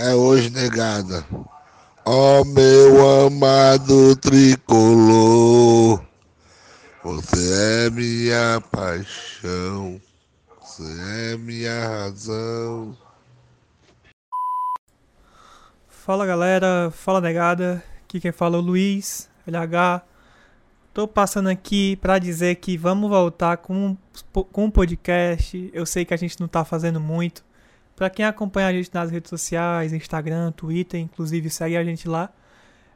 É hoje, negada. Ó meu amado tricolor, você é minha paixão, você é minha razão. Fala galera, fala negada, aqui quem fala é o Luiz, LH. Tô passando aqui para dizer que vamos voltar com, com um podcast. Eu sei que a gente não tá fazendo muito. Para quem acompanha a gente nas redes sociais, Instagram, Twitter, inclusive segue a gente lá,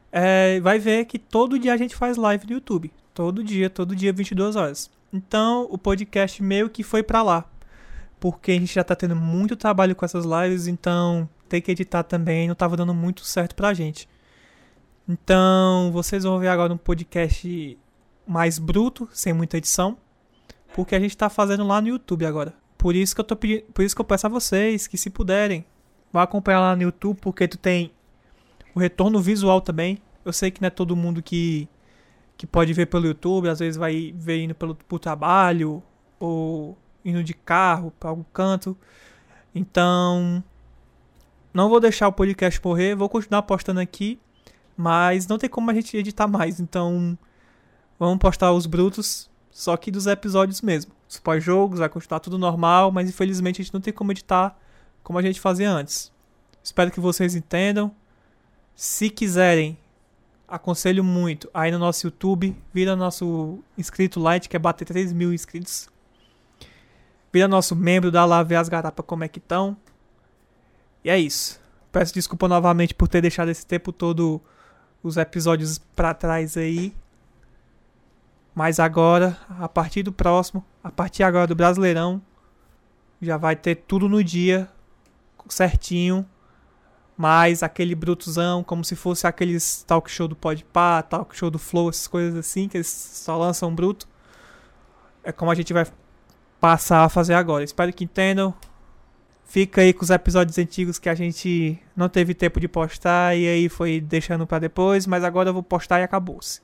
é, vai ver que todo dia a gente faz live no YouTube. Todo dia, todo dia, 22 horas. Então o podcast meio que foi para lá. Porque a gente já tá tendo muito trabalho com essas lives, então ter que editar também não estava dando muito certo pra gente. Então, vocês vão ver agora um podcast mais bruto, sem muita edição, porque a gente está fazendo lá no YouTube agora. Por isso que eu tô pedindo, por isso que eu peço a vocês que se puderem, vá acompanhar lá no YouTube, porque tu tem o retorno visual também. Eu sei que não é todo mundo que que pode ver pelo YouTube, às vezes vai ver indo pelo pro trabalho ou indo de carro para algum canto. Então, não vou deixar o podcast morrer, vou continuar postando aqui, mas não tem como a gente editar mais, então vamos postar os brutos, só que dos episódios mesmo. Os pós-jogos vai continuar tudo normal, mas infelizmente a gente não tem como editar como a gente fazia antes. Espero que vocês entendam. Se quiserem, aconselho muito aí no nosso YouTube, vira nosso inscrito light, que é bater 3 mil inscritos. Vira nosso membro, dá lá ver as garapas como é que estão. E é isso. Peço desculpa novamente por ter deixado esse tempo todo os episódios para trás aí. Mas agora, a partir do próximo, a partir agora do Brasileirão, já vai ter tudo no dia, certinho. Mais aquele brutuzão, como se fosse aqueles talk show do Podpah, talk show do Flow, essas coisas assim, que eles só lançam bruto. É como a gente vai passar a fazer agora. Espero que entendam. Fica aí com os episódios antigos que a gente não teve tempo de postar e aí foi deixando para depois, mas agora eu vou postar e acabou-se.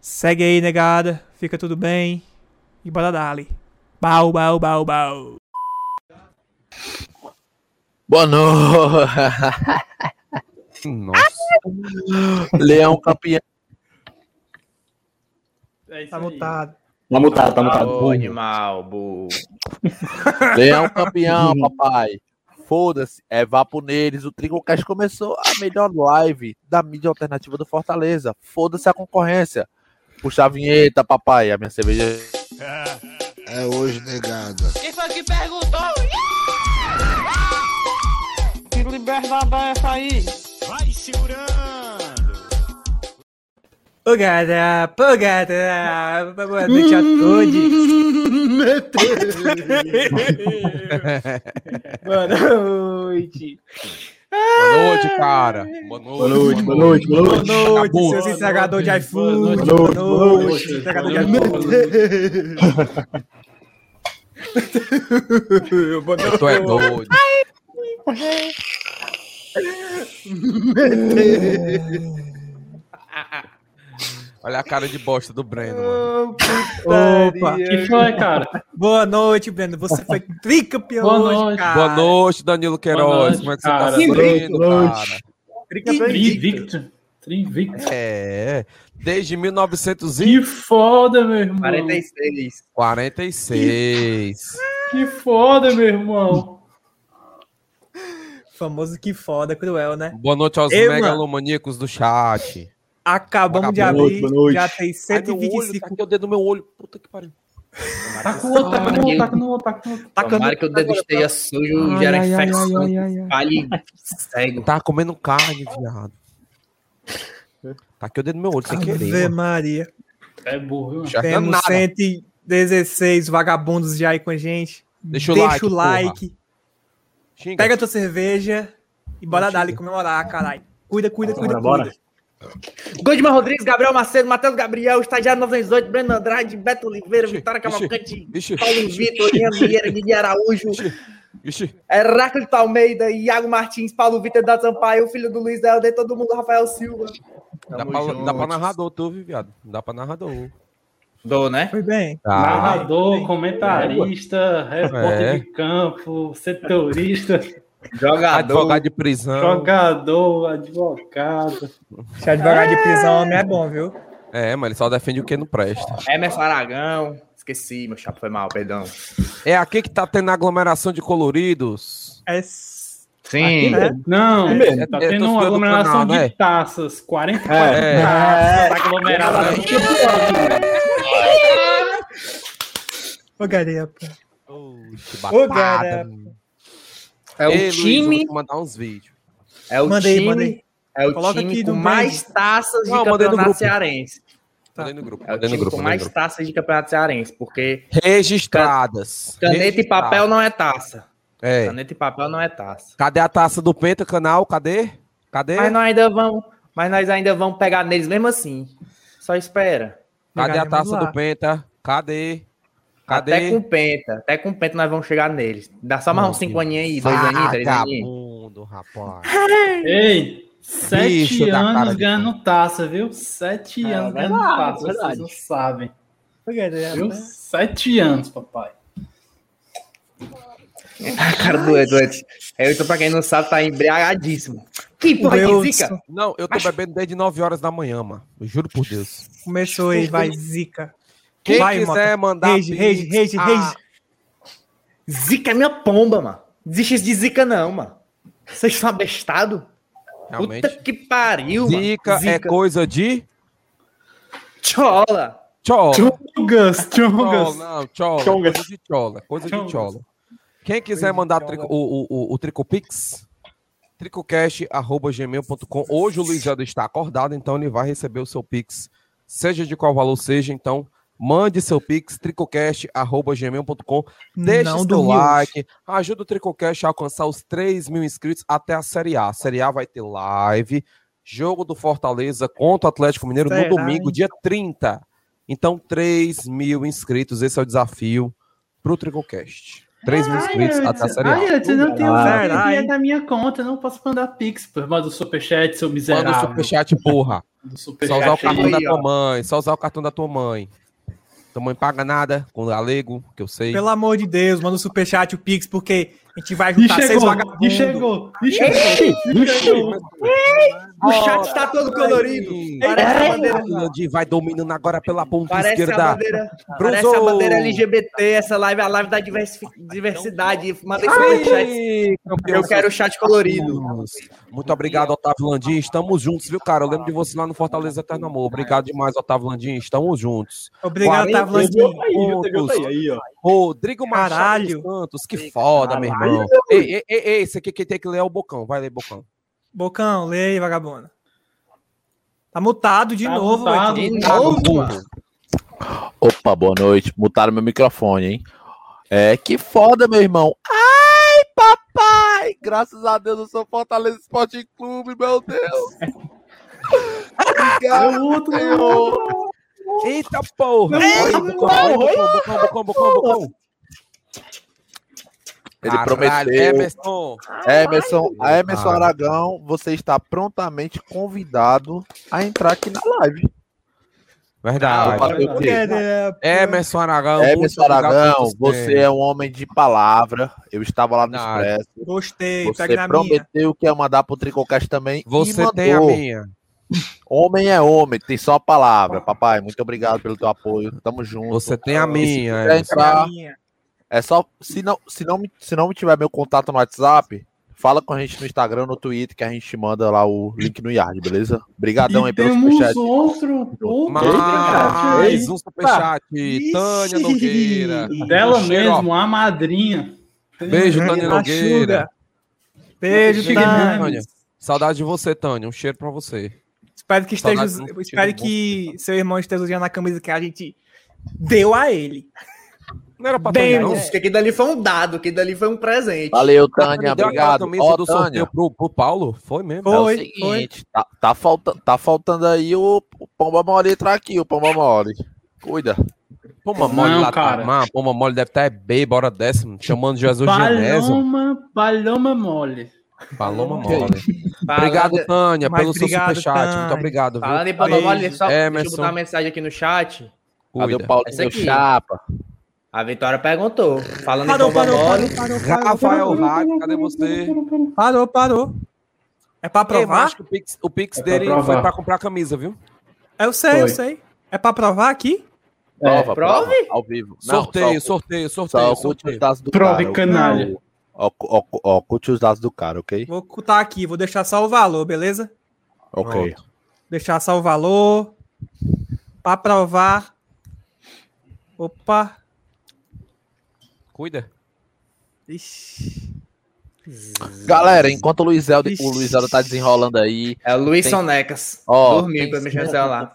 Segue aí, negada. Fica tudo bem. E bora dali. Bau, bau, bau, bau. Boa noite. Nossa. Leão campeão. É isso Tá mutado. Tá mutado, tá mutado. Ô, animal, burro. Leão campeão, papai. Foda-se, é vapo neles. O Tricocast começou a melhor live da mídia alternativa do Fortaleza. Foda-se a concorrência. Puxa a vinheta, papai. A minha cerveja. É hoje, negada. Quem foi que perguntou? Que liberdade é essa aí? Pogada, pogada, boa noite a todos. boa noite. Boa noite, cara. Boa noite. Boa noite, boa noite, boa Boa noite. noite, Acabou. seus entregadores de iFood. Boa Boa noite, boa noite, entregador de iFood. Boa Tu é doido. Olha a cara de bosta do Breno, mano. Opa, Que foi, cara? boa noite, Breno. Você foi tricampeão Boa hoje, noite. cara. Boa noite, Danilo Queiroz. noite, Como é que você cara. tá Boa sentindo, noite. cara? Tricampeão invicto. Trinvicto. É, desde 1946. Que foda, meu irmão. 46. Que foda, meu irmão. Famoso que foda, cruel, né? Boa noite aos Ei, mano. megalomaníacos do chat. Acabamos de abrir, boa noite. já tem Ai, meu olho, tá 125. aqui o dedo no meu olho. Puta que pariu. Tá com o outro, tá com o outro, tá com outro, tá com o outro. Tacando- Tomara que o dedo esteja sujo, gera infecção, fale cego. Tá comendo carne, viado. Tá aqui o dedo no meu olho, sem querer. Ave. Maria. É burro, viu? Temos nada. 116 vagabundos já aí com a gente. Deixa o Deixa like, o like. Pega tua cerveja e bora dar ali comemorar, caralho. Cuida, cuida, cuida, Bora, cuida. Godman Rodrigues, Gabriel Macedo, Matheus Gabriel, Estagiário 908, Breno Andrade, Beto Oliveira, Ixi, Vitória Cavalcante, Ixi, Paulo Vitor, Ian Vieira, Guilherme Araújo, ixi. Heráclito Almeida, Iago Martins, Paulo Vitor da Sampaio, o filho do Luiz Helder, todo mundo, Rafael Silva. Dá pra, dá pra narrador, tu, viu, viado? Dá pra narrador. Dou, né? Foi bem. Narrador, comentarista, repórter É. de campo, setorista. Jogador. Advogado de prisão. Jogador, advogado. Esse advogado de prisão homem é bom, viu? É, mas ele só defende o que não presta. Emerson Aragão. Esqueci, meu chapa foi mal, perdão. É aqui que tá tendo aglomeração de coloridos. É. Sim. É? Não, É tá É tendo uma aglomeração canal, de né? taças. 40 e É. 40 taças. Tá aglomerada. Ô, garepa. Oxe, Ô, babado. É o Ei, Luiz, time. te mandar uns vídeos. É o Mandei, time. mandei. É o Coloca time aqui com mais taças de Não, campeonato grupo. cearense. Tá. Mandei no grupo. É o time grupo. com mais grupo. taças de campeonato cearense. Porque Registradas. caneta e Registradas. papel não é taça. É. Caneta e papel não é taça. Cadê a taça do Penta Canal? Cadê? Cadê? Mas nós ainda vamos. Mas nós ainda vamos pegar neles mesmo assim. Só espera. Cadê a taça lá. do Penta? Cadê? Cadê? Até com penta. Até com penta nós vamos chegar neles. Dá só mais uns 5 aninhos aí, dois aninhos, três aninhos. Vagabundo, rapaz. Ei, sete Bicho da cara anos de ganhando taça, viu? Sete É, anos verdade, ganhando taça, verdade. vocês não sabem. Garepa. Viu? Sete anos, papai. A cara do Edward. Elton, pra quem não sabe, tá embriagadíssimo. Que porra de Wilson zica? Não, eu tô bebendo desde 9 horas da manhã, mano. Eu juro por Deus. começou aí, vai, zica. Quem Vai, quiser Mota. mandar. Rage, rage, pix- rage, Ah, rage. Zica é minha pomba, mano. Desiste de zica, não, mano. Vocês são abestados? Realmente. Puta que pariu, Zica, mano. é coisa de. Chola. Chola. Chungas, Chola, chungas. não, chola. Chongas. Coisa de chola. Coisa de Chongas. chola. Quem quiser de mandar chola. trico- o, o, o, o Tricopix, tricocast.gmail.com. Hoje o Luiz Eldo está acordado, então ele vai receber o seu Pix, seja de qual valor seja. Então, mande seu Pix, tricocast.gmail.com. Deixe Não seu dormiu. like, ajuda o Tricocast a alcançar os 3 mil inscritos até a Série A. A Série A vai ter live, jogo do Fortaleza contra o Atlético Mineiro Será, no domingo, hein? dia 30. Então, 3 mil inscritos, esse é o desafio pro Tricocast. 3 mil inscritos até a Série A. Ai, você não tem o Caralho. dinheiro da minha conta, não posso mandar pix. pô. Manda o superchat, seu Manda miserável. o superchat, porra. Do Só superchat usar o aí. cartão da aí, tua ó. mãe. Só usar o cartão da tua mãe. Mãe paga nada com galego, que eu sei. Pelo amor de Deus, manda o superchat, o Pix, porque a gente vai E juntar seis chegou, vagabundos. e chegou, e chegou. e chegou. O chat está todo colorido. Parece a bandeira, Landim vai dominando agora pela ponta parece a esquerda. bandeira, parece a bandeira LGBT, essa live, a live da diversi- diversidade. Mandei campeão Eu quero o chat colorido. Muito obrigado, Otávio Landim. Estamos juntos, viu, cara? Eu lembro de você lá no Fortaleza Eterno Amor. Obrigado demais, Otávio Landim. Estamos juntos. Obrigado, 40 Otávio Landim. Rodrigo Machado Santos. Que foda, meu irmão. Ei, ei, ei, ei, esse aqui quem tem que ler é o Bocão. Vai ler, Bocão. Bocão, lê aí, vagabundo. Tá mutado de Tá novo, mutado. De novo, mano. Opa, boa noite. Mutaram meu microfone, hein? É, que foda, meu irmão. Ai, papai! Graças a Deus eu sou Fortaleza Esporte Clube, meu Deus. Obrigado, outro. Senhor. Eita porra! Não, Olha, Bocão, olha, Bocão, Bocão, Bocão, Bocão. Ele Caralho, prometeu. Emerson. Emerson, a Emerson Caralho. Aragão, você está prontamente convidado a entrar aqui na live. Verdade. O quê? Emerson Aragão. Emerson Aragão, você é um homem de palavra. Eu estava lá no Expresso. Gostei, Você pega na minha. prometeu que ia mandar pro Tricocast também. Você tem a minha. Homem é homem, tem só a palavra, papai. Muito obrigado pelo teu apoio. Tamo junto. Você tem a minha. quiser Emerson. entrar, minha. É só. Se não, se, não, me- se não tiver meu contato no WhatsApp, fala com a gente no Instagram, no Twitter, que a gente manda lá o link no Yard, beleza? Obrigadão aí pelo temos superchat. outro, outro Mais superchat um superchat. Ixi. Tânia Nogueira. Dela mesmo, a madrinha. Beijo, Tânia A Nogueira. Beijo, Tânia. Tânia. Saudade de você, Tânia. Um cheiro pra você. Espero que esteja, espero que seu irmão esteja usando a camisa que a gente deu a ele. Não era pra Bem, Tânia, não? né? Porque aquilo dali foi um dado, aquilo dali foi um presente. Valeu, Tânia. Obrigado. Ó, do Tânia, pro, pro Paulo? Foi mesmo? é o Foi, seguinte, tá, tá, falta, tá faltando aí o, o Pomba Mole entrar aqui, o Pomba Mole. Cuida. Pomba mole Não, lá, cara. tá, mano, Pomba mole deve estar é B, bora décimo, chamando Jesus Genésio. Paloma, paloma mole. Paloma Que mole. Obrigado, Tânia, Mas pelo seu obrigado, superchat. Muito Tânia. obrigado, viu? Falando em Paloma Mole, só deixa eu Emerson. botar uma mensagem aqui no chat. Cadê Cuida. o Paulo Essa meu aqui. chapa? A Vitória perguntou. Falando Parou, em parou, parou, parou, parou. Rafael Hack, cadê você? Parou, parou. É pra Ei, provar? mas o Pix, o Pix É pra dele provar. foi pra comprar camisa, viu? Eu sei, eu Foi. sei. É pra provar aqui? Prova, prove? prova, ao vivo. Não, sorteio, só- sorteio, Só sorteio, sorteio. dados do Prove cara. canalha. Oculte os dados do cara, ok? Vou ocultar aqui, vou deixar só o valor, beleza? Ok. Deixar só o valor. Pra provar. Opa. Cuida. Ixi. Galera, enquanto o Luiz Helder, Ixi. o Luiz Helder tá desenrolando aí, É o Luiz Tem- Sonecas. ó, Dormiu pra mexer no celular.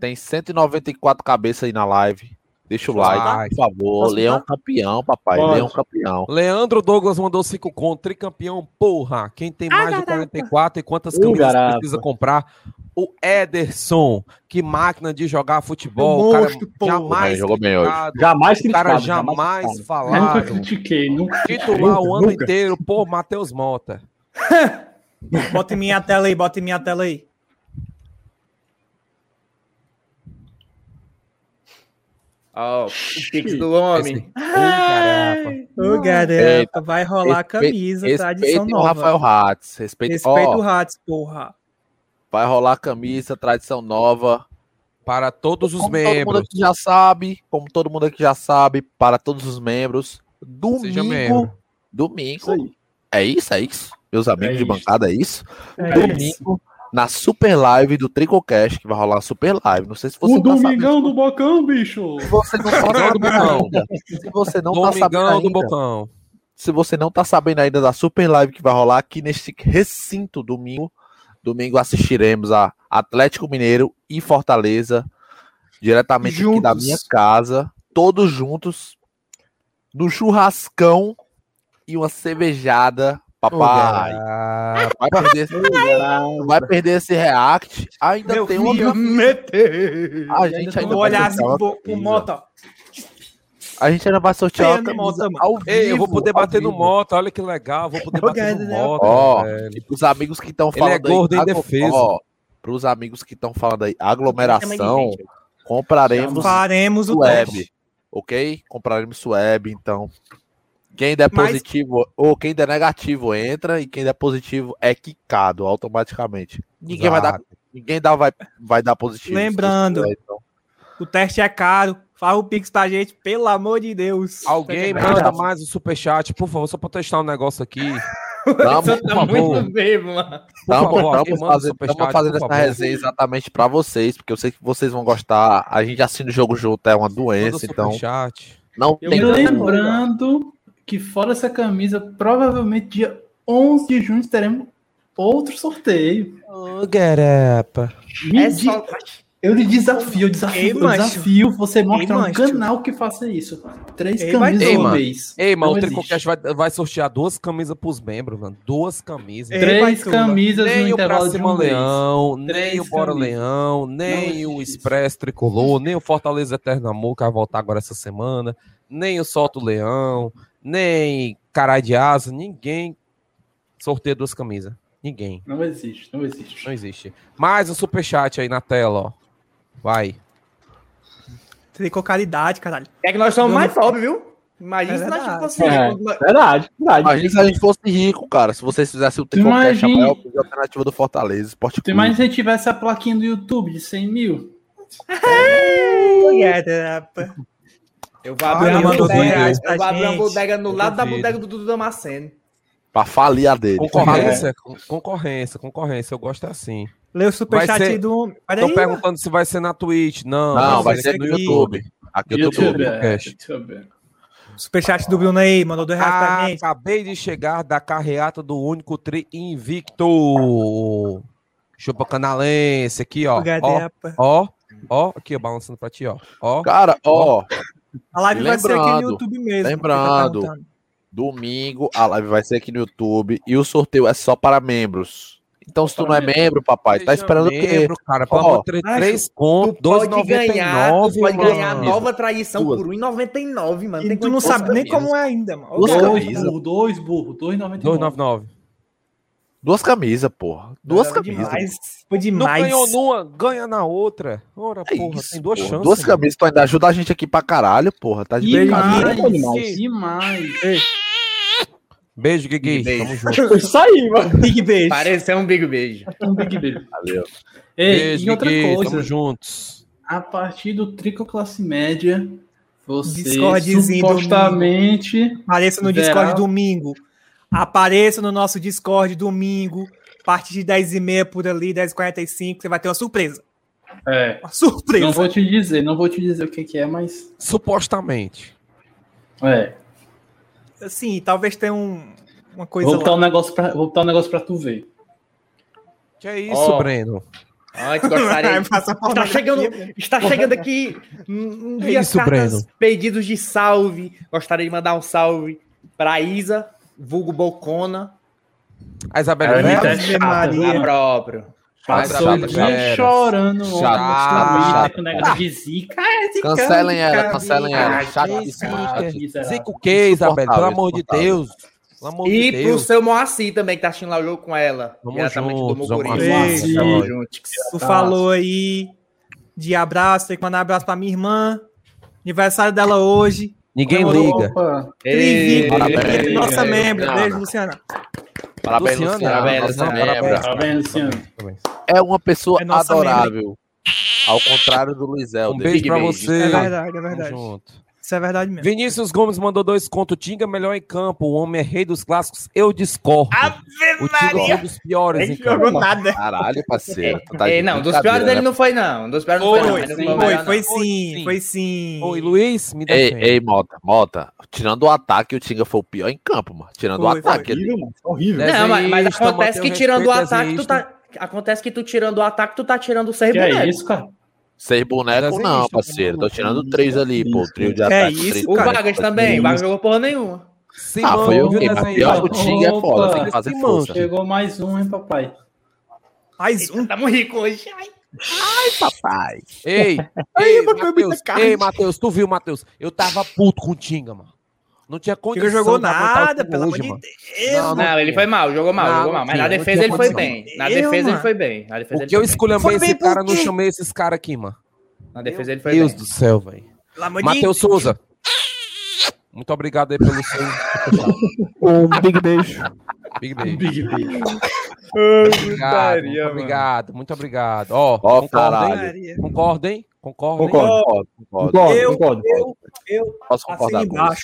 tem 194 cabeças aí na live. Deixa o like, Like. por favor. Posso Leão botar? campeão, papai. Pode. Leão campeão. Leandro Douglas mandou 5 conto, tricampeão, porra. Quem tem mais de 44 e quantas camisas garapa. precisa comprar? O Ederson, que máquina de jogar futebol. Cara monstro, porra. jamais Jogou bem hoje. Jamais O cara jamais falado. Nunca critiquei, nunca Titular o ano Nunca. inteiro por Matheus Mota. Bota em minha tela aí, bota em minha tela aí. Ó, o Pix do homem. Ô, garapa. Ô, garapa, vai rolar a camisa, Respeitem tradição o nova. Rafael Hatz. Respeita, Respeita ó, o Hats, porra. Vai rolar camisa, tradição nova. Para todos os como todo mundo membros. aqui já sabe, como todo mundo aqui já sabe, para todos os membros, Seja domingo, membro. domingo, é isso, é isso, meus amigos É de isso. bancada, é isso, É domingo, na super live do Tricocast, que vai rolar a super live, não sei se você O tá sabendo, Domingão do Bocão, bicho. se você não tá sabendo ainda, se você não tá sabendo Domingão do ainda, Bocão. se você não tá sabendo ainda da super live que vai rolar aqui neste recinto domingo, domingo assistiremos a Atlético Mineiro e Fortaleza diretamente aqui da Juntos. minha casa, todos juntos no churrascão e uma cervejada, papai. Vai perder, esse- vai perder esse react. Ainda Meu tem uma filho, a gente ainda olhar assim, sortear uma vou, o camisa. Mota. A gente ainda vai sortear Mota, mano. ao Ei, eu vou vivo, poder bater no vivo. moto, olha que legal, vou poder bater no galera, moto. Ó. E pros amigos que estão Ele falando é gordo aí, em defesa. Ó, pros amigos que estão falando aí, aglomeração, compraremos Faremos o web, teste. ok? Compraremos web, então. Quem der Mas- positivo ou quem der negativo entra e quem der positivo é quicado automaticamente. Ninguém vai dar, Exato. ninguém dá, vai, vai dar positivo. Lembrando. se então. O teste é caro. Fala o Pix pra gente, pelo amor de Deus. Alguém Tá manda mais o superchat, por favor, só pra testar um negócio aqui. Tamo, Você tá favor. muito bebo, mano. Por manda fazendo, tamo fazendo por essa favor. resenha exatamente pra vocês, porque eu sei que vocês vão gostar. A gente assina o jogo junto, é uma doença, então superchat. não Eu tem E lembrando que fora essa camisa, provavelmente dia 11 de junho teremos outro sorteio. Ô, garapa. Me É só... Eu lhe desafio, eu desafio, Ei, eu desafio você mostrar um macho. canal que faça isso. Três Ei, vai camisas por mano. mês. Ei, mano, o. Tricocast vai, vai sortear duas camisas pros membros, mano. Duas camisas. Ei, Três camisas no Nem o Pra intervalo de um mês. Leão, nem Três o Bora camisas. Leão, nem Não o existe Expresso Tricolor, nem o Fortaleza Eterno Amor, que vai voltar agora essa semana, nem o Solto Leão, nem Caralho de Asa, ninguém sorteia duas camisas. Ninguém. Não existe, não existe. Não existe. Mais um superchat aí na tela, ó. Vai. Tricou caridade, caralho. É que nós somos Não- mais pobres, viu? Imagina É se nós verdade. fossemos. É. ricos. Verdade, verdade. Imagina se a gente fosse rico, cara. Se vocês fizessem o a imagina- maior alternativa do Fortaleza, Esporte Tu Clube. imagina se a gente tivesse a plaquinha do YouTube de 100 mil? Eu vou Ah, abrir eu uma duvido. bodega. pra Eu vou abrir uma gente. bodega no Eu lado da duvido. bodega do Dudu Damasceno. Pra falir a dele. Concorrência, con- concorrência, concorrência. Eu gosto assim. Lê o superchat Vai ser- aí do. Peraí, Tô mano. perguntando se vai ser na Twitch. Não, Não, vai ser aqui no YouTube. Aqui no YouTube. YouTube. é. YouTube. Superchat do Bruno aí, mandou dois reais pra Ah, gente. acabei de chegar da carreata do único tri invicto. Chupa canalense aqui, ó. O Ó, ó, ó, aqui, ó, balançando pra ti, ó. Ó, Cara, ó, A live vai ser aqui Lembrando, no YouTube mesmo. lembrando. quem tá domingo a live vai ser aqui no YouTube e o sorteio é só para membros. Então, se tu não é membro, papai, tá esperando o quê? membro, cara, macho, três Tu contos, pode ganhar, tu 2,99, pode ganhar mano. nova traição Duas. por 1,99, mano. E Tem tu não sabe nem como é ainda, mano. Duas camisas. burro, dois burro, 2,99. 299. Duas camisas, porra. Duas Foi camisas. demais. Foi Não demais. ganhou numa, ganha na outra. Ora, É porra, isso, tem duas porra. chances. Duas mano. camisas, tu ainda ajuda a gente aqui pra caralho, porra. Tá de brincadeira. Demais, demais. Beijo, Gui. Beijo. Tamo junto. Isso aí, mano. Big beijo. Pareceu um big beijo. Um big beijo. Valeu. Ei, Beijo, e outra coisa, Tamo juntos. a partir do Trico Classe Média, você Discordzinho supostamente Apareça no Verá. Discord domingo. Apareça no nosso Discord domingo. A partir de 10h30 por ali, 10h45, você vai ter uma surpresa. é, Uma surpresa. não vou te dizer, não vou te dizer o que, que é, mas Supostamente. é, Assim, talvez tenha um, uma coisa vou botar lá. um negócio para vou botar um negócio para tu ver. Que é isso, Ó. Breno? Antes gostaria. Vai passar Está chegando, está chegando aqui um, É dia isso, cartas, Breno. pedidos de salve. Gostaria de mandar um salve para Isa, vulgo Bocona, A Isabela é chata, Maria. a viu? Passou o dia chorando Chata, ontem no Twitter chata. com o negócio de zica. É Cancelem ela, cancelem ela. Chatíssimo, zica, o quê, Isabela? Pelo amor de. Deus. Amor E de pro seu Moacir também, que tá assistindo lá o jogo com ela. Tamo diretamente juntos. Moacir. Tamo juntos. Tu falou aí de abraço, tem que mandar um abraço pra minha irmã. Aniversário dela hoje. Ninguém Demorou. liga. Ei, Parabéns. Nossa Ei, membro. Luciana. Beijo, Luciana. Parabéns, Luciana, Luciana. parabéns, Luciana. parabéns, Luciano. É uma pessoa É adorável. Ao contrário do Luiz Um Helder. beijo Big pra beijo. você. É verdade, é verdade. junto. Isso é verdade mesmo. Vinícius Gomes mandou dois contos. Tinga melhor em campo. O homem é rei dos clássicos. Eu discordo. o Tinga foi um dos piores em Nem campo. jogou nada. Caralho, parceiro. tá Ei, de não, dos piores dele né? não foi, não. Dos piores não Foi, foi, não. sim, Ele não foi, foi, Foi, não. foi Foi sim, sim. foi sim. Oi, Luiz, me Ei, defende. ei, Mota, Mota. Tirando o ataque, o Tinga foi o pior em campo, mano. Tirando o Foi, foi. ataque. ele- Horrível, mano. Horrível. Não, mas, mas acontece que o tirando o ataque, tu tá. Acontece que tu tirando o ataque, tu tá tirando o seis Que é isso, cara? Seis bonecos, Desenhista, não, tá parceiro. Tô tirando três ali, pô. O trio de É ataque. isso, três O. Vargas também. O Vargas jogou porra nenhuma. Se Ah, foi eu mas desenhista? pior que o Tinga é foda, tem que fazer Se força. Chegou mais um, hein, papai? Mais um. Tamo rico hoje. Ai. Papai. Ei, ei, Matheus, ei, Matheus, tu viu, Matheus? Eu tava puto com o Tinga, mano. Não tinha Não condição jogou de aguentar o nada, pelo amor de. Deus. Não, Não, ele foi mal, jogou mal, Não, jogou não mal. Mas na não defesa ele foi bem. Na Eu, defesa ele foi bem. Na defesa Porque ele eu foi bem. escolhambei Foi esse cara, não chamei esses caras aqui, mano. Na defesa ele foi Deus bem. do céu, velho. Matheus Souza. Muito obrigado aí pelo seu Um big beijo. Big Beijo. Big Big. Obrigado, muito obrigado, muito obrigado. Ó, Ó, concordem? Concordem? Concordem? Concordo. Concordo, concordo. Concordo, Eu, concordo. eu, eu, Posso concordar isso. embaixo.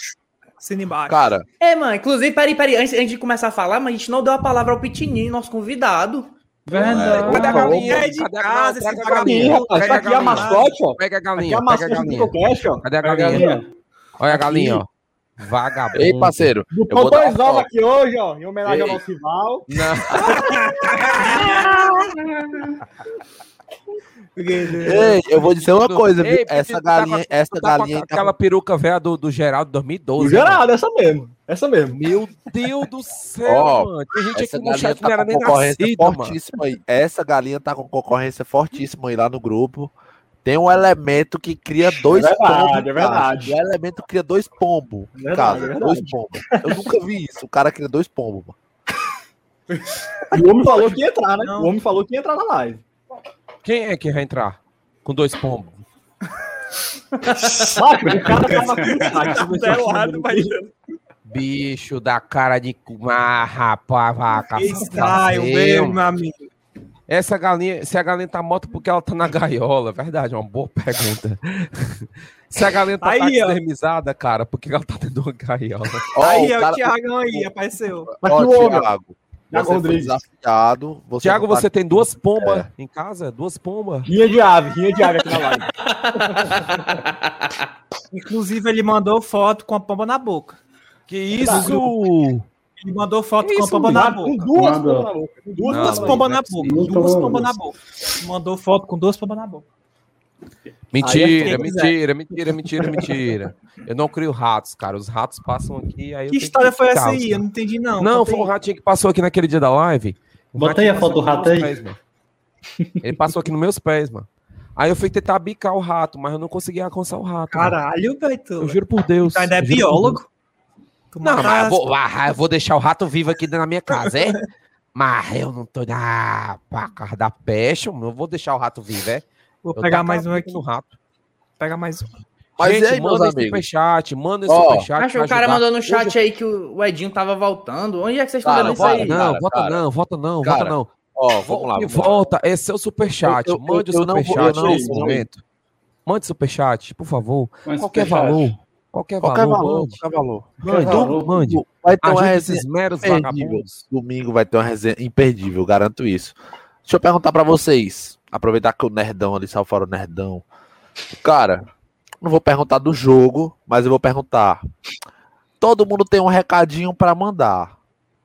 Assino embaixo. Cara, É, mano, inclusive, peraí, peraí, antes, antes de começar a falar, mas a gente não deu a palavra ao Pitininho, nosso convidado. Verdade. Cadê a galinha? É de Cadê a casa, galinha? esse a Aqui, galinha. rapaz. Tá aqui a mascote, ó. Pega a Aqui é galinha, a pega a mascote do galinha. Tricocast, ó. Cadê a a galinha? galinha. Olha a galinha, ó. Vagabundo. ei, parceiro. Eu Botou vou dar dois ovos aqui hoje, ó, em homenagem ao Ei. nosso rival. Não. Ei, eu vou dizer uma coisa, viu? Ei, Essa tá galinha, com- essa tá com galinha. tá Aquela peruca velha do, do Geraldo 2012. O Geraldo, essa mesmo. Essa mesmo. Meu Deus do céu, Ó, mano. Tem gente aqui no chat que não tá era com nem concorrência nascida, mano. fortíssima aí. Essa galinha tá com concorrência fortíssima aí lá no grupo. Tem um elemento que cria dois É verdade, pombos. é verdade. cara. O elemento cria dois pombos Verdade, casa. é dois pombos. Eu nunca vi isso. O cara cria dois pombos, mano. E o homem falou que ia entrar, né? Não. O homem falou que ia entrar na live. Quem é que vai entrar? Com dois pombos. Sabe, o cara tava com. Tá errado, mas Bicho da cara de. Ah, rapaz, vaca. safadão. mesmo, amigo. Essa galinha, se a galinha tá morta porque ela tá na gaiola, verdade, é uma boa pergunta. se a galinha tá Aí, ó. cara, por que ela tá dentro de uma gaiola? Ó, aí, o é o cara- Thiagão aí, apareceu. Mas Ó, o homem, Thiago, Thiago você Rodrigues. desafiado. Você Tiago, não tá- você tem duas pombas em casa? Duas pombas? Rinha de ave, rinha de ave aqui na live. Inclusive, ele mandou foto com a pomba na boca. Que isso? Ele mandou foto Que com a isso, pomba na Com boca. duas Mandou. pombas na boca. Com duas Duas pombas na é boca. Duas pombas na boca. Mandou foto com duas pombas na boca. Mentira, é mentira, mentira, mentira, mentira. Eu não crio ratos, cara. Os ratos passam aqui. Aí Que história foi essa aí? Eu não entendi, não. Não, foi o aí. ratinho que passou aqui naquele dia da live. O Bota aí a foto do rato aí. Ele passou aqui nos meus pés, mano. Aí eu fui tentar bicar o rato, mas eu não conseguia alcançar o rato. Caralho, tu- Eu juro por Deus. Tu ainda é biólogo? Não, mas eu vou, ah, eu vou deixar o rato vivo aqui dentro da minha casa, é? Mas eu não tô na paca da peste, eu vou deixar o rato vivo, é? Vou Eu pegar mais um aqui. no rato. Pegar mais um. Mas Gente, aí, manda esse superchat, manda esse Ó, superchat. Acho que o cara ajudar. mandou no Hoje chat aí que o o Edinho tava voltando. Onde é que vocês estão vendo isso aí? Não, Cara, vota cara. não, vota não, Cara, vota não. Ó, vamos lá. E volta, esse é o superchat. Eu- eu- Mande o eu vou- superchat nesse momento. Mande superchat, por favor. Mas Qualquer valor. Qualquer, Qualquer valor, valor, mande. qualquer valor. Mande, valor. mande. Vai ter uma resenha esses meros vagabundos. Domingo vai ter uma resenha imperdível, garanto isso. Deixa eu perguntar pra vocês. Aproveitar que o Nerdão ali saiu fora o Nerdão. Cara, não vou perguntar do jogo, mas eu vou perguntar. Todo mundo tem um recadinho pra mandar.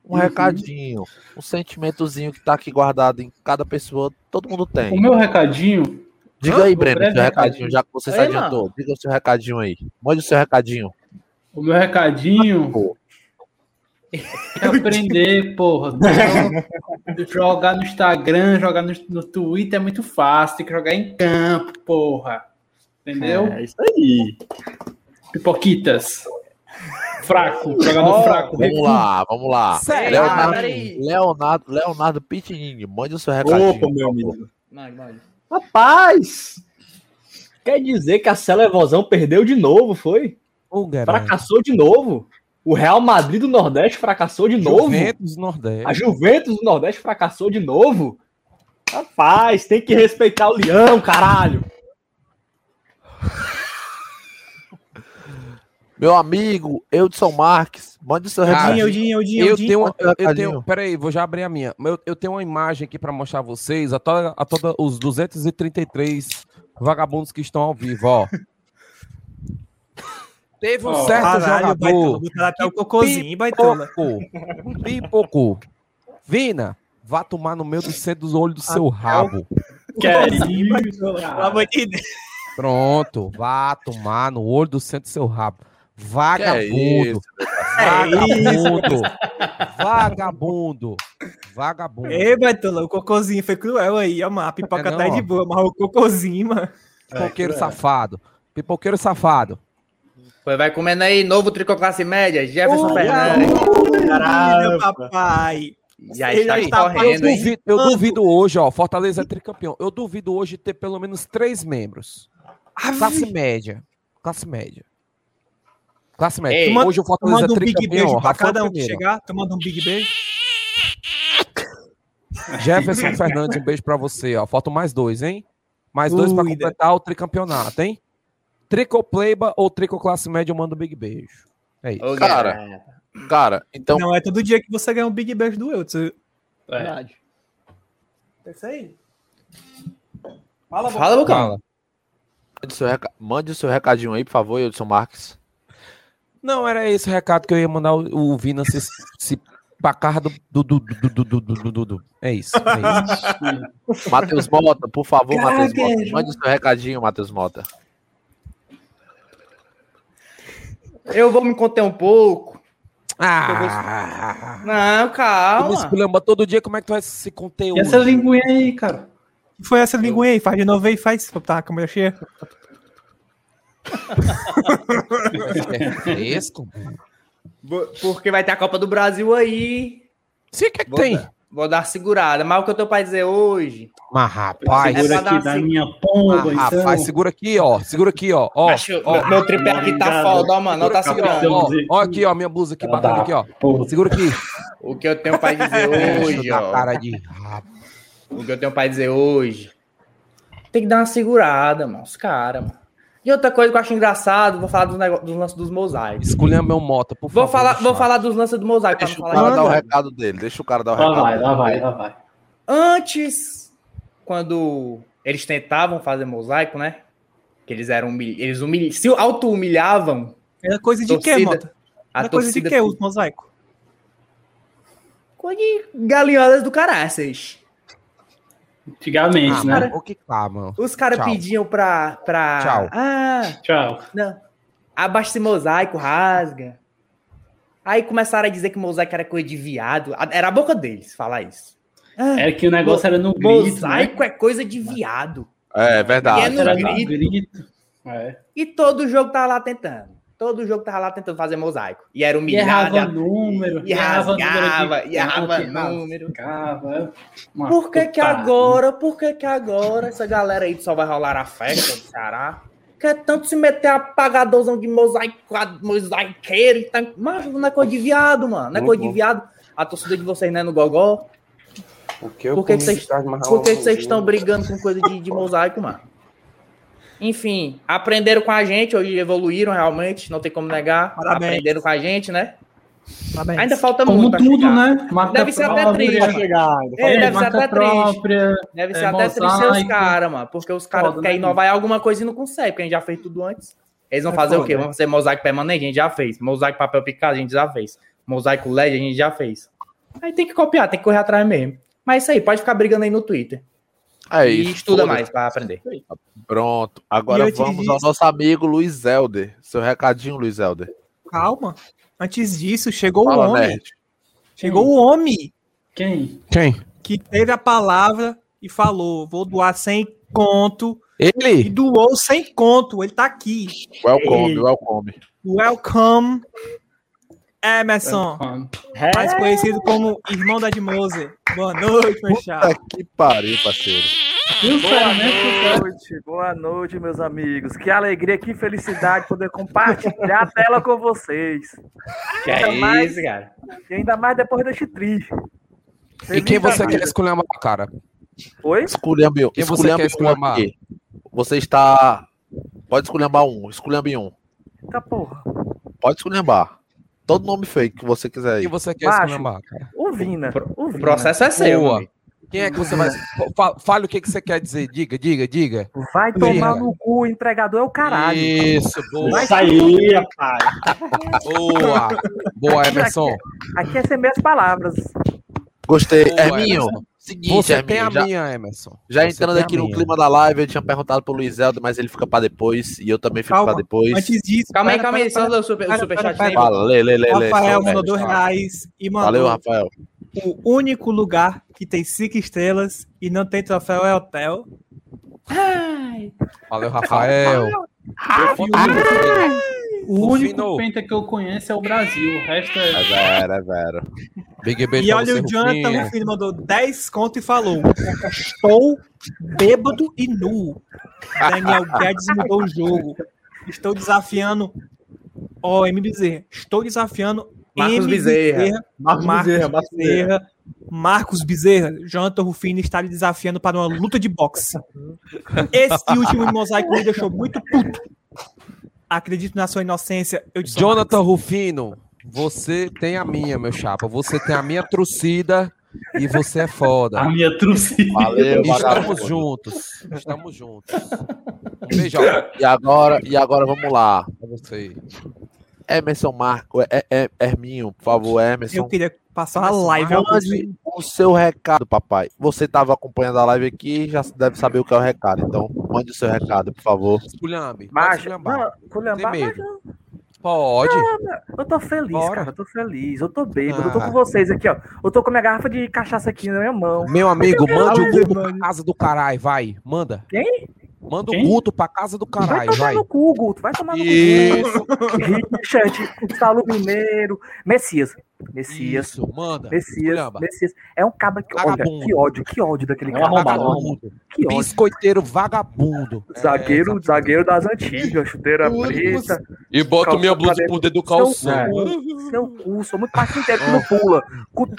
Um Uhum. recadinho. Um sentimentozinho que tá aqui guardado em cada pessoa. Todo mundo O tem. meu recadinho, Diga aí, o Breno, seu recadinho, recadinho. já que você se Aí, adiantou. Diga o seu recadinho aí. Mande o seu recadinho. o meu recadinho Pô. É aprender, porra. jogar no Instagram, jogar no, no Twitter é muito fácil, tem que jogar em campo, porra. Entendeu? É isso aí. Pipoquitas. Fraco, jogar no Ó, fraco. Vamos lá, vamos lá. Sério? Leonardo. Leonardo, Leonardo Pitinini, mande o seu recadinho. Opa, meu amigo. Rapaz! Quer dizer que a Celevozão perdeu de novo, foi? Garoto. Fracassou de novo? O Real Madrid do Nordeste fracassou de novo? Juventus Nordeste. A Juventus do Nordeste fracassou de novo? Rapaz, tem que respeitar o Leão, caralho! Meu amigo, Eudson Marques, mande o seu recadinho. Dinho, Dinho, Dinho, Eu tenho, eu, eu tenho, peraí, vou já abrir a minha. Eu, eu tenho uma imagem aqui pra mostrar a vocês, a toda, a toda os 233 vagabundos que estão ao vivo, ó. Teve um Ó, certo Caralho, Baitola, jogador botar até o cocôzinho, Baitola. pipocou. Vina, vá tomar no meio do centro dos olhos do seu rabo. Que é Cocôzinho, isso, Baitola. cara. Pelo amor de Deus. Pronto, vá tomar no olho do centro do seu rabo. Que é Vagabundo, isso? vagabundo, vagabundo, vagabundo. Ei, Baitola, o cocôzinho foi cruel aí, ó, mano. A pipoca É não, tá aí de boa, mas o cocôzinho, mano. Pipoqueiro safado. Pipoqueiro safado. Pois vai comendo aí, novo tricô classe média, Jefferson Fernandes. Meu papai. Já Ele está aí tá Eu correndo, hein? duvido, eu duvido hoje, ó. Fortaleza é tricampeão. Eu duvido hoje ter pelo menos três membros. Classe média. Classe média. Classe média. Ei, hoje o Fortaleza manda é um big tricampeão. beijo cada um que chegar. Tu manda um big beijo. Jefferson Fernandes, um beijo pra você, ó. Faltam mais dois, hein? Mais dois pra Ui, completar o tricampeonato, hein? Tricopleiba ou trico classe média, eu mando um big beijo. É isso. Cara. Cara, então, Não é todo dia que você ganha um big beijo do Eutz. É. Verdade. É isso aí. Fala, Fala. Fala. mande o seu, reca- mande o seu recadinho aí, por favor, Eudson Marques. Não, era esse o recado que eu ia mandar o, o Vina se, se pacar do, do, do, do, do, do, do, do, do. É isso. É isso. Matheus Mota, por favor, Matheus Mota. Mande o seu recadinho, Matheus Mota. Eu vou me conter um pouco. Ah! Não, Tu me calma. esculhamba todo dia, como é que tu vai se conter E hoje? essa linguinha aí, cara? Que foi essa linguinha aí? Faz de novo aí, faz. Tá com a câmera cheia. É fresco? Porque vai ter a Copa do Brasil aí. Sim, o que é que Vou tem? Vou dar uma segurada. Mas o que eu tenho pra dizer hoje. Mas rapaz, É Segura aqui da assim. minha pomba, então. rapaz, segura aqui, ó. Segura aqui, ó. Ó, Acho- ó, meu, meu tripé aqui tá foda, ó, mano. Não tá segurando. ó, ó, aqui, ó, minha blusa aqui, Ela bacana dá. aqui, ó. Porra. Segura aqui. O que eu tenho pra dizer hoje, ó. cara de. O que eu tenho pra dizer hoje. Tem que dar uma segurada, mano. Os caras, mano. E outra coisa que eu acho engraçado, vou falar dos, nego- dos lances dos mosaicos. Escolha meu moto, por Vou favor. falar, vou falar dos lances do mosaico. pra Deixa o não cara falar dar o recado dele. Deixa o cara dar o Lá recado vai, lá vai, lá vai. Antes, quando eles tentavam fazer mosaico, né? Que eles eram humil... eles humil... se auto-humilhavam, É coisa de quê, Torcida. Mota? a É coisa de quê, o mosaico? coisa de galinhadas do caraças. Antigamente, Ah, né? mano, o que tá? Os caras pediam pra, pra. Tchau. Ah, Tchau. não. Abaixa esse mosaico, rasga. Aí começaram a dizer que mosaico era coisa de viado. Era a boca deles falar isso. Ah, Era que o negócio era no grito, né? mosaico é coisa de viado. É E é verdade. no Era no grito. grito. É. E todo jogo tava lá tentando. Todo jogo tava lá tentando fazer mosaico. E era E humilhado. errava número. e rasgava, e errava número. rasgava. Por que que agora, por que que agora essa galera aí só vai rolar a festa do Ceará? Quer tanto se meter apagadorzão de mosaico, mosaiqueiro e tá... Mas não é coisa de viado, mano. Não é coisa de viado. A torcida de vocês não é no gogó. Por que, vocês- Por que que vocês estão brigando com coisa de, de mosaico, mano? Enfim, aprenderam com a gente, hoje evoluíram realmente, não tem como negar. Parabéns. Aprenderam com a gente, né? Parabéns. Ainda falta Como muito. tudo, chegar. né? Marca Deve ser até triste. Chegar. É, É, deve ser até triste. Deve ser É, até triste os caras, mano. Porque os caras querem né, inovar em alguma coisa e não conseguem, porque a gente já fez tudo antes. Eles vão É fazer o foda, quê? né? Vão fazer mosaico permanente? A gente já fez. Mosaico papel picado? A gente já fez. Mosaico LED? A gente já fez. Aí tem que copiar, tem que correr atrás mesmo. Mas isso aí, pode ficar brigando aí no Twitter. É e isso. estuda mais pra aprender. Pronto. E Agora vamos ao disso- nosso amigo Luiz Zelder. Seu recadinho, Luiz Zelder. Calma. Antes disso, chegou o homem. nerd. Chegou o homem Quem? Quem? que teve a palavra e falou: vou doar 100 conto. E Ele? doou 100 conto. Ele tá aqui. Welcome, Ei. welcome. Welcome, Emerson. É. Mais conhecido como irmão da Edmose. Boa noite, meu. Puta que pariu, parceiro. Boa noite, boa noite, meus amigos. Que alegria, que felicidade poder compartilhar a tela com vocês. Que Ainda é mais- isso, cara. E ainda mais depois deste triste. E quem você quer escolher uma cara? Oi? Esculhambe, Quem você quer um esculhambar? Você está... Pode esculhambar um. Esculhambe um. Eita porra. Pode esculhambar. Todo nome fake que você quiser aí. Quem você quer Macho. uma cara? O Vina. O O Vina. processo é seu. Boa. amigo. Quem é que você vai. Fa- Fale o que, que você quer dizer. Diga, diga, diga. Vai tomar Vina. no cu, o entregador é o caralho. Isso, boa. Vai Isso aí, rapaz. Boa. Boa, Emerson. Aqui é sem minhas palavras. Gostei. Boa, Herminho, Emerson. Seguinte, Você tem a Herminho. Já, minha, Emerson. já Você entrando aqui no minha. clima da live, eu tinha perguntado pro Luiz Zelder, mas ele fica pra depois. E eu também fico Calma. pra depois. Antes disso. Calma aí, calma aí. Só o super- o pera, superchat. Fala, lê, lê, lê. Rafael mandou dois reais e mandou. Valeu, Rafael. O único lugar que tem cinco estrelas e não tem troféu é hotel. Valeu, Rafael. O O único Fino. penta que eu conheço é o Brasil. O resto é. É vero, é vero. Big beijo E olha o Jonathan Rufinha. Rufino mandou 10 conto e falou: Estou bêbado e nu. Daniel Guedes mudou o jogo. Estou desafiando. Ó, M Bezerra. Estou desafiando Marcos M. Bezerra. Marcos Marcos Bezerra, Marcos Bezerra. Bezerra. Marcos Bezerra. Jonathan Rufino está lhe desafiando para uma luta de boxe. Esse último mosaico me deixou muito puto. Acredito na sua inocência. Eu Jonathan Rufino, você tem a minha, meu chapa. Você tem a minha torcida e você é foda. A minha trucida. Valeu, Estamos vagabundo. juntos. Estamos juntos. Um beijão E agora, e agora vamos lá. pra você. Emerson Marco, é, é, Herminho, por favor, Emerson. Eu queria passar uma live. Mande o seu recado, papai. Você estava acompanhando a live aqui, já deve saber o que é o recado. Então, mande o seu recado, por favor. Esculhambe. esculhambar. não, mas medo. Pode. eu tô feliz, Bora. cara. Eu tô feliz. Eu tô bêbado. Eu tô Ah. com vocês aqui, ó. Eu tô com minha garrafa de cachaça aqui na minha mão. Meu amigo, mande o Guto pra casa do caralho, vai. Manda. Quem? Manda Quem? o Guto pra casa do Vai caralho, tomar vai. no cu, Guto. Vai tomar no Isso, cu. Richard, Gustavo Mineiro, Messias. Messias. isso, manda. Messias. Messias. É um cara que. Olha, que ódio, que ódio daquele É um cara. Vagabundo. Que ódio. Biscoiteiro vagabundo. Zagueiro, É, zagueiro das antigas, chuteira preta. E bota minha blusa cadê? por dentro do Seu calção. cu, seu cu, sou muito mais quinteiro que não pula.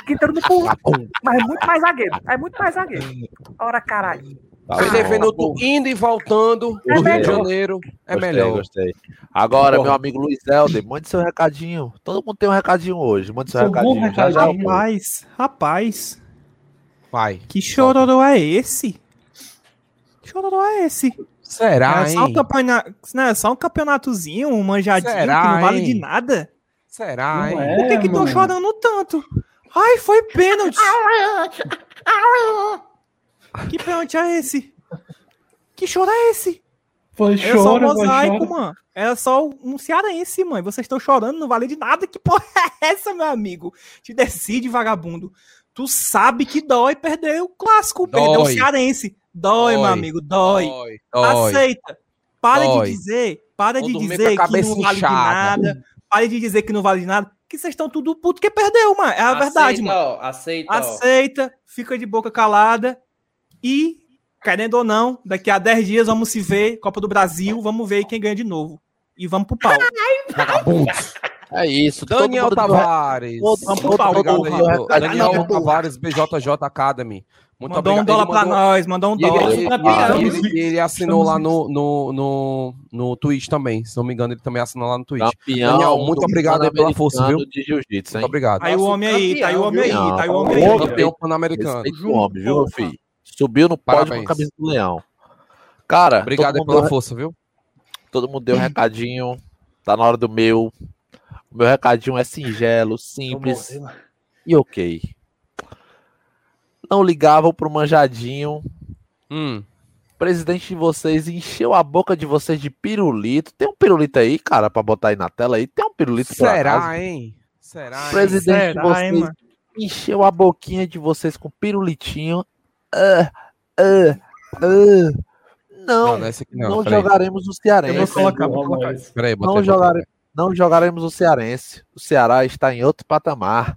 Quinteiro não pula, mas é muito mais zagueiro. É muito mais zagueiro. Ora, caralho. Tá bom. Venuto indo e voltando É do Rio de. Janeiro é Gostei, melhor. Gostei. Agora, Porra. meu amigo Luiz Helder, mande seu recadinho. Todo mundo tem um recadinho hoje. Mande seu bom recadinho. Já, já, recadinho. Rapaz, rapaz, Vai. que chororô é esse? Que chororô é esse? Será, é, só um hein? campeonato, não, é só um campeonatozinho, um manjadinho Será, que não vale hein? de nada. Será, Não hein? é, Por que que estão mano. chorando tanto? Ai, foi pênalti. Que pênalti é esse? Que choro é esse? Foi É só um mosaico, mano. É só um cearense, mãe. Vocês estão chorando, não vale de nada. Que porra é essa, meu amigo? Te decide, vagabundo. Tu sabe que dói perder o clássico, perder o Dói. cearense. Dói, meu Dói. amigo, dói. Dói, dói. Aceita. Pare Dói. de dizer Para Vou de dizer que não vale de inchada. nada. Para de dizer que não vale de nada. Que vocês estão tudo puto que perdeu, mano. É a verdade, mano. Ó, aceita, ó. Aceita, fica de boca calada e, querendo ou não, daqui a 10 dias vamos se ver, Copa do Brasil, vamos ver quem ganha de novo. E vamos pro pau. Vagabundos. É isso. todo Daniel Tavares. todo- Vamos pro todo pau, recadinho. Daniel Tavares, BJJ Academy. Muito mandou um obrigado. dólar Ele pra mandou- nós, mandou um ele, dólar. ele- campeão. ele- ele- ele assinou lá no, no, no, no Twitch também. Se não me engano, ele também assinou lá no Twitch. Campeão Daniel, muito do obrigado aí pela força, viu? Pan-Americano De jiu-jitsu? Muito obrigado. Aí o homem aí, tá aí o homem aí, tá aí o homem aí. Campeão pan-americano. Respeita o homem, viu, filho? Subiu no pódio com a camisa do leão. Cara, Obrigado pela mundo, força, viu? todo mundo deu um recadinho. Tá na hora do meu. O meu recadinho é singelo, simples e ok. Não ligavam pro manjadinho. Hum. O presidente de vocês encheu a boca de vocês de pirulito. Tem um pirulito aí, cara, pra botar aí na tela aí? Tem um pirulito? Será, hein? Será, O presidente Será, de vocês hein, encheu a boquinha de vocês com pirulitinho. Ah, ah, ah. Não, Não, não é não, jogaremos o Eu Cearense. vou colocar, vou colocar. peraí. botei, Não, jogare- não jogaremos o Cearense. O Ceará está em outro patamar.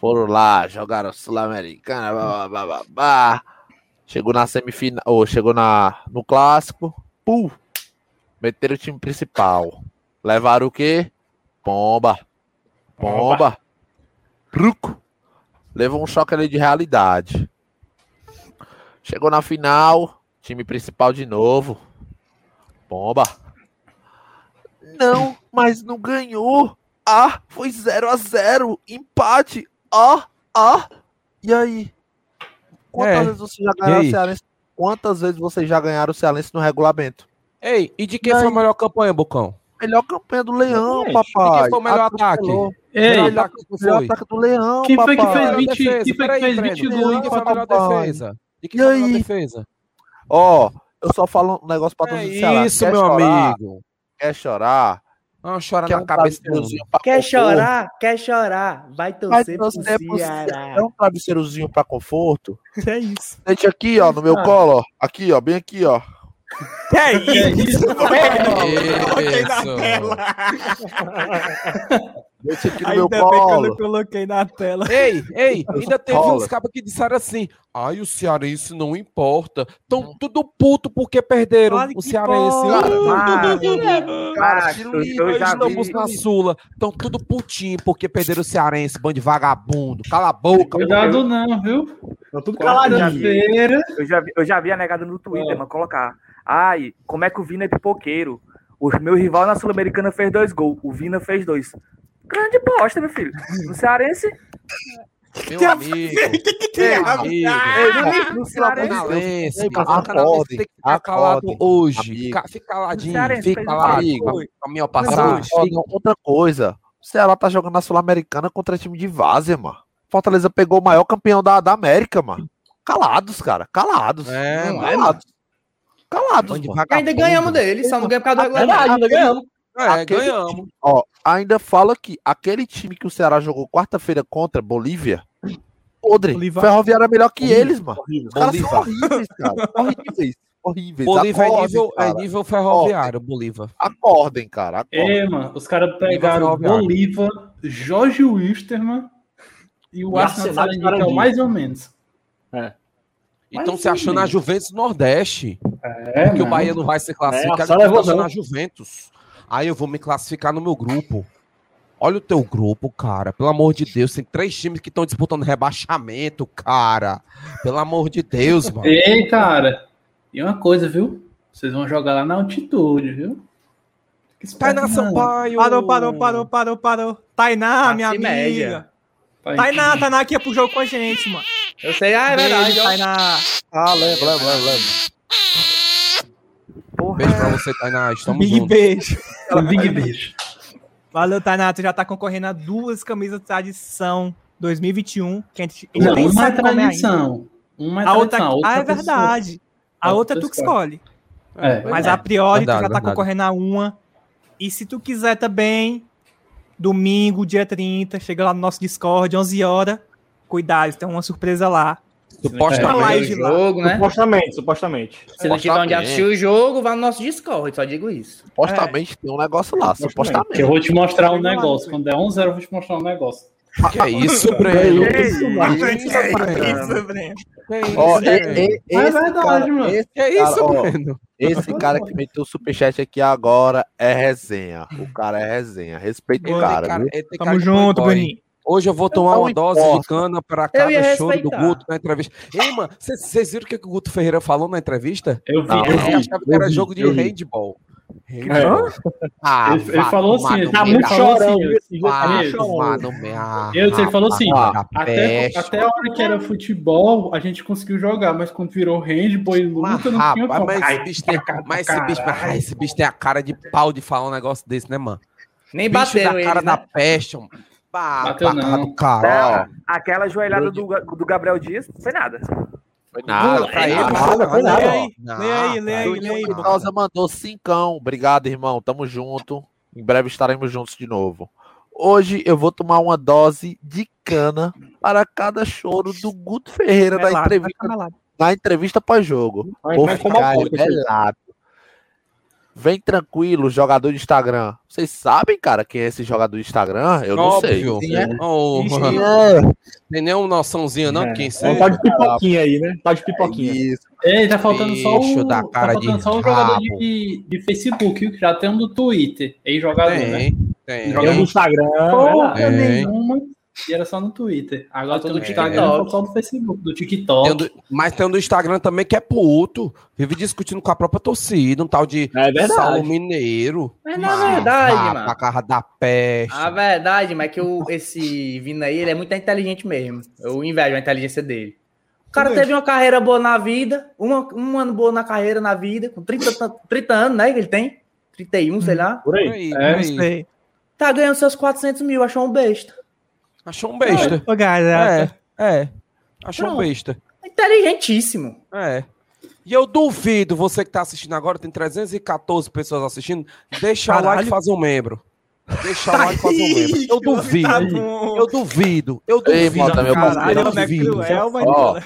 Foram lá, jogaram Sul-Americana, blá, blá, blá, blá, blá. Chegou na semifinal, ou chegou na, no clássico, pum, meteram o time principal. Levaram o quê? Pomba. Pomba. Truco. Levou um choque ali de realidade. Chegou na final, time principal de novo. Pomba. Não, mas não ganhou. Ah, foi 0 a 0 Empate. Ah, ah. E aí? Quantas É. vezes você já ganhou o Cearense? Quantas vezes vocês já ganharam o Cearense no regulamento? Ei, e de quem E foi a melhor campanha, Bocão? Melhor campanha do Leão, Exatamente. papai. E quem foi o melhor ataque? Ei, Melhor ataque foi? ataque do Leão, Quem foi que papai. fez Melhor 20 defesa. quem foi que fez Breno. 20 E gols quem foi a melhor papai? defesa? E quem E melhor aí? defesa? Ó, eu só falo um negócio pra todos É isso, Quer meu chorar? amigo. Quer chorar? Não, chora Quer na um cabeça Quer conforto? chorar? Quer chorar? Vai Vai torcer pro torcer pro Ceará. É um travesseirozinho pra conforto. É isso. Deite aqui, ó, no meu Ah. colo, ó. Aqui, ó, bem aqui, ó. É isso. Na Isso. aqui no Ainda meu bem que eu não colo. coloquei na tela. Ei, ei, ainda teve uns cabos que disseram assim: ai, o cearense não importa. Tão tudo puto porque perderam Olha o cearense. Cara, Estamos na Sula. Tão tudo putinho porque perderam o cearense, bando de vagabundo. Cala a boca. Cuidado não, viu? Tô tudo Quarta-feira. Eu já, vi- eu já vi a negada no Twitter, Ah. mano, colocar. Ai, como é que o Vina é pipoqueiro? O meu rival na Sul-Americana fez dois gols. O Vina fez dois. Grande bosta, meu filho. No Cearense, Meu amigo. Meu amigo. no, no Cearense. Canalense, Ei, mas o canalense acordem, tem que ficar calado hoje. amigo. Fica, fica caladinho, Cearense fica amigo. Passagem. ó, diga outra coisa. O Ceará tá jogando na Sul-Americana contra time de Várzea, mano. Fortaleza pegou o maior campeão da, da América, mano. Calados, cara. Calados. É, mano. Calados. Calados, mano. Ainda ganhamos dele, só não ganhamos por causa do É regulamento. verdade, ainda ganhamos. É, ganhamos. Ó, ainda fala que aquele time que o Ceará jogou quarta-feira contra Bolívia, podre. Bolívar. Ferroviário é melhor que eles, mano. Os caras são Bolívar. horríveis, cara. horríveis. Horríveis. Bolívar é Acordem, nível, é nível ferroviário, Bolívar. Acordem, cara. Acordem. É, mano, os caras pegaram. Bolívar, Jorge Wisterman e o E Arsenal Arsenal que é Sarandi. mais ou menos. Então Mas, se achando a. Juventus Nordeste. É, Porque o. Bahia não vai se classificar, É, tá levou achando a Juventus. Aí eu vou me classificar no meu grupo. Olha o teu grupo, cara. Pelo amor de Deus, tem três times que estão disputando rebaixamento, cara. Pelo amor de Deus, mano. Ei, cara. E uma coisa, viu? Vocês vão jogar lá na altitude, viu? Tainá. Sampaio. Parou, parou, parou, parou, parou. Tainá, minha Classe amiga. média. Vai. Tainá, Tainá aqui é pro jogo com a gente, mano. Eu sei, ah, é verdade. Tainá. Ah, lembra, lembra, lembra. Porra. Beijo pra você, Tainá. Estamos Big juntos. beijo. Big beijo. Valeu, Tainá. Tu já tá concorrendo a duas camisas de tradição 2021. Que a gente, a Não, nem uma é tradição. Uma é A outra, tradição. ah, é outra verdade. A Outra outra tu que escolhe. É, Mas é. a priori Verdade, tu já tá verdade. concorrendo a uma. E se tu quiser também, domingo, dia 30, chega lá no nosso Discord, 11 horas. Cuidado, tem uma surpresa lá. Supostamente. live o lá. jogo, né? Supostamente, supostamente. Se não tiver onde assistir o jogo, vá no nosso Discord, só digo isso. Supostamente tem um negócio lá, supostamente. Eu vou te mostrar um negócio. Quando der 1-0, eu vou te mostrar um negócio. Que é isso, Breno? Que isso, mano? Que isso, Breno? Isso. Que isso, Ó, e- Breno? É verdade, mano. esse Que isso, Breno? Esse cara que meteu o superchat aqui agora é resenha. O cara é resenha. Respeita o cara, viu? Tamo junto, playboy. Hoje eu vou tomar uma dose de cana para Eu cada choro do. Guto na entrevista. Ei, mano, vocês viram o que, o Guto Ferreira falou na entrevista? Eu vi. Não, eu Ele vi. achava que eu era vi, jogo de eu handball. É. Ah, Ele- ele falou assim, tá meio muito da- chorão, tá Ele-. Ah, Eu, falou assim, até, a hora que era futebol, a gente conseguiu jogar, mas quando virou handball e Mas, luta, não tinha como. mas Ai, esse bicho tem, mas esse bicho, ai, esse bicho tem a cara de pau de falar um negócio desse, né, mano? Nem bicho bateram da ele, cara né? da peste, mano. Pá, Bateu pá, não. do. É, Aquela joelhada do, do Gabriel Dias não foi nada. Foi nada. Pra ele, nada. nada, foi não, nada. Lê aí, não. lê aí, lê aí, Vidosa mandou cincão. Obrigado, irmão. Tamo junto. Em breve estaremos juntos de novo. Hoje eu vou tomar uma dose de cana para cada choro do Guto Ferreira na Melado, entrevista, na entrevista pós-jogo. Vou ficar melado. Vem tranquilo, jogador de Instagram. Vocês sabem, cara, quem é esse jogador de Instagram? Eu não Óbvio. sei. Sim, é. Oh, É, tem nenhuma noçãozinha, não, de quem É um seja. tal de pipoquinha aí, né? Tal de pipoquinha. isso. Ei, tá faltando só Bicho o, da tá cara faltando de só o jogador de, de Facebook, viu? que já tem um do Twitter. Ex-jogador, né? Tem, tem. Joga Tem um do Instagram, Porra nenhuma. E era só no Twitter. Agora tem do do Instagram, TikTok. só do Facebook, do TikTok. do- mas tem um do Instagram também que é puto. Vive discutindo com a própria torcida, um tal de É verdade. Saulo Mineiro. Mas na verdade, Ah, mano. Pra carra da peste. A verdade, mas é que o, esse Vina aí, ele é muito inteligente mesmo. Eu invejo a inteligência dele. O cara teve uma carreira boa na vida, uma, um ano boa na carreira, na vida, com 30, tan- 30 anos, né, que ele tem? 31, sei lá. Por aí. É. Isso aí. Tá ganhando seus 400 mil, achou um besta. Achou um besta. Ô, galera. É, é. Achou um Pronto. besta. Inteligentíssimo. É. E eu duvido, você que tá assistindo agora, tem 314 pessoas assistindo, deixa o like Caralho. e fazer um membro. Deixa o like e fazer um membro. Eu duvido. Tá. Eu duvido. Eu Ei, duvido. Mota, meu Caralho, parceiro, como é duvido. cruel, mas... Ó,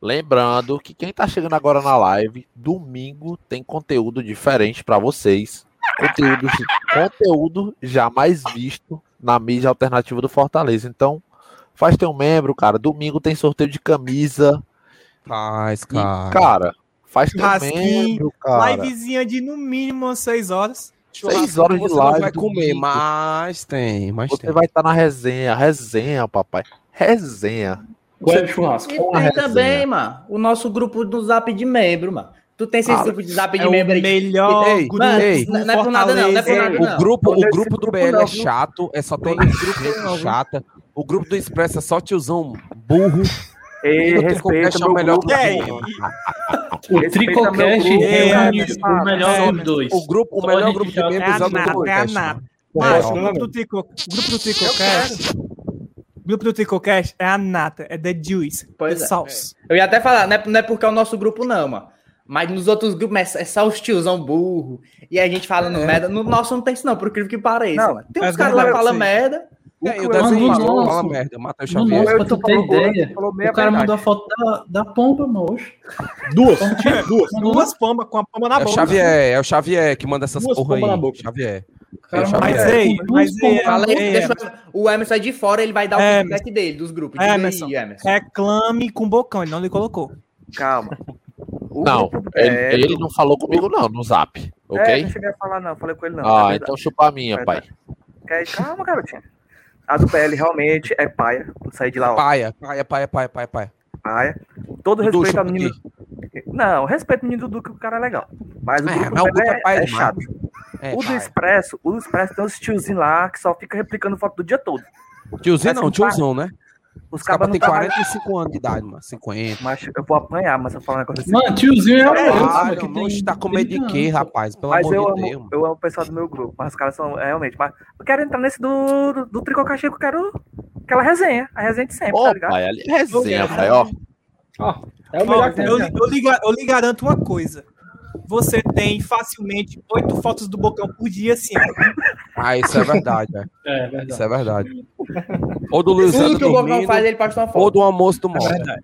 Lembrando que quem tá chegando agora na live, domingo tem conteúdo diferente pra vocês. Conteúdo, conteúdo jamais visto na mídia alternativa do Fortaleza. Então, faz teu membro, cara. Domingo tem sorteio de camisa. Faz, E, cara. cara, faz teu membro, cara. Livezinha de no mínimo umas 6 horas. Seis horas de você não live. vai comer, domingo. mas tem, mas Você tem. vai estar na resenha. Resenha, papai. Resenha. Qual é o churrasco? E tem resenha. também, mano, o nosso grupo do Zap de membro, mano. Tu tem esse Ah, grupo de Zap de É membro aí? melhor Ei, grupo ei. do não é por nada não, não é por nada não. O grupo, Não o grupo do grupo BL não, é chato, é só tem Não gente chata. O grupo do Expresso é só tiozão burro. Ei, O Tricocast é o melhor grupo. O Tricocast grupo. reúne É, o melhor é, dos dois. O grupo, o melhor grupo de membros É a o do nata, é a Tricocast. Mas É, o grupo do Tico, o grupo do Ticocast, o grupo do Ticocast é a nata, é the juice, Pois the é. sauce. Eu ia até falar, não é, não é porque é o nosso grupo, não, mano. Mas nos outros grupos é, é só os tiozão burro. E a gente falando merda. No nosso não tem isso, não, por incrível que pareça. Não. Tem é uns caras lá que verdade, falam sim. merda. Aí, o que o desenho falou, fala merda, Matheus Xavier. nosso, pra Eu tu ter ideia, o cara verdade. mandou a foto da, da pompa, moço. Duas. Duas. Duas pombas com a pomba na É o boca. Xavier, é o Xavier que manda essas Duas porra pombas na aí. boca. Xavier. O cara É, Mas ei, mas ei, aí, é, o Emerson é de fora, ele vai dar o É, feedback dele, dos grupos. É, aí, Emerson. Reclame com o bocão, ele não lhe colocou. Calma. O Não, grupo ele, BL ele não falou comigo, não, no zap. É, Ok? não cheguei a falar, não. Falei com ele, não. ah, é então chupa a minha, pai. Quer- Calma, garotinho. A do PL realmente é paia. Sair de lá, ó. Paia, paia, paia, paia, paia, paia. Paia. Todo Dudu, respeito ao menino. Não, respeito o menino Dudu, que o cara é legal. Mas o É, grupo o PL é paia é, é chato. É, o do paia. Expresso, o do Expresso tem uns tiozinhos lá que só fica replicando foto do dia todo. Tiozinho Parece não, um tiozão, né? Os cabas trabalham. 45 anos de idade, mano. 50. Mas eu vou apanhar, mas eu falar um negócio assim. Mano, tiozinho é o É, outro, Caralho, que tem tá com medo de 30 quê, rapaz? Pelo Mas amor eu de amo, Deus, eu amo o pessoal do meu grupo. Mas os caras são é, realmente. Mas eu quero entrar nesse do, do, do Tricocachê que eu quero. Aquela resenha. A resenha de sempre, tá Ô, ligado? pai, ali é resenha, pai, ó. É o Ó, melhor que eu, tem. eu, lhe, eu lhe garanto uma coisa. Você tem facilmente oito fotos do bocão por dia, sim. Ah, isso é verdade, é. É, verdade. Isso é verdade. Ou do Luizão Tudo que o Bocão faz, ele posta uma ou foto. do almoço do É Mota. verdade.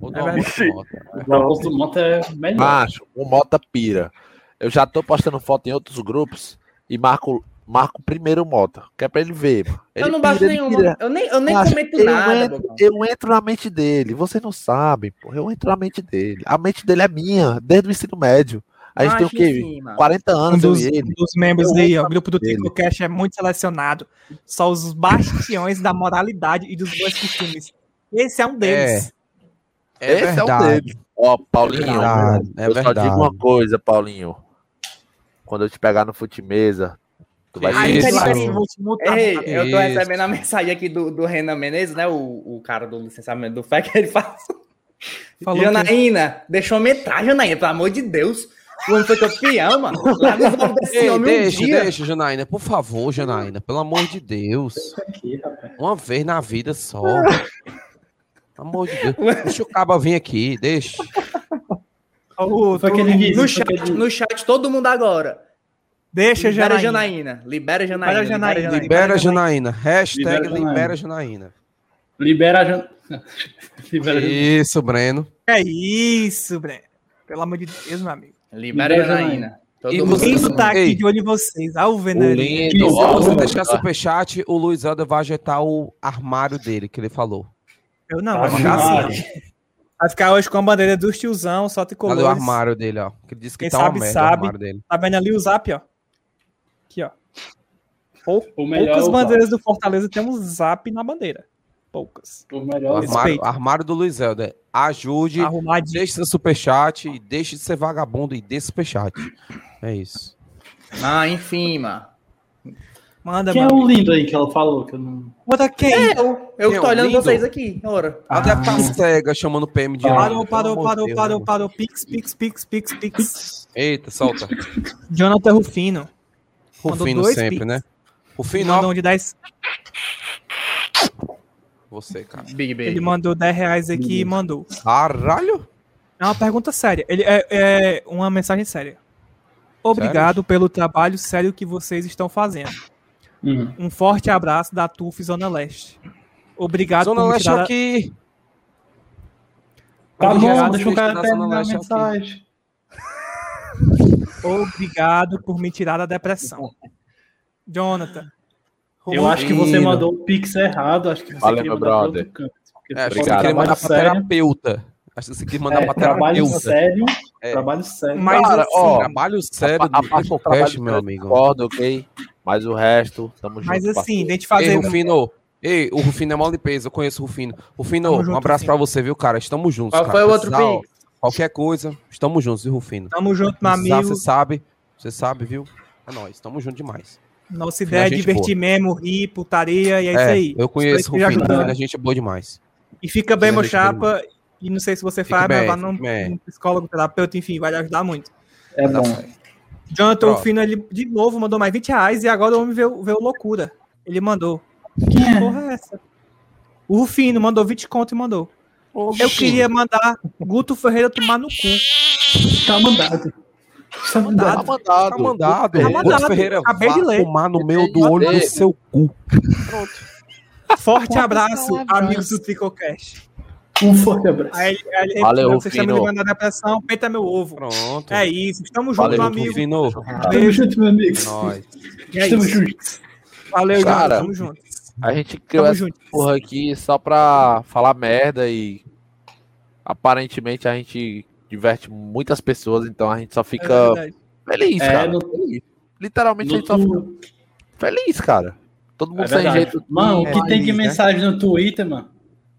Ou O É do Alfonso verdade. Mota. O Alfonso do Mota é melhor. Macho, o Mota pira. Eu já tô postando foto em outros grupos e marco, marco primeiro o Mota, que é pra ele ver. mano. Eu Ele não baixo pira, ele nenhuma. pira. Eu nem, eu nem Macho, comento eu nada, entro, eu entro na mente dele. Vocês não sabem, pô. Eu entro na mente dele. A mente dele é minha, desde o ensino médio. A gente tem o quê? enfim, mano. 40 Um anos, dos, um ele. dos membros Eu aí, ó, o grupo do dele. TricoCast é muito selecionado. Só os bastiões da moralidade e dos bons costumes. Esse é um deles. É Esse é o verdade. dele. Ó, Paulinho, Verdade, é eu só verdade. digo uma coisa, Paulinho. Quando eu te pegar no Futimesa, tu vai Que Ai, ser isso, Ei, eu tô Isso. recebendo a mensagem aqui do, do Renan Menezes, né? O, o cara do licenciamento do FEC, ele fala. Falou que- Janaína, deixa eu entrar, Janaína, pelo amor de Deus. O homem foi campeão, mano. Lá nos olhos desse Ei, homem deixa, um dia. deixa, Janaína. Por favor, Janaína. Pelo amor de Deus. Aqui. Uma vez na vida só. Pelo amor de Deus. Deixa o caba vir aqui, deixa. Foi. No chat, no chat, todo mundo agora. Deixa, Libera Janaína. Janaína. Libera Janaína. Libera Janaína. Libera Janaína. Hashtag Libera Janaína. libera Janaína. Libera a Jan... Libera a Jan... Isso, Breno. É isso, Breno. Pelo amor de Deus, meu amigo. Libera Janaína. Todo E mundo. Lindo tá aqui Ei. de olho em vocês. Ah, o Isso, Se você deixar superchat, o Luiz Helder vai ajeitar o armário dele, que ele falou. Eu não, Tá vai ficar assim. Vai ficar hoje com a bandeira dos tiozão, só Olha tricolores. o armário dele, ó. Que ele disse que Quem tá uma sabe, merda sabe. o armário dele. Tá vendo ali o zap, ó? Aqui, ó. Pou- Poucas é bandeiras do Fortaleza temos zap na bandeira. Poucas. O melhor armário, armário do Luiz Helder. Ajude, Arrumadinho. deixe seu superchat e deixe de ser vagabundo e dê superchat. É isso. Ah, enfim, mano. Manda, Quem é o lindo aí que ela falou? Que eu não... Manda quem? Eu, eu Quem que é tô o olhando lindo? vocês aqui. Ora. Ela deve estar cega chamando o PM de Parou, parou, parou, de parou, parou. Pix, pix, pix, pix, pix. Eita, solta. Jonathan Rufino. Rufino sempre, pix. né? Rufino, Mandou um de 10. Você, cara. Big Baby. Ele mandou 10 reais aqui e mandou. Caralho! É uma pergunta séria. Ele é, é uma mensagem séria. Obrigado pelo trabalho sério que vocês estão fazendo. Hum. Um forte abraço da TUF Zona Leste. Obrigado Zona por Leste tirar... aqui. Tá Obrigado, bom, deixa o cara da terminar a Leste aqui. mensagem. Obrigado por me tirar da depressão. Jonathan. Eu acho que você mandou o pix errado. Acho que você Valeu, queria meu brother. canto. É, acho que você queria mandar pra terapeuta. Acho que você queria mandar É, pra trabalho terapeuta. sério. É. Trabalho sério. Mas Cara, assim, ó, Trabalho sério a, a do parte do trabalho meu eu amigo. Concordo, ok? Mas o resto, tamo junto. mas assim, parceiro. a gente Ei, fazer. Rufino. Ei, o Rufino é mó limpeza, eu conheço o Rufino. Rufino, Tamo um junto, abraço Rufino. pra você, viu, cara? Estamos juntos, Qual cara. foi o outro pix? Qualquer coisa, estamos juntos, viu, Rufino? Tamo junto, meu amigo. Você sabe, você sabe, viu? É nóis, estamos juntos demais. Nossa ideia é gente divertir mesmo, rir, putaria, e é, isso aí. eu conheço o Rufino, ajude. Rufino é gente boa demais. E fica bem, meu Gente boa chapa. E não sei se você Fique faz, mas bem, num, fique bem. num psicólogo, terapeuta, enfim, vai lhe ajudar muito. É bom. Jonathan Pronto. Rufino, ele de novo mandou mais 20 reais e agora o homem veio, veio loucura. Ele mandou. Que é? porra é essa? O Rufino mandou 20 conto e mandou. Eu queria mandar Guto Ferreira tomar no cu. Tá mandado. Tá Tá mandado. mandado. Tá mandado. Tá mandado. Ferreira, Acabei de ler. tomar no meio do olho do seu cu. Forte Quantas abraço, palavras? amigos do Tricocast. Um forte abraço. Aí, aí Valeu, vocês Rufino. levando na depressão, peita meu ovo. Pronto. É isso, estamos juntos, Valeu, meu amigo. Rufino, Tamo junto, meu amigo. nós. É Estamos juntos. Valeu, Cara, Jonathan, tamo junto. A gente criou Tamo essa junto. porra aqui só pra falar merda e aparentemente a gente diverte muitas pessoas, então a gente só É fica verdade. feliz, É, cara. no-. Literalmente a No gente só fica tu... feliz, cara. Todo mundo É sem jeito. Mano, o É, que tem de né? mensagem no Twitter, mano?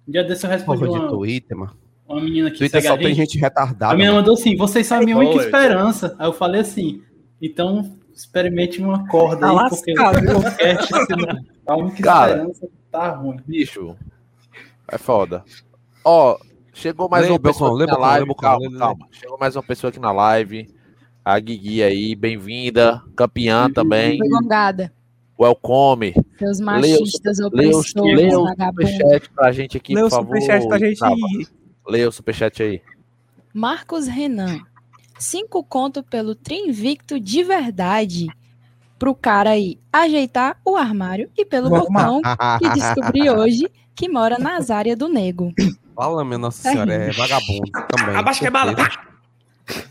Um dia desse eu respondi Porra de uma, Twitter, mano. uma menina que Twitter só a tem gente. retardada. A menina mandou assim: vocês são a minha É única esperança. Aí eu falei assim: então experimente uma corda Tá aí, porque lascado, viu? o podcast, senão a única Cara. esperança tá ruim. Bicho, é foda. Ó, chegou mais Lê, uma pessoa lê, aqui na lê, live. Calma, lê, lê. calma. Chegou mais uma pessoa aqui na live. A Guigui aí, bem-vinda. Campeã também. Foi gongada. Welcome. Seus o- machistas o, opressores, leia o superchat pra gente aqui, Lê por o favor. superchat pra gente ir. Leia o superchat aí. Marcos Renan. Cinco conto pelo Trinvicto de verdade. Pro cara aí ajeitar o armário e pelo Vou arrumar. bocão que descobri hoje que mora nas áreas do nego. Fala, minha Nossa Senhora, é vagabundo também. Abaixa que é bala. certeza.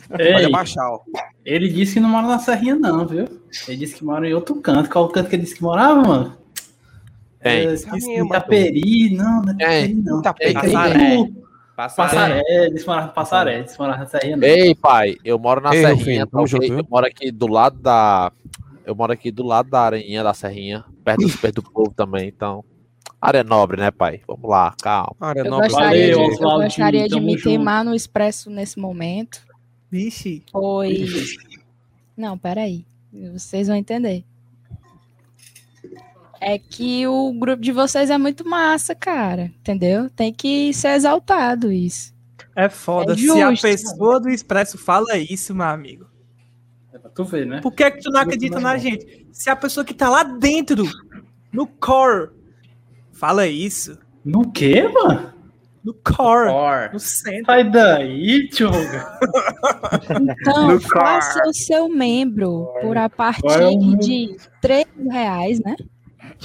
Pode Ei, abaixar, ó. ele disse que não mora na Serrinha, não, viu? Ele disse que mora em outro canto. Qual canto que ele disse que morava, mano? É, esqueci, Itaperi, não, não é Itaperi, não. Itaperi. Passaré. Passaré. Passaré, ele disse que morava no Passaré, ele disse que morava na Serrinha, não. Ei, pai, eu moro na Ei, Serrinha. Tá ok? junto, eu moro aqui do lado da. Eu moro aqui do lado da Aranha, da Serrinha, perto do Super do Povo também, então. Área nobre, né, pai? Vamos lá, calma. Área Eu nobre. gostaria, Valeu, de, eu gostaria de me junto. queimar no expresso nesse momento. Vixe. Foi. Não, peraí. Vocês vão entender. É que o grupo de vocês é muito massa, cara. Entendeu? Tem que ser exaltado isso. É foda. É Se a pessoa do Expresso fala isso, meu amigo. É pra tu ver, né? Por que, que tu não acredita na gente? Se a pessoa que tá lá dentro, no core, fala isso. No quê, mano? No core, Or. no centro. Sai daí, Tioga. Então, No faça o seu membro por a partir é de 3 reais, né?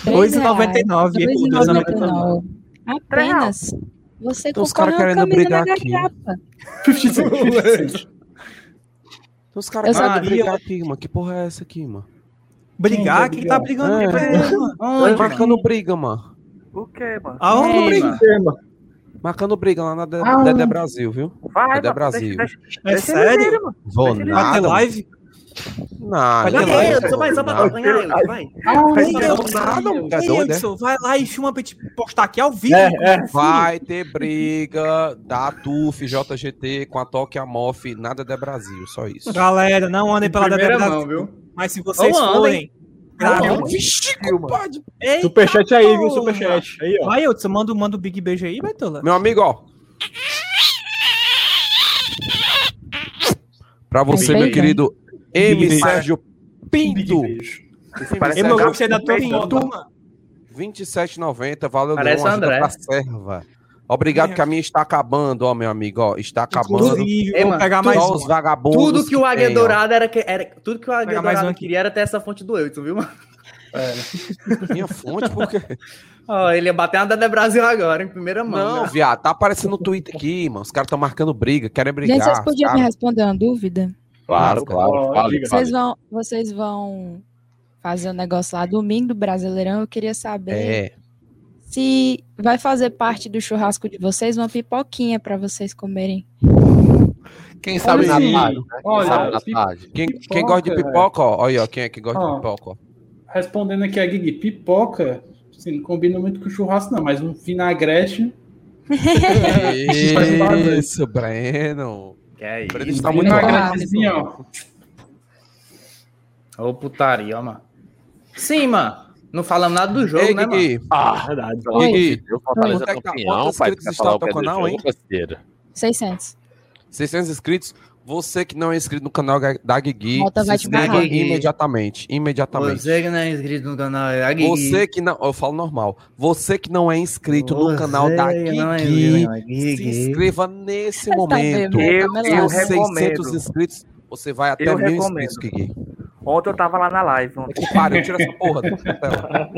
R$ 2,99. R$ 2,99. Apenas. Você uns concorre cara uma querendo camisa brigar mega aqui. capa. 50 Cent, 50 Cent. Os caras sabia. brigar aqui, mano. Que porra é essa aqui, mano? Brigar? Quem Quem vai tá brigando É. ele, mano? Onde, Marcando briga, mano. O quê, mano? Aonde Ei, briga? mano. Marcando briga lá na De- Ah. Dedé Brasil, viu? Vai, Dedé mano, Brasil. deixa- deixa- É deixa sério? mano. Vou Deixa ele- Vai ter nada. live? Nada. Vai ter Vai, live? Edson, vai, só pra Nada. acompanhar ele, vai. Edson, nada, mano. É Ei, doido, é? Edson, vai lá e filma pra gente postar aqui ao vivo. É, é. Vai ter briga da TUF, JGT com a Toque Amof, nada de Brasil, só isso. Galera, não andem pela mão, Brasil. viu? Mas se vocês forem, Ou um compadre. Superchat aí, viu? Superchat. Aí, ó. Vai, Edson, manda, manda um big beijo aí, Baitola. Meu amigo, ó. Pra você, meu querido M. Sérgio Pinto. parece foto, peitando. mano. 27,90. Valeu, Parece André. pra serva. Obrigado, que a minha está acabando, ó, meu amigo, ó. Está acabando. Inclusive, pegar mais um. os vagabundos. Tudo que o Águia tem. Dourada era, que- era. Tudo que o Águia um Dourada queria era ter essa fonte do Edson, viu, mano? Minha fonte, por quê? Ó, ele ia bater na Dedé Brasil agora, em primeira mão. Não, né? viado, tá aparecendo no Twitter aqui, mano. Os caras estão marcando briga, querem brigar. Gente, vocês podiam cara. me responder uma dúvida? Claro, claro. Fale, diga. Vocês fale. vão, vocês vão fazer o negócio lá domingo do Brasileirão. Eu queria saber É. se vai fazer parte do churrasco de vocês uma pipoquinha pra vocês comerem. Quem sabe na tarde, né? Quem olha, sabe na pi- tarde. Quem, gosta de pipoca, ó. Olha aí, ó. Quem é que gosta Ó. de pipoca, ó. Respondendo aqui a Gui, pipoca, assim, não combina muito com churrasco, não, mas um vinagrete. Isso, Breno. Que é Breno isso. está muito Vinagretezinho, ó. Ô, putaria, ó, mano. Sim, mano. Não falamos nada do jogo, Ei, né, mano? Gui, Ah, verdade. Gui, Eu Fortaleza Quanto é que tá- campeão, pai. inscritos Tu quer está falar o o que teu é do canal, jogo, hein? parceiro? 600. 600 inscritos. Você que não é inscrito no canal da Guigui, Volta se inscreva imediatamente. Imediatamente. Você que não é inscrito no canal, é a Gui. Você que não, eu falo normal. Você que não é inscrito no Você canal da é Guigui, na se Gui. inscreva nesse Tá momento. bem, Eu- tá eu. Com 600 recomendo. inscritos, você vai até Eu mil recomendo. inscritos, Guigui. Ontem eu tava lá na live. Ontem. Pariu, tira essa porra tela.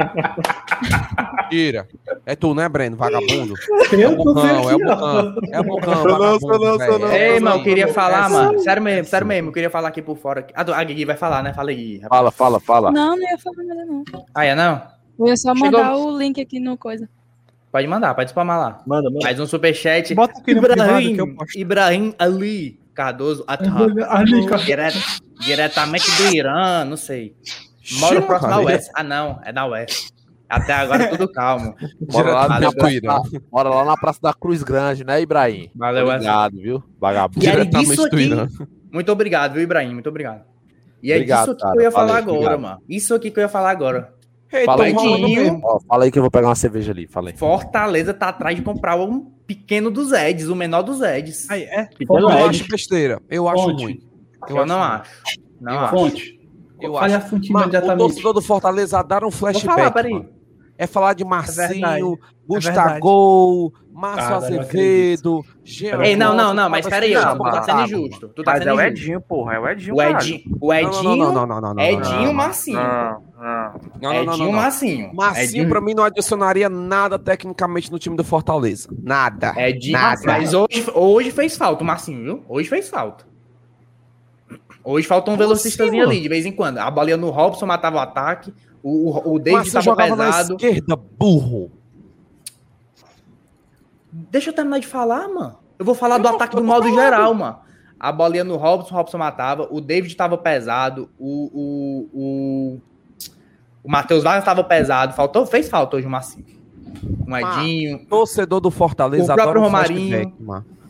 Tira. É tu, né, Breno? Vagabundo. É o Eu não sei Bocão, é o. Bocão. É o Bocão, vagabundo. Ei, É mano, queria falar, É mano. Sério mesmo, sério mesmo. Eu queria falar aqui por fora. Ah, a Gui vai falar, né? Fala aí, Gui. Fala, fala, fala. Não, não ia falar nada, não. Ah, é não? Eu ia só Chegou- mandar o link aqui no coisa. Pode mandar, pode spamar lá. Manda, manda. Mais um superchat. Bota aqui no privado que eu Ibrahim, posto. Ibrahim Ali Cardoso diretamente do Irã, não sei. Moro Xiii, próximo da. West. Ah, não, é da West. Até agora tudo calmo. Mora lá, na praça, mora lá na Praça da Cruz Grande, né, Ibrahim? Valeu. Obrigado, viu? Vagabundo. E disso do aqui. Irã. Muito obrigado, viu, Ibrahim? Muito obrigado. E é Obrigado, disso aqui cara. que eu ia falar agora, obrigado. mano. Isso aqui que eu ia falar agora. Ei, Fala aí, mesmo. Ó, fala aí que eu vou pegar uma cerveja ali. Fala aí. Fortaleza tá atrás de comprar um pequeno dos Eds, o menor dos Eds. Aí, é. Pequeno Eu Ed. acho besteira. Eu acho Fonte. ruim. Eu, não ruim. acho. Não Eu acho. Fonte. Eu Fale acho. a fonte Mano, o torcedor do Fortaleza dar um flashback. falar. É falar de verdade. Marcinho, verdade. Gustavo, Márcio Ah, Azevedo, Jean Ei, não, não, não, mas peraí, assim, tu tá ah, sendo tá, injusto. Tu tá Mas é o injusto. Edinho, porra. É o Edinho, O. Edinho, o Não, Edinho, não, não, não, não, não, Edinho não. Massinho. Não, Edinho não, não. Massinho, Edinho- pra mim, não adicionaria nada tecnicamente no time do Fortaleza. Nada. Edinho, Nada. mas hoje, hoje fez falta o Massinho, viu? Hoje fez falta. Hoje faltou um velocistazinho assim, ali, de vez em quando. A bolinha no Robson matava o ataque, o, o, o David tava jogava na pesado. esquerda, burro. Deixa eu terminar de falar, mano. Eu vou falar do ataque do modo geral, mano. A bolinha no Robson, o Robson matava. O David tava pesado. O, o, o, o Matheus Vargas tava pesado. Faltou, fez falta hoje o Massinho. Um Edinho. Torcedor do Fortaleza O próprio adora Romarinho.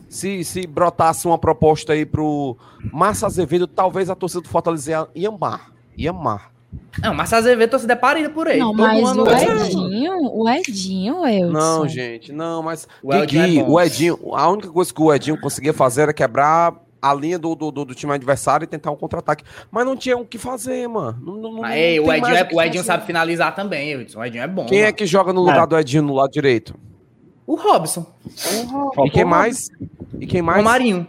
Se, se brotasse uma proposta aí pro Márcio Azevedo, talvez a torcida do Fortaleza ia, ia amar. Ia amar. Não, mas Azevedo torcida é parida por ele. Não, Todo mas ano o Edinho, o Edinho, Elton. Não, gente, não, mas. O Edinho Gui, é o Edinho, a única coisa que o Edinho conseguia fazer era quebrar a linha do, do, do- do time adversário e tentar um contra-ataque. Mas não tinha o que fazer, mano. Não, não- não- ei, não o Edinho, mais é- o Edinho sabe finalizar também, Edson. O Edinho é bom. Quem é mano. que joga no lugar do Edinho no lado direito? O Robson. E quem mais? E quem O mais? Romarinho.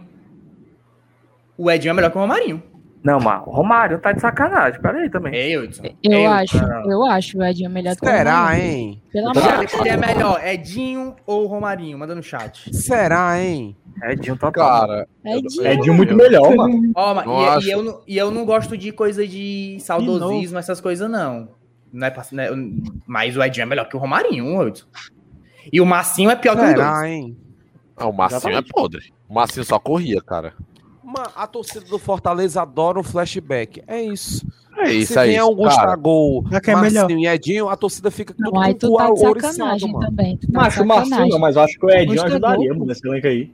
O Edinho é melhor que o Romarinho. Não, mas o Romário tá de sacanagem. Pera aí também. Ei, Edson. Eu Ei, acho, Edson. eu acho o Edinho melhor do que o Será, hein? Pelo amor é- Quem é melhor, Edinho ou Romarinho? Manda no chat. Será, hein? Edinho total. Cara, Edinho. Edinho muito melhor, mano. Ó, mas- Não e, e eu, não- e eu não gosto de coisa de saudosismo, essas coisas, não. Não é pra- não é- mas o Edinho é melhor que o Romarinho, Edson. E o Massinho é pior que os dois. Será, hein? ah, o Massinho é Exatamente. podre. O Massinho só corria, cara. Ma- A torcida do Fortaleza adora um flashback. É isso. É isso Se aí. vier um Gustavo, é. Marcinho e Edinho, a torcida fica tudo Não, aí com tu o tá de ouro sacanagem mano. também. Tu tá Macho, Marcinho não, mas eu acho que o Edinho Gostador. ajudaria mano, nesse elenco aí.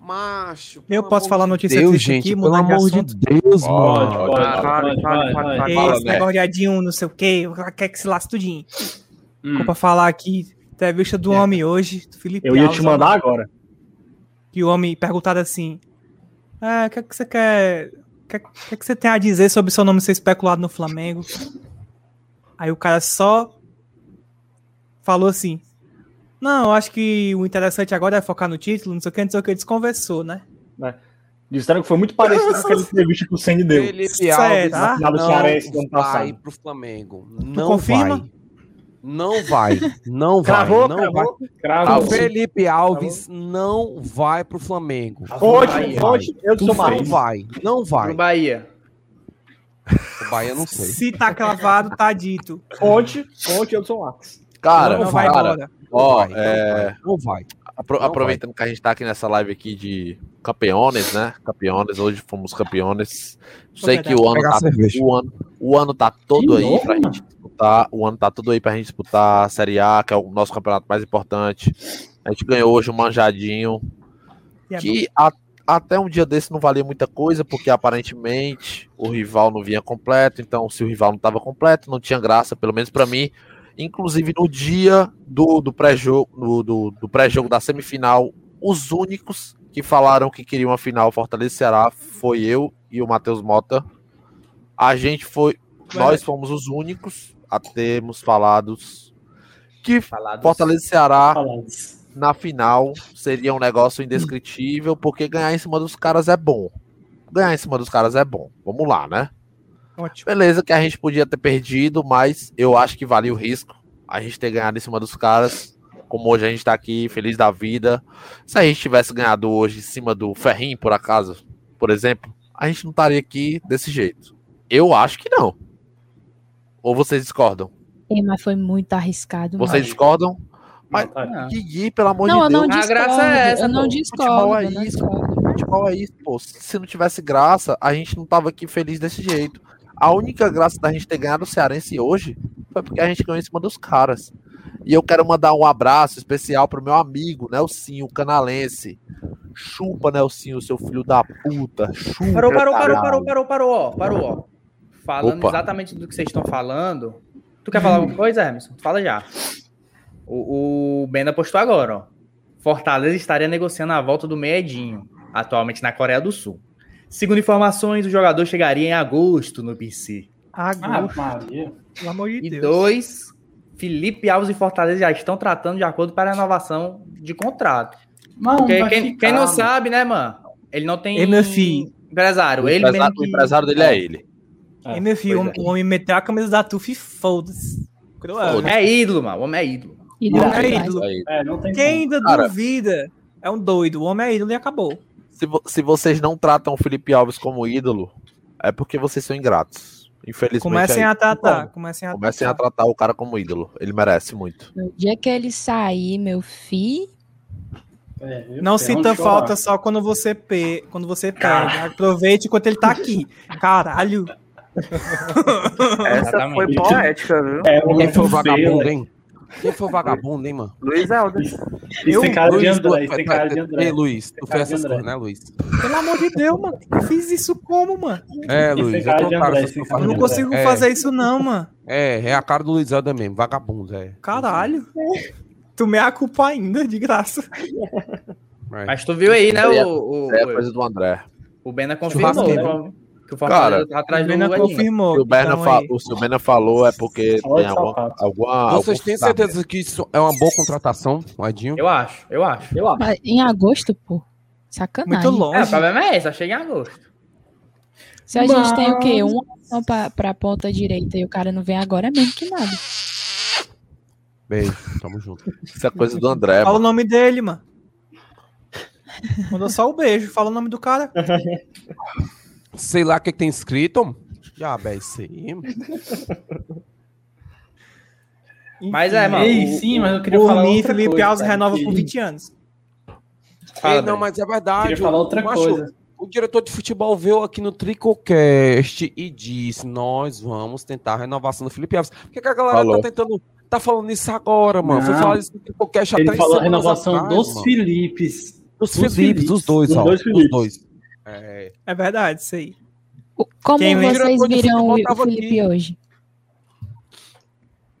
Macho, Eu posso falar notícia Deus, triste gente, aqui, pelo amor de? Deus, mano. pode, pode, pode. Esse negócio de Edinho, não sei o quê, quer que se lasque tudinho. Hum. Ficou pra falar aqui, entrevista do homem hoje, do Felipe Eu ia Alves, te mandar agora. Que o homem perguntado assim, ah, o que, é que você quer, o que, é- que, é que você tem a dizer sobre seu nome ser especulado no Flamengo? Aí o cara só falou assim, não, eu acho que o interessante agora é focar no título, não sei o que, não sei o que, desconversou, né? Disseram que foi muito parecido com aquela entrevista que o Senni deu. Felipe? Alves Na final do não Cearense do ano vai passado. pro Flamengo. Não confirma? vai. Não vai. Não vai. Cravou, não cravou, vai. cravou. O Felipe Alves não vai pro Flamengo. Bahia. fonte, eu sou Não mais. vai. Não vai. Pro Bahia. O Bahia não sei. Se tá cravado, tá dito. Fonte, fonte, eu sou Max. Cara, não vai cara, embora. ó, Não vai, não é, vai, Não vai. apro- Não aproveitando que a gente tá aqui nessa live aqui de campeones, né? Campeones, hoje fomos campeones. Sei que o ano, tá, o, ano, o ano tá todo Que aí pra gente disputar. O ano tá todo aí pra gente disputar a Série A, que é o nosso campeonato mais importante. A gente ganhou hoje um manjadinho. É que a- até um dia desse não valia muita coisa, porque aparentemente o rival não vinha completo, então se o rival não estava completo, não tinha graça, pelo menos para mim. Inclusive no dia do, do pré-jogo do, do, pré-jogo da semifinal, os únicos que falaram que queriam a final Fortaleza Ceará foi eu e o Matheus Mota. A gente foi, nós fomos os únicos a termos falados que Falados. Fortaleza e Ceará Falados. na final seria um negócio indescritível, porque ganhar em cima dos caras é bom. Ganhar em cima dos caras é bom. Vamos lá, né? Ótimo. Beleza que a gente podia ter perdido, mas eu acho que valia o risco a gente ter ganhado em cima dos caras. Como hoje a gente tá aqui, feliz da vida. Se a gente tivesse ganhado hoje em cima do Ferrinho, por acaso, por exemplo, a gente não estaria aqui desse jeito. Eu acho que não. Ou vocês discordam? Ei, mas foi muito arriscado. Vocês mano. discordam? Mas, Não. Guigui, pelo amor Não, eu de não Deus. A discordo. graça é essa, eu não pô. discordo. Futebol é não isso. discordo. Futebol é isso, pô. Se não tivesse graça, a gente não tava aqui feliz desse jeito. A única graça da gente ter ganhado o Cearense hoje foi porque a gente ganhou em cima dos caras. E eu quero mandar um abraço especial pro meu amigo, Nelsinho, canalense. Chupa, Nelsinho, seu filho da puta. Chupa. Parou, parou, parou, caralho. parou, parou, parou, ó. Parou, ó. Falando Opa. exatamente do que vocês estão falando. Tu quer falar alguma coisa, Emerson? Fala já. O, o Benda postou agora, ó. Fortaleza estaria negociando a volta do Meedinho, atualmente na Coreia do Sul. Segundo informações, o jogador chegaria em agosto no PC. Ah, Agosto, Maria. pelo amor de E Deus. dois, Felipe Alves e Fortaleza já estão tratando de acordo para a renovação de contrato. Mano, quem, ficar, quem não mano. sabe, né, mano? Ele não tem meu filho. empresário. O Ele empresário, mesmo o que- empresário dele é ele. É, e meu filho, pois o, o homem meteu a camisa da Tuf e foda-se. Cruel, né? É ídolo, mano. O homem é ídolo. E O homem é ídolo. É. É, não tem Quem ainda Cara. duvida é um doido. O homem é ídolo e acabou. Se, vo- se vocês não tratam o Felipe Alves como ídolo, é porque vocês são ingratos. Infelizmente. Comecem é a tratar. Comecem a Comecem a tratar. tratar o cara como ídolo. Ele merece muito. No dia que ele sair, meu filho. É? Não É sinta falta só quando você, pe... quando você perde. Aproveite enquanto ele tá aqui. Caralho. Essa Exatamente. foi poética, viu? É um Quem foi o vagabundo, velho. hein? Quem foi o vagabundo, hein, mano? Luiz Helder. Isso tem cara de André, isso tem cara de André. Ei, Luiz, tu fez essas coisas, né, Luiz? Pelo amor de Deus, mano. Eu fiz isso como, mano? É, Luiz, eu tô cara Eu não consigo É, fazer isso, não, mano. É, é a cara do Luiz Helder mesmo, vagabundo, é. Caralho. Tu me a culpa ainda, de graça. É. Mas tu viu aí, né? É- O, o, É coisa do André. o Bena confirmou né, que o Fortaleza Cara, tá atrás O do Bena Edinho. confirmou. Se o Berna, então fa- o o falou é porque tem alguma. alguma Vocês têm sabe. certeza que isso é uma boa contratação, o Edinho? Eu acho, eu acho. Eu acho. Mas em agosto, pô. Sacanagem. Muito É, o longe. problema é esse, eu cheguei em agosto. Se a gente tem o Mas- quê? Uma opção pra, pra ponta direita e o cara não vem agora, é mesmo que nada. Beijo, tamo junto. Isso é coisa do André. Fala o mano. nome dele, mano. Mandou só o beijo. Fala o nome do cara. Sei lá o que, que tem escrito. Já, isso aí. Mas é, mano. Ei, o- sim, mas eu queria Por falar mim, outra Felipe coisa, Alves cara, renova que- por 20 anos. Fala, Ei, não, mas é verdade. Queria falar o- outra macho, coisa. O diretor de futebol veio aqui no Tricocast e disse: Nós vamos tentar a renovação do Felipe Alves. Por que, que a galera Falou. tá tentando. Tá falando isso agora, mano? Foi falar isso no Tricocast há Ele três falou a renovação atrás, dos mano. Filipes. Dos dos Filipes, Filipes. dos dois, Dos ó. dois Dos dois. É, É verdade, isso aí. Como Quem vocês viram o, Felipe aqui? hoje?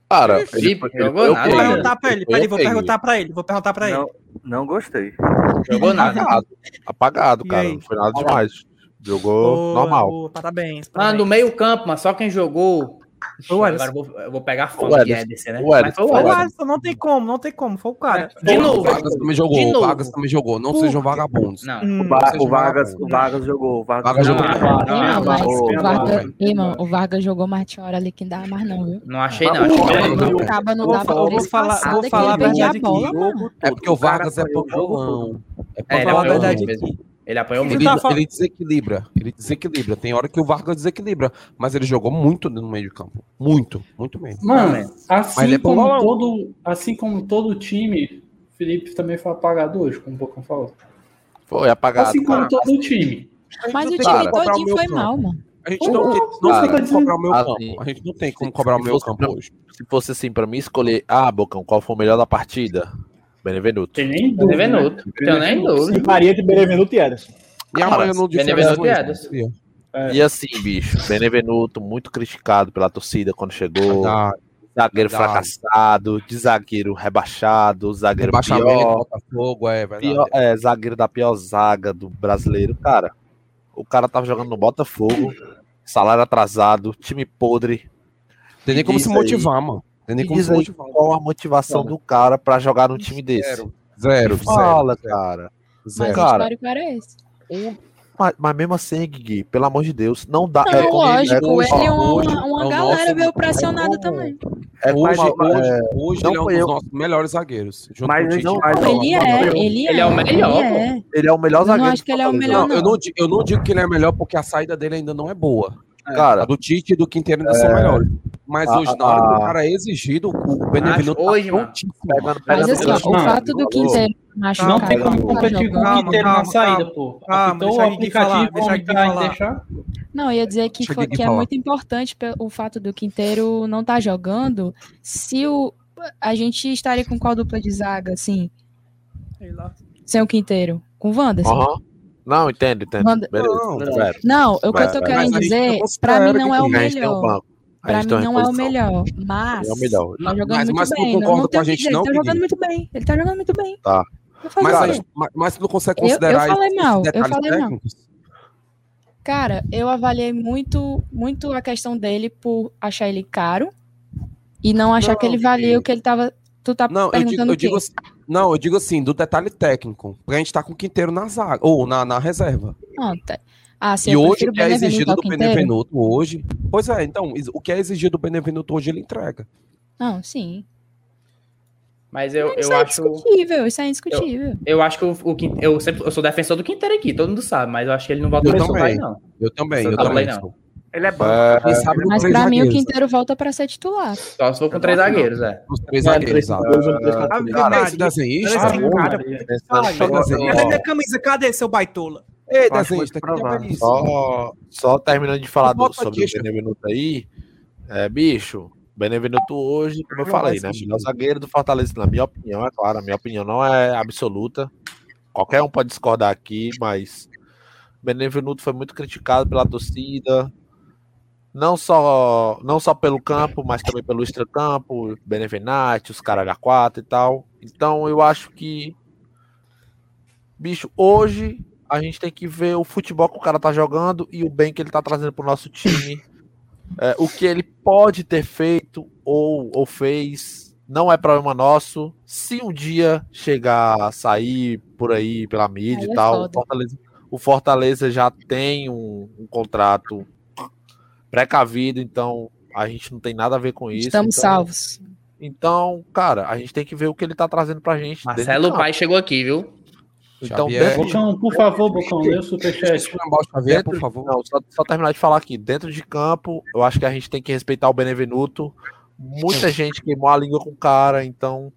Cara, ele, Felipe, ele ok. Vou perguntar pra ele. foi Peraí, vou perguntar pra ele. Vou perguntar pra ele. Não, não gostei. Jogou nada. Apagado, apagado cara. Não foi nada demais. Jogou Boa, normal. boa, parabéns. Parabéns. no meio campo, mas só quem jogou. Foi o. Agora eu vou, eu vou pegar fama de Ederson. Né? O Mas foi o. Alisson, não tem como, não tem como. Foi o cara. De novo. O Vargas também jogou. De O. Vargas também jogou. Não Pô. sejam vagabundos. Não. Hum, O, Va- seja o Vargas, o Vargas jogou. O Vargas, Vargas jogou. jogou. Não, mas o Vargas, mano, o Vargas jogou, ali que não dava mais não, viu? Não achei, não. Achei Vou dava falar- vou falar- vou a a verdade aqui. É porque o Vargas é foi o jogo panculão. É É, falar a verdade aqui. Ele apanhou Ele, muito. tá fal- ele desequilibra, ele desequilibra. Tem hora que o Vargas desequilibra, mas ele jogou muito no meio de campo. Muito, muito mesmo. Mano, ele assim é como, todo, assim como todo time, o Felipe também foi apagado hoje, como o Bocão falou. Foi apagado. Assim como cara. todo o time. Mas o time o todinho foi campo. mal, mano. A gente não, tem- não Cara, tem como cobrar o meu assim, campo. A gente não tem como cobrar o meu campo pra- hoje. Se fosse assim, pra mim escolher, ah, Bocão, qual foi o melhor da partida? Benevenuto. Tem nem dúvida. né? Benevenuto. Tenho nem dúvida. Simparia entre Benevenuto e Ederson. E amanhã no Benevenuto e Ederson. É. E assim, bicho, Benevenuto muito criticado pela torcida quando chegou. Verdade. Zagueiro verdade. fracassado, de zagueiro rebaixado, zagueiro Rebaixamento, pior, Botafogo, é verdade. pior é, zagueiro da pior zaga do brasileiro. Cara, o cara tava jogando no Botafogo, salário atrasado, time podre. Tem nem como se aí- motivar, mano. Tem nem E como aí qual a motivação do cara pra jogar num time desse? Zero. Zero, Fala, zero, cara. Mas zero. o Cara, histórico era esse. Mas, mas mesmo assim, Gui, pelo amor de Deus, não dá. Não, é lógico, é como- ele e uma, hoje uma é o galera veio pressionado é também. é como- Hoje, é, hoje, hoje não ele é um dos eu. nossos melhores zagueiros. Junto Mas com o Tite. não- mas não- Ele é, ele é. Ele é o melhor, ele é. ele é o melhor Eu não zagueiro. acho que ele é o melhor, eu, não, eu não digo que ele é melhor porque a saída dele ainda não é boa. Cara, A do Tite e do Quinteiro ainda são melhores. Mas a- hoje, na hora a- o cara é exigido, o Benevenuto hoje, tá Mas assim, o Não, fato do Quinteiro machucar Não tem como tá competir com o. Quinteiro na saída, pô. Deixa o aplicativo, deixa e deixar. Não, eu ia dizer que, foi- que é muito importante o fato do Quinteiro não estar jogando. Se o. A gente estaria com qual dupla de zaga, assim, Sei lá. sem o Quinteiro? Com o Wanderson? Aham. Não, entendo, entendo. Manda- Beleza, Não, espera. Não, o que eu tô querendo dizer, não pra mim considera não que é o melhor. Pra mim não é o melhor, mas É o melhor. tá jogando Mas- muito mas bem. concorda não com a gente não, Ele tá jogando muito bem. Ele tá jogando muito bem. Tá. Mas, mas, mas tu não consegue Eu- eu considerar falei mal, eu falei mal. Cara, eu avaliei muito, muito a questão dele por achar ele caro. E não achar que ele Não, valia o que ele tava. Tu tá Não, eu digo, perguntando eu o quê? digo assim, não, eu digo assim, do detalhe técnico. Pra gente estar com o Quinteiro na zaga, ou na, na reserva. Não, tá- Ah, sim, e eu hoje o que é exigido do Quinteiro. Benevenuto hoje. Pois é, então, o que é exigido do Benevenuto hoje ele entrega. Não, sim. Mas eu, Isso eu é acho. indiscutível, isso é indiscutível. Eu acho que o, o Quin- eu sempre eu sou defensor do Quinteiro aqui, todo mundo sabe, mas eu acho que ele não volta Eu também. não. Eu também, Eu eu também também. não. Ele é bom. Quem sabe do Mas pra mim o Quinteiro volta pra ser titular. Só se for com três zagueiros, é. Os três É, zagueiros, exato. desenhista, Cadê minha camisa? Cadê seu baitola? Ei, desenhista, que é? Só, só terminando de falar do, sobre o Benevenuto aí, é, bicho, Benevenuto hoje, como eu falei, né? Melhor zagueiro do Fortaleza, na minha opinião, é claro, a minha opinião não é absoluta. Qualquer um pode discordar aqui, mas Benevenuto foi muito criticado pela torcida, não só, não só pelo campo, mas também pelo extracampo, Benevenati, os caras da 4 e tal. Então eu acho que Bicho, hoje a gente tem que ver o futebol que o cara tá jogando e o bem que ele tá trazendo pro nosso time. É, o que ele pode ter feito ou, ou fez não é problema nosso. Se um dia chegar a sair por aí pela mídia Aí e é tal, o. Fortaleza, o Fortaleza já tem um, um contrato precavido, então a gente não tem nada a ver com isso. Estamos então, salvos. Então, cara, a gente tem que ver o que ele tá trazendo pra gente. Marcelo. Pai chegou aqui, viu? Então, Xavier. dentro de Bocão, por favor, Bocão, lê o superchat. Xavier, por favor. Não, só, só terminar de falar aqui. Dentro de campo, eu acho que a gente tem que respeitar o Benevenuto. Muita gente queimou a língua com o cara, então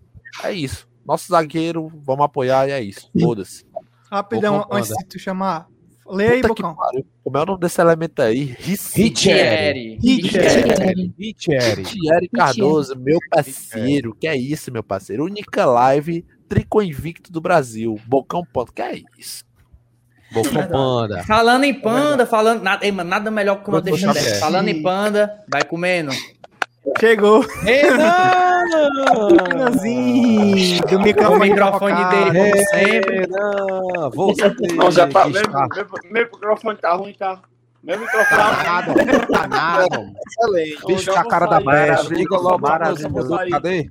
é isso. Nosso zagueiro, vamos apoiar e é isso. Foda-se. Rapidão, antes de tu chamar. Lê aí, Bocão. Como é o nome desse elemento aí? Thierry. Thierry. Thierry Cardoso, meu parceiro. Que é isso, meu parceiro? Única live tricô invicto do Brasil. Bocão ponto. Que é isso? Bocão Panda. Falando em panda, falando. Nada, ei, mano, nada melhor que uma deixa dessa. Falando em panda, vai comendo. Chegou. Renan! Renanzinho, do O microfone, microfone provocado. dele, como sempre. Renan! Você Não, já tá. Meu, meu, meu microfone tá ruim, tá? Meu microfone tá nada, tá nada. excelente. Bicho Eu com a vou cara da peste. Liga logo. Cadê?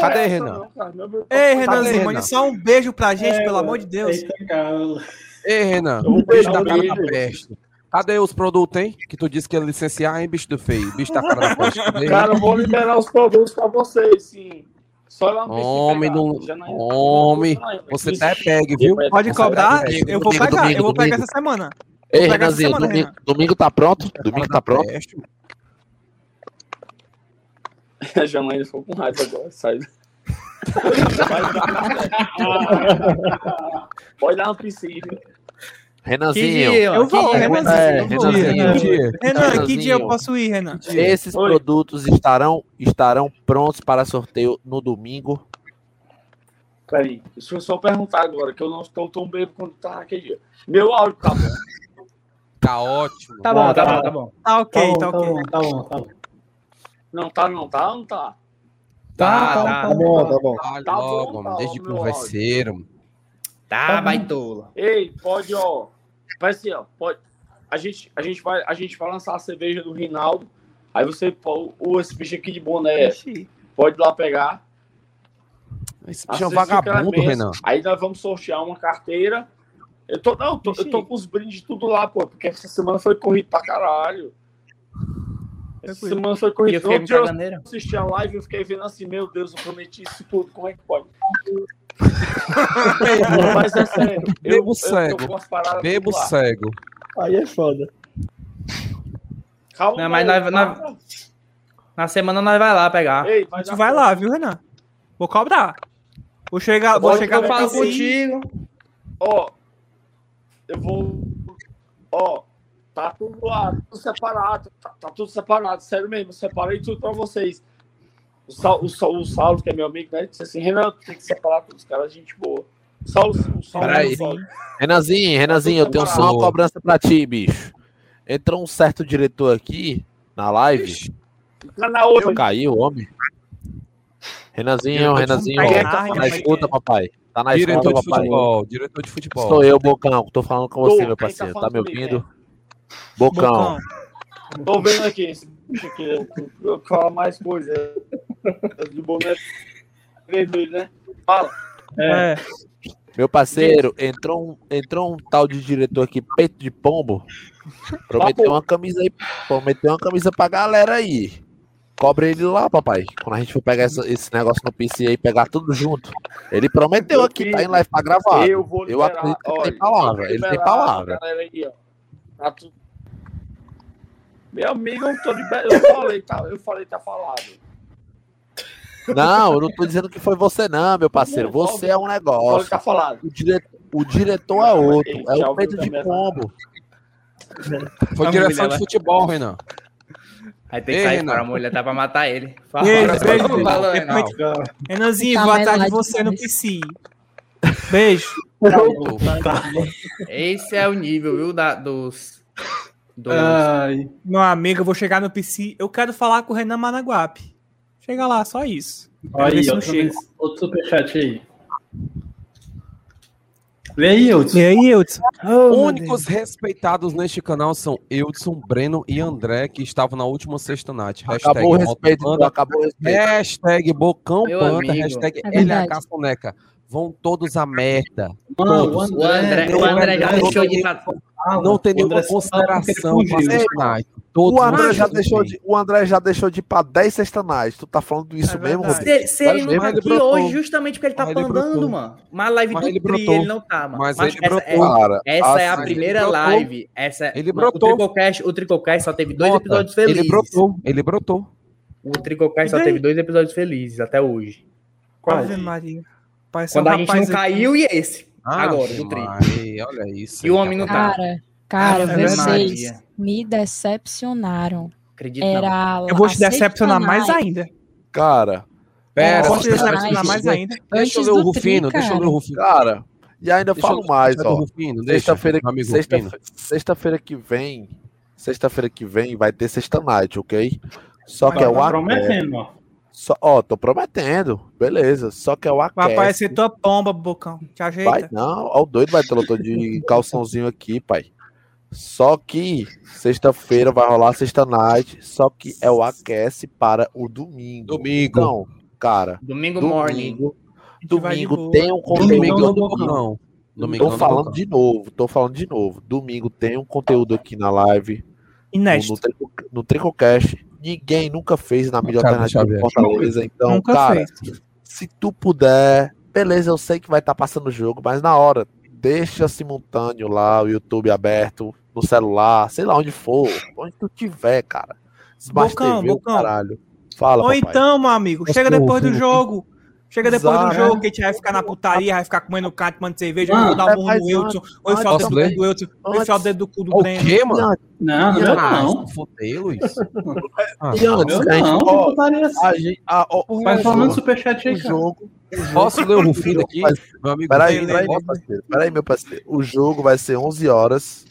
Cadê, é essa, Renan? não, cara. Meu- Ei, Renanzinho, mande Renan? só um beijo pra gente, É, pelo amor de Deus. Eita, cara. Ei, Renan, vou bicho beijar da o cara da vídeo. Cadê os produtos, hein? Que tu disse que ia licenciar, hein, bicho do feio? Bicho da cara da peste. Cara, eu vou liberar os produtos pra vocês, sim. Só lá no PC Homem, não... Homem, você tá é pegue, viu? Pode cobrar? Domingo, Eu vou pegar, domingo, eu vou pegar essa semana. Ei, pegar essa Renanzinho, semana, domingo, Renan. domingo tá pronto? Domingo tá pronto? A Janaína ficou com raiva agora, sai. Pode dar um princípio. Renanzinho, Que dia, Eu vou, que Renanzinho, é, eu vou. Renanzinho. Renan, que dia eu posso ir, Renan? esses Oi. produtos estarão, estarão prontos para sorteio no domingo. Peraí, deixa eu só perguntar agora, que eu não estou tão bêbado quanto tá naquele dia. Meu áudio tá bom. Tá ótimo. Tá bom, tá Tá bom, tá bom. Tá Tá ok, bom, tá tá ok. tá bom, tá bom. Não tá, não tá, não tá. Tá, tá, tá. tá bom, tá bom. Tá Tá logo, bom, tá, Desde ó, meu converseiro. Tá, baitola. Ei, pode, ó. Vai ser, ó. Pode. A gente, a gente, vai, a gente vai lançar a cerveja do Rinaldo. Aí você, pô, o- esse bicho aqui de boné, Ixi. pode ir lá pegar. Esse bicho é um vagabundo. Renan. Aí nós vamos sortear uma carteira. Eu tô, não, tô- eu tô com os brindes tudo lá, pô, porque essa semana foi corrido pra caralho. Essa semana foi corrido. eu eu assisti a live e eu fiquei vendo assim, meu Deus, eu prometi isso tudo, como é que pode? Mas é sério. eu- Bebo eu cego. paradas Bebo cego. Aí é foda. Calma, Não, mas aí, nós- calma. Na semana nós vai lá pegar. Ei, A vai lá, viu, Renan? Vou cobrar. Vou chegar, vou chegar eu falo contigo. Ó, eu vou. Ó, tá tudo lá, tudo separado. Tá, tá tudo separado, sério mesmo. Eu separei tudo pra vocês. O, Sal, o, Sal, o Saulo, que é meu amigo, né? Disse assim: Renan, tu tem que separar todos os caras, gente boa. O Saulo, o Saulo, Peraí. o Saulo. Renanzinho, Renanzinho, eu tenho só uma cobrança pra ti, bicho. Entrou um certo diretor aqui na live. Tá na outra. Caiu, homem. Renanzinho, Renanzinho, tá Ai, na escuta, ai. papai. Tá na Diretor escuta, de papai. futebol. Diretor de futebol. Sou eu, Bocão, que tô falando com você, Tô, meu tá parceiro. Tá falando me ouvindo? Bocão, Bocão. Tô vendo aqui esse bicho aqui. Eu falo mais coisa. Do boneco vermelho, né? Fala. É. Meu parceiro, entrou um, entrou um tal de diretor aqui, peito de pombo. Prometeu uma camisa aí. Prometeu uma camisa pra galera aí. Cobre ele lá, papai. Quando a gente for pegar essa- esse negócio no PC aí e pegar tudo junto. Ele prometeu aqui, tá em live pra gravar. Eu vou Eu liberar, acredito que olha, tem palavra. Ele tem palavra. aí, ó. Tá tu- Meu amigo, eu tô liberado. Eu falei, tá, eu falei, tá falado. Não, eu não tô dizendo que foi você, não, meu parceiro. Você é um negócio. tá falado. O, dire- o diretor é outro. É o peito de pombo. Foi direção de futebol, Renan. Aí tem que Ei, sair Renan. fora, a mulher tá pra matar ele. Beijo, Fala, beijo, beijo. Renanzinho, Tá vou mais atrás de lá você no. PC. Beijo. Esse é o nível, viu, da, dos... dos... Ai. Meu amigo, eu vou chegar no PC. Eu quero falar com o Renan Managuape. Chega lá, só isso. Ver Aí, outro, outro superchat aí. Lê aí, Hudson. E aí, Hudson? Únicos respeitados neste canal são Eudson, Breno e André, que estavam na última sexta night. Acabou o respeito, Panda, acabou o respeito. hashtag Bocão Meu Panda, amigo. hashtag É. LH Soneca. Vão todos a merda. Mano, Todos. O André, o André já Não, deixou de... Não tem O André nenhuma consideração fugiu. sexta night. Todos O André, já deixou de, o André já deixou de ir pra 10 sextanais. Tu tá falando isso É mesmo. Rodrigo? Se, se ele não tá ele aqui brotou. hoje, justamente porque ele tá Mas ele pandando, mano. Mas a live Mas do ele Tri, brotou. ele não tá, mano. Mas Mas ele essa, brotou. é, Cara, essa é a assim, ele primeira live. Essa, Ele mano, brotou. O Tricocast, o Tricocast só teve dois Bota, episódios felizes. Ele brotou, ele brotou. O Tricocast só teve dois episódios felizes até hoje. Ave Maria. Quando a gente não caiu e esse. Agora, Ave do Tri. Olha isso. E o homem não tá. Cara, cara, Ave vocês Maria. me decepcionaram. Acredito não. Era Eu vou te decepcionar sexta mais ainda. Cara, Pera, Eu vou te decepcionar mas- mais ainda. deixa eu ler o Tri, Rufino, deixa eu ler cara. o Rufino. cara, e ainda Deixa falo eu- mais, ó. o Sexta-feira sexta, Rufino. sexta-feira que vem, sexta-feira que vem vai ter sexta night, ok? Só que é o Tá aquece. prometendo, ó. Só, ó, tô prometendo, beleza. Só que é o Vai aquece. aparecer tua pomba, Bocão. Te ajeita. Vai não, ó, o doido vai ter tô de calçãozinho aqui, pai. Só que sexta-feira vai rolar sexta night, só que é o aquece para o domingo. Domingo. Então, cara, Domingo morning. domingo, de domingo tem um Domingo conteúdo não, aqui. Bocão, não. Domingo Tô não, falando de novo, tô falando de novo. Domingo tem um conteúdo aqui na live, no, Inédito. no, Trico- no Tricocast. Ninguém nunca fez na mídia alternativa de. Fortaleza. Então, Nunca cara, fez. se tu puder, beleza, eu sei que vai estar passando o jogo, mas na hora, deixa simultâneo lá, o YouTube aberto, no celular, sei lá onde for, onde tu tiver, cara. Smart Bocão, TV, o Bocão. caralho. Fala, Ou papai. então, meu amigo, chega ver o depois do jogo. Chega depois do Exato. jogo, que a gente vai ficar na putaria, vai ficar comendo canto, tomando cerveja, dar é um murro mais no Wilson, ou enfiar o dedo ler? do Wilson, ou enfiar o dedo do cu do O Breno. quê, mano? Não, não, Ah, não. fuder, Luiz. Ah, E antes, Meu a gente, não, ó, que putaria assim. a gente, a, ó, o Vai falando jogo, superchat o aí, cara. jogo, o jogo, Posso ler o Rufino aqui? Meu amigo Peraí, peraí, meu parceiro. Peraí, meu parceiro. O jogo vai ser 11 horas.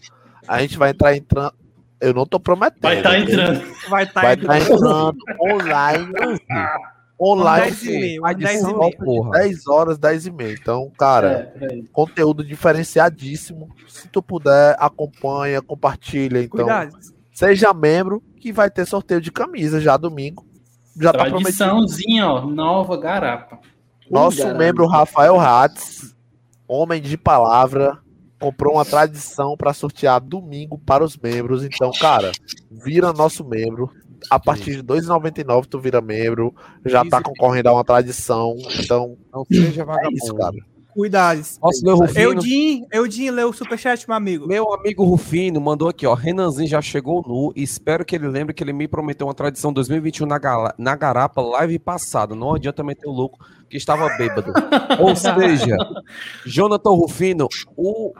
A gente vai entrar entrando. Eu não tô prometendo. Vai estar ok? entrando. Vai estar Vai estar entrando online. Online. 10 e meia, Vai 10 e meia. volta de Porra. 10 horas, 10 e meia. Então, cara, É, conteúdo diferenciadíssimo. Se tu puder, acompanha, compartilha. Então, Cuidado. seja membro que vai ter sorteio de camisa já domingo. Já tá prometido. Tradiçãozinha, ó. Nova garapa. Nosso Caramba. membro Rafael Hatz, homem de palavra, comprou uma tradição para sortear domingo para os membros. Então, cara, vira nosso membro. A partir de R$ 2,99 tu vira membro. Já tá concorrendo a uma tradição. Então, Não seja é vagabundo. isso, cara. Cuidado. Posso ler o Rufino? Eudin, Eudin, lê o superchat, meu amigo. Meu amigo Rufino mandou aqui, ó. Renanzinho já chegou nu e espero que ele lembre que ele me prometeu uma tradição 2021 na, gala- na Garapa live passada. Não adianta meter o louco que estava bêbado. Ou seja, Jonathan Rufino, o.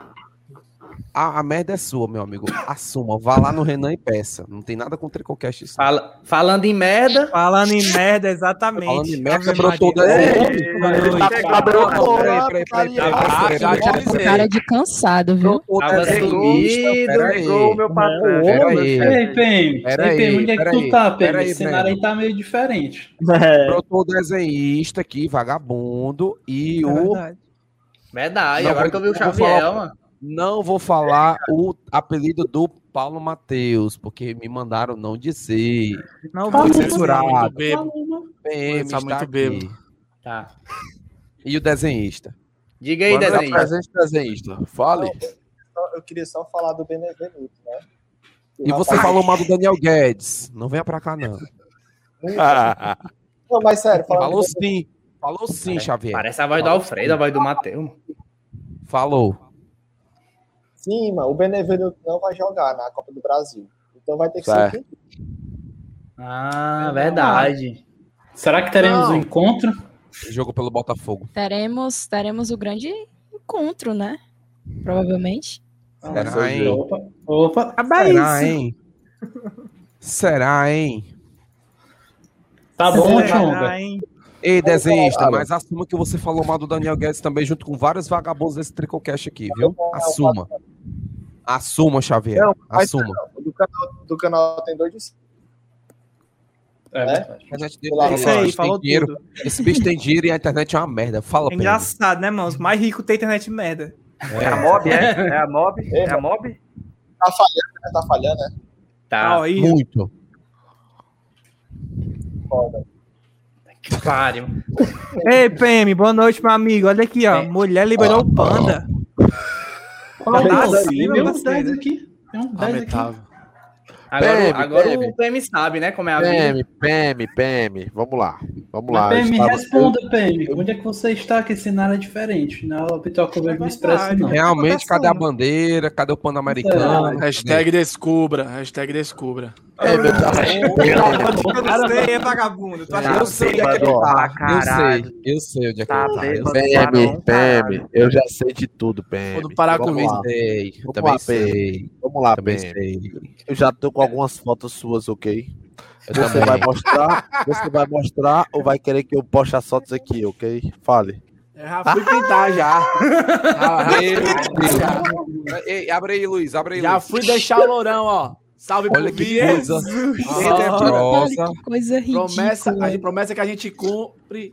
A, a merda é sua, meu amigo. Assuma. Vá lá no Renan e peça. Não tem nada com o Tricocast. isso. Fala, falando em merda, Falando em merda, exatamente. Falando em merda, Ave brotou da- Ei, Tá o peraí, peraí, tá peraí, peraí, peraí, peraí, tá peraí, peraí. cara de cansado, viu? Tava sumido, peraí. Pegou o meu patrão. Peraí. Ei, PM. Pera Ei, PM, aí, onde é que tu aí, tá, aí, Esse cenário aí tá meio diferente. É, Brotou desenhista aqui, vagabundo, e o verdade. agora que eu vi o Xavier, mano. Não vou falar o apelido do Paulo Matheus, porque me mandaram não dizer. Não Foi vou censurar. Bebo. PM Tá está muito aqui. bêbado. Tá. E o desenhista? Diga aí, essa desenho. presente, desenhista. Fale. Eu queria só falar do Benevenuto, né? E você falou mal do Daniel Guedes. Não venha pra cá, não. Não, mas sério, Falou sim. Falou sim, Xavier. Parece a voz do Alfredo, a voz do Matheus. Falou. Sim, mano, o Benevenuto não vai jogar na Copa do Brasil. Então vai ter que Certo. ser quem Ah, verdade. Será que teremos Não. um encontro? Jogo pelo Botafogo. Teremos, teremos o grande encontro, né? Provavelmente. Será, hein? Opa, opa. Será, hein? Será, hein? Tá bom, Será, Chonga. hein? Ei, desenhista, mas assuma que você falou mal do Daniel Guedes também, junto com vários vagabundos desse Tricocast aqui, viu? Assuma. Assuma, Xavier. Não, Assuma. Do canal, do canal tem dois de É verdade. A internet dele Pelo tem- Isso aí, esse bicho tem falou dinheiro. tudo. Esse bicho tem dinheiro e a internet é uma merda. Fala, É engraçado, né, mano? Os mais ricos têm internet merda. É a mob, é? É a mob? É a mob? Tá falhando, né? Tá falhando, né? Tá. Muito. Foda. Que pariu. Ei, PM, boa noite, meu amigo. Olha aqui, ó. É. Mulher liberou o panda. Qual Tá é Tem meu uns 10 parceiro. aqui. Tem uns 10 aqui. Agora, PM, agora PM. o PM sabe, né? Como é a vida. PM, PM, PM. Vamos lá. Vamos lá. PM, Estava- responda, PM. Onde é que você está? Que esse cenário é diferente. Não é o Pitoca É expresso, verdade. não. Realmente, cadê a bandeira? Cadê o pano americano? Hashtag descubra. Hashtag descubra. É, meu Deus. Eu sei, é vagabundo. Tu acha que Eu sei onde é que ele tá. pra Eu sei. Eu sei onde é que Tá ele tá. PM. PM. Eu já sei de tudo, PM. Vou parar Vamos comigo. lá. Sei. Também lá, sei. Vamos lá, Também PM. sei. Eu já tô com algumas fotos suas, ok? Você vai mostrar, você vai mostrar ou vai querer que eu poste as fotos aqui, ok? Fale. Eu já fui pintar já. Já, Ei, já, Ei, abre aí, Luiz. Abre aí, já Luiz. fui deixar o lourão, ó. Salve Olha pro que coisa tenebrosa. Olha que coisa ridícula. Promessa, a gente, promessa que a gente cumpre.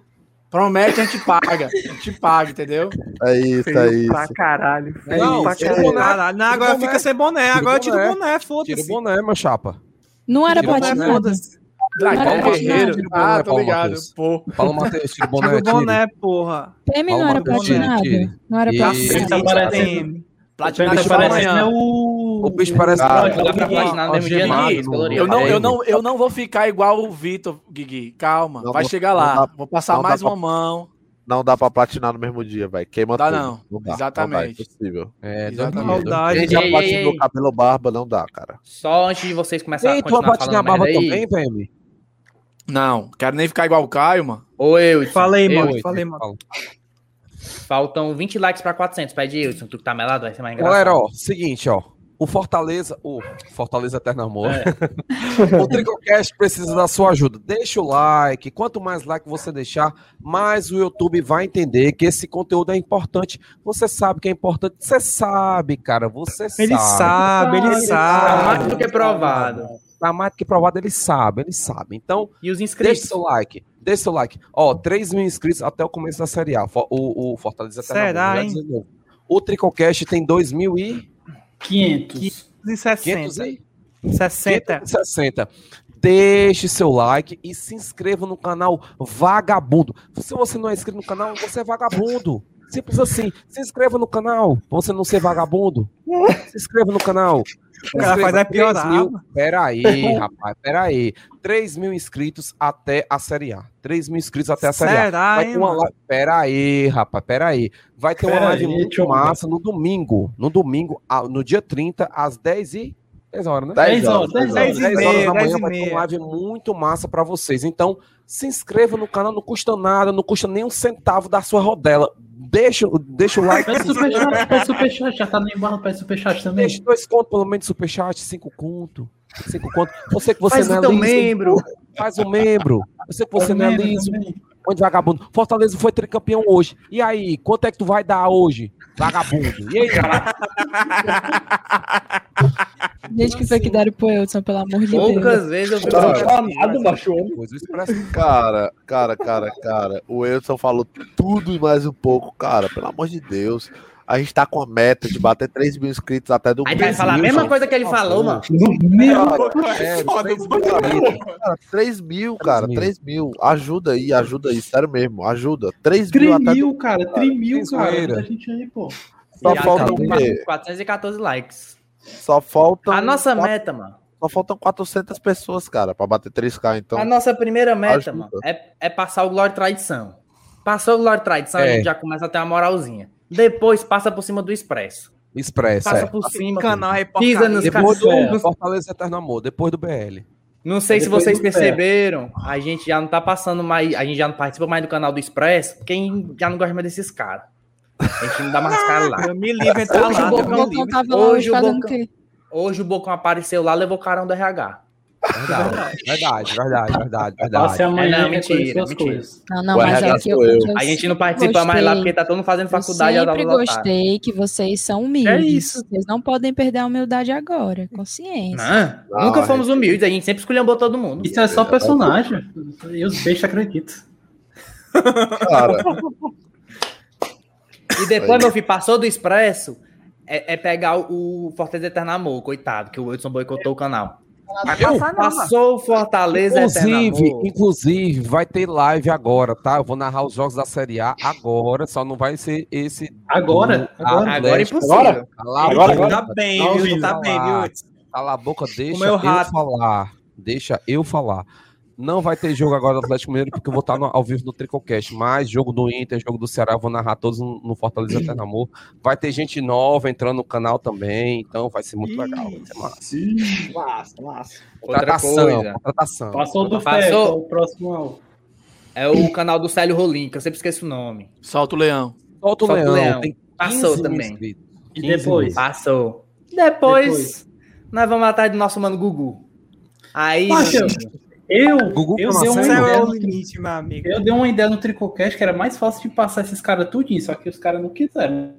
Promete, a gente paga. A gente paga, entendeu? É isso, é Feio isso. pra caralho. Feio Não, pra tira o caralho. boné. Caralho, não, agora fica sem boné. Agora tira o boné. boné, Tira o foda-se. boné, meu chapa. Não era Tira o platinado. Foda-se. Dragão Guerreiro. Ah, tô Paulo ligado. Matheus. Pô. Fala, Matheus. Tira o boné. Tira o boné, porra. PM não era platinado. tire. Não era E- platinado. Tá parecendo- É pra é o... Bicho parece Ah, que dá pra platinar no mesmo dia, não. Eu não, eu, É, não, eu não vou ficar igual o Vitor, Guigui. Calma, Não vai vou- chegar não lá. dá- vou passar não mais pra- uma mão. Não dá pra platinar no mesmo dia, velho. Queima Dá tudo. não. dá, Não dá, Exatamente. é impossível. É, Exatamente. Quem já platinou cabelo barba, não dá, cara. Só antes de vocês começarem a vai continuar platinar a barba também, PM? Não, quero nem ficar igual o Caio, mano. Ô, eu. Falei, mano. Falei, mano. Faltam 20 likes pra 400. Pede Wilson, tu que tá melado, vai ser mais engraçado. Galera, ó, seguinte, ó. O Fortaleza, o Fortaleza Eterno Amor. o Tricocast precisa da sua ajuda. Deixa o like. Quanto mais like você deixar, mais o YouTube vai entender que esse conteúdo é importante. Você sabe que é importante. Você sabe, cara. Você Ele sabe, ele Tá mais sabe. do que provado. Tá mais do que provado, ele sabe, ele sabe. Então, E os deixa inscritos? seu like. Deixa seu like. Ó, 3 mil inscritos até o começo da Série A. O, o Fortaleza Eterno Será, Amor, hein? O Tricocast tem 2 mil e... 500. 500 560. aí? 60. 560. Deixe seu like e se inscreva no canal Vagabundo. Se você não é inscrito no canal, você é vagabundo. Simples assim. Se inscreva no canal pra você não ser vagabundo. Se inscreva no canal. O cara faz é piorar, Três mil- mano. Pera aí, rapaz. Pera aí. 3 mil inscritos até a Série A. 3 mil inscritos até a Série A. Será, Vai hein, uma live... Pera aí, rapaz. Pera aí. Vai ter uma Pera live aí, muito massa no domingo. No domingo, no dia 30, às 10 e... 10 horas, né? 10 horas, 10 horas. 10 e 10 horas meia, da 10 manhã vai ter uma live muito massa pra vocês. Então, se inscreva no canal, não custa nada, não custa nem um centavo da sua rodela. Deixa, deixa o like. Pede superchat, pede superchat. Já tá nem barra, pede superchat também. Deixa dois contos, pelo menos, de superchat, cinco conto. Cinco conto. Sei que você Faz não é liso. membro. Faz um membro. Eu sei que você não é liso. também. Onde vagabundo? Fortaleza foi tricampeão hoje. E aí, quanto é que tu vai dar hoje? Vagabundo. E aí, cara? Gente, que foi que deram pro Elton, pelo amor de Deus. Poucas vezes eu vi Tá chamado, macho. Pois o Expresso Cara, cara, cara, cara. O Edson falou tudo e mais um pouco. Cara, pelo amor de Deus. A gente tá com a meta de bater 3 mil inscritos até do Aí vai falar a mesma coisa que ele falou, mano. É, 3 mil, cara, 3 mil, cara, 3 mil. Ajuda aí, ajuda aí, sério mesmo, ajuda. 3 mil 3 até. mil, cara, 3 mil, cara. Muita gente aí, pô. Só Já falta tá o com quê? 414 likes. Só faltam. A nossa quatro- meta, mano. Só faltam 400 pessoas, cara, pra bater 3K. Então, a nossa primeira meta, ajuda. mano, é, é passar o Glória e Tradição. Passou o Glória e Tradição, a É. gente já começa a ter uma moralzinha. Depois passa por cima do Expresso. Expresso, Passa é. por cima. Canal é pisa nos Depois do caras. Fortaleza Eterno Amor, depois do BL. Não sei É se vocês perceberam, a gente já não tá passando mais, a gente já não participa mais do canal do Expresso, quem já não gosta mais desses caras. A gente não dá mais cara lá. Eu me livre, tá Hoje lá, o Bocão, me livre. tava hoje, hoje o Bocão, quê? hoje o Bocão apareceu lá, levou o carão do RH. Verdade, verdade, verdade, verdade, verdade. Amanhã É, não, mentira, mentira. coisas. Não, não, mas é que eu, eu. eu A gente não participa mais lá gostei. porque tá todo mundo fazendo Eu faculdade. as sempre gostei que vocês são humildes. É isso. Vocês não podem perder a humildade agora. Consciência. Não, Não, nunca a fomos humildes, a gente sempre esculhambou todo mundo. Isso é só personagem. E os bestas acreditam. cara, E depois, meu filho, passou do Expresso, é, é pegar o, Fortaleza Eterno Amor, coitado, que o Wilson boicotou o canal. Mano. Passou o Fortaleza Inclusive, inclusive, vai ter live agora, tá? Eu vou narrar os jogos da Série A agora, só não vai ser esse. Agora? do Agora? Agora é impossível. Agora? Cala a Agora, boca. Tá bem, viu? Tá bem, viu? Cala a boca, deixa meu eu rato. falar. Deixa eu falar. Não vai ter jogo agora do Atlético Mineiro, porque eu vou estar no- ao vivo no Tricocast. Mas jogo do Inter, jogo do Ceará, eu vou narrar todos no, no Fortaleza Eterno Amor. Vai ter gente nova entrando no canal também, então vai ser muito legal. Vai ser massa. Massa, massa. Outra Contratação, coisa. contratação. Passou do Passou. Fé, o próximo. É o canal do Célio Rolim, que eu sempre esqueço o nome. Solta o leão. Solta o Solta leão, leão. tem Passou 15 mil também. inscritos. E 15 depois? Passou. Depois, Depois. nós vamos atrás do nosso mano Gugu. Aí, meu- Eu, Gugu eu, dei uma é ideia o no, limite, meu amigo. eu dei uma ideia no Tricocast que era mais fácil de passar esses caras tudinho, só que os caras não quiseram.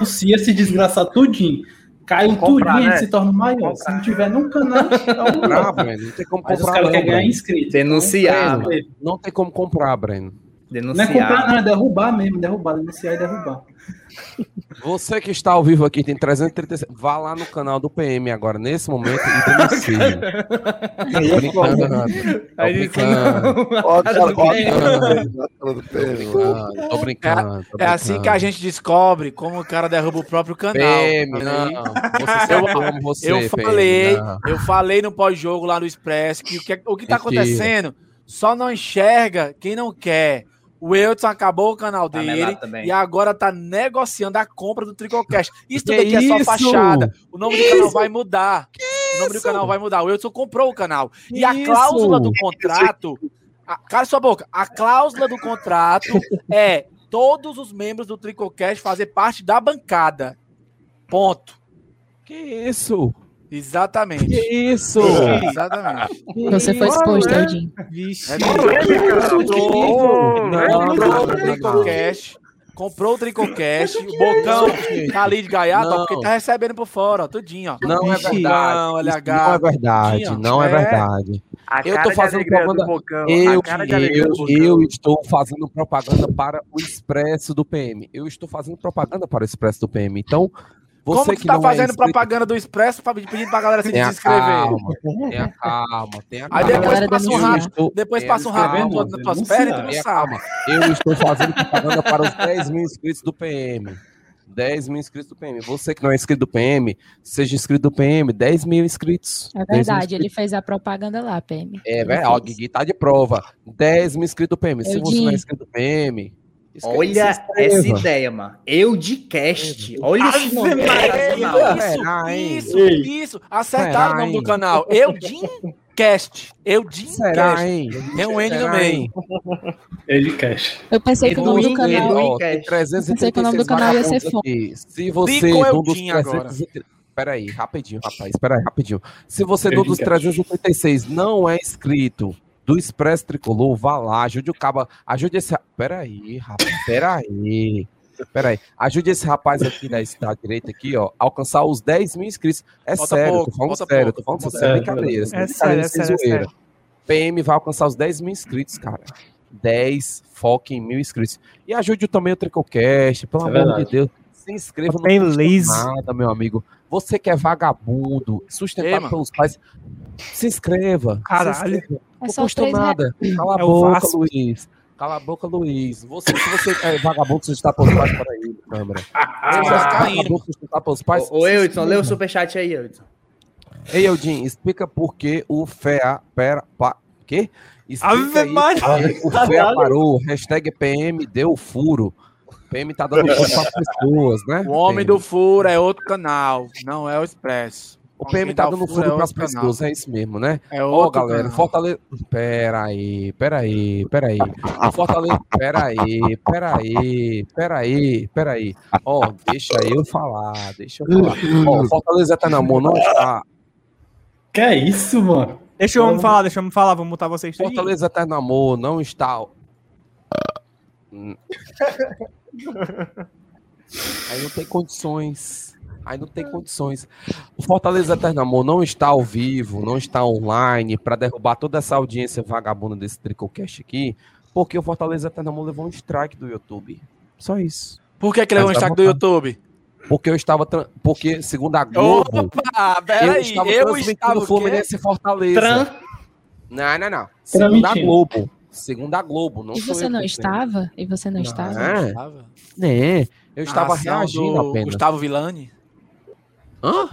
O Cia se desgraçar tudinho. Cai um tudinho, né? ele se torna maior. Se não tiver num canal, Comprar, Breno. Não tem como Mas os comprar. caras não, querem ganhar inscrito. denunciar, Breno, mano. Não tem como comprar, Breno. Não é Denunciar. comprar, não, é derrubar mesmo, derrubar, denunciar e derrubar. Você que está ao vivo aqui, tem 336. Vá lá no canal do PM agora, nesse momento, e denuncie. Tô Aí Tô brincando. Tô brincando. tô É assim que a gente descobre como o cara derruba o próprio canal. PM, Aí, não. Você eu você, eu PM, falei, não. eu falei no pós-jogo lá no Express que o que, o que tá acontecendo só não enxerga quem não quer. O Elton acabou o canal Tá dele e agora tá negociando a compra do Tricocast. Isso tudo Que aqui é só fachada. O nome do canal vai mudar. o nome do canal vai mudar. O Elton comprou o canal. E a cláusula do contrato. A, cala sua boca. A cláusula do contrato é todos os membros do Tricocast fazer parte da bancada. Ponto. Que isso? Exatamente. Que isso? Exatamente. Você foi exposto, Aldinho. Vixe. É comprou, o Tricocast. Comprou o Tricocast. O Bocão tá ali de gaiato, ó, Não. porque tá recebendo por fora, ó, tudinho, ó. Não é Vixe, verdade. Não, LH. não é verdade. tudinho. Não é É. verdade. A Eu tô fazendo propaganda. Bocão, Eu, eu, eu estou fazendo propaganda para o Expresso do PM. Eu estou fazendo propaganda para o Expresso do PM. Então, você Como que tu tá não é fazendo inscrito, propaganda do Expresso pra- pedindo pra galera se Tenha desinscrever? calma, tenha calma, tenha Aí calma. depois Galera passa um rato, estou- depois tenha passa um rato nas tuas- denunciar. pernas e tu não sabe. calma. Eu estou fazendo propaganda para os 10 mil inscritos do PM. 10 mil inscritos do PM. Você que não é inscrito do PM, seja inscrito do PM, 10 mil inscritos. É 10 mil verdade, inscritos. ele fez a propaganda lá, PM. É. Ó, o tá de prova. 10 mil inscritos do PM. Se você não é inscrito do PM. Escreve- Olha essa ideia, mano. Eu de cast. Olha esse nome. Será, hein? Isso, Ei. isso, isso. Acertaram o nome do canal. Eudincast. Será, Eudincast. hein? Tem um N no Será, meio. cash. Eu pensei que o nome do canal. Pensei que o nome do 336 canal ia ser fome. Se você, de um dos Eudinho agora. 300... Peraí, rapidinho, rapaz. Peraí, rapidinho. Se você, de um dos Eudinho Cash. 386, não é inscrito do Expresso Tricolor, vá lá, ajude o caba. Ajude esse. ra- Peraí, rapaz. Peraí. Peraí. Ajude esse rapaz aqui da, da direita aqui, ó, a alcançar os 10 mil inscritos. É Falta sério, pouco, tô falando sério, pouco, tô falando sério, pouco. brincadeira. É sério, é sério, é zoeira. sério. PM vai alcançar os 10 mil inscritos, cara. 10, foque em mil inscritos. E ajude também o Tricocast, pelo É amor de verdade. Deus. Se inscreva no nada, meu amigo. Você que é vagabundo, Ei, sustentado mano. pelos pais, se inscreva. Caralho. Se inscreva. É Não só custa nada. Cala a É boca, Vasco. Luiz. Cala a boca, Luiz. Você, se você é vagabundo, você está pelos pais, peraí, câmera. Se vai você ficar vagabundo, você está pelos pais. Ô, ô Eudson, lê o superchat aí, Eudson. Ei, Eudin, explica por que o FEA. Pera. Pa, quê? Explica Ave aí Maria. o FEA parou. Hashtag PM deu furo. PM tá dando furo para pessoas, né? O Homem PM. do Furo é outro canal, não é o Expresso. O PM tá dando furo é pras outro canal. pessoas, é isso mesmo, né? É Ó, outro galera, canal. Fortaleza. Pera aí, pera aí, pera aí. O Fortaleza. Pera aí, pera aí, pera aí, pera aí. Ó, deixa eu falar, deixa eu falar. Ó, o Fortaleza tá na mão, não está. Que é isso, mano? Deixa eu falar, deixa eu falar, vou mutar vocês. Fortaleza Eterno Amor não está. Hum. Aí não tem condições. Aí não tem condições. O Fortaleza Eterno Amor não está ao vivo, não está online para derrubar toda essa audiência vagabunda desse Tricocast aqui, porque o Fortaleza Eterno Amor levou um strike do YouTube. Só isso. Por que, que levou um destaque do. YouTube? Porque eu estava. Porque, segundo a Globo. Opa, eu peraí, estava eu transmitindo estava? Fluminense e Fortaleza. Tran- Não, não, não. Segundo a. Globo. Segundo a Globo. Não E você eu não estava? E você não estava? É. Estava. É, eu estava Narração reagindo do apenas. Gustavo Villani. Hã?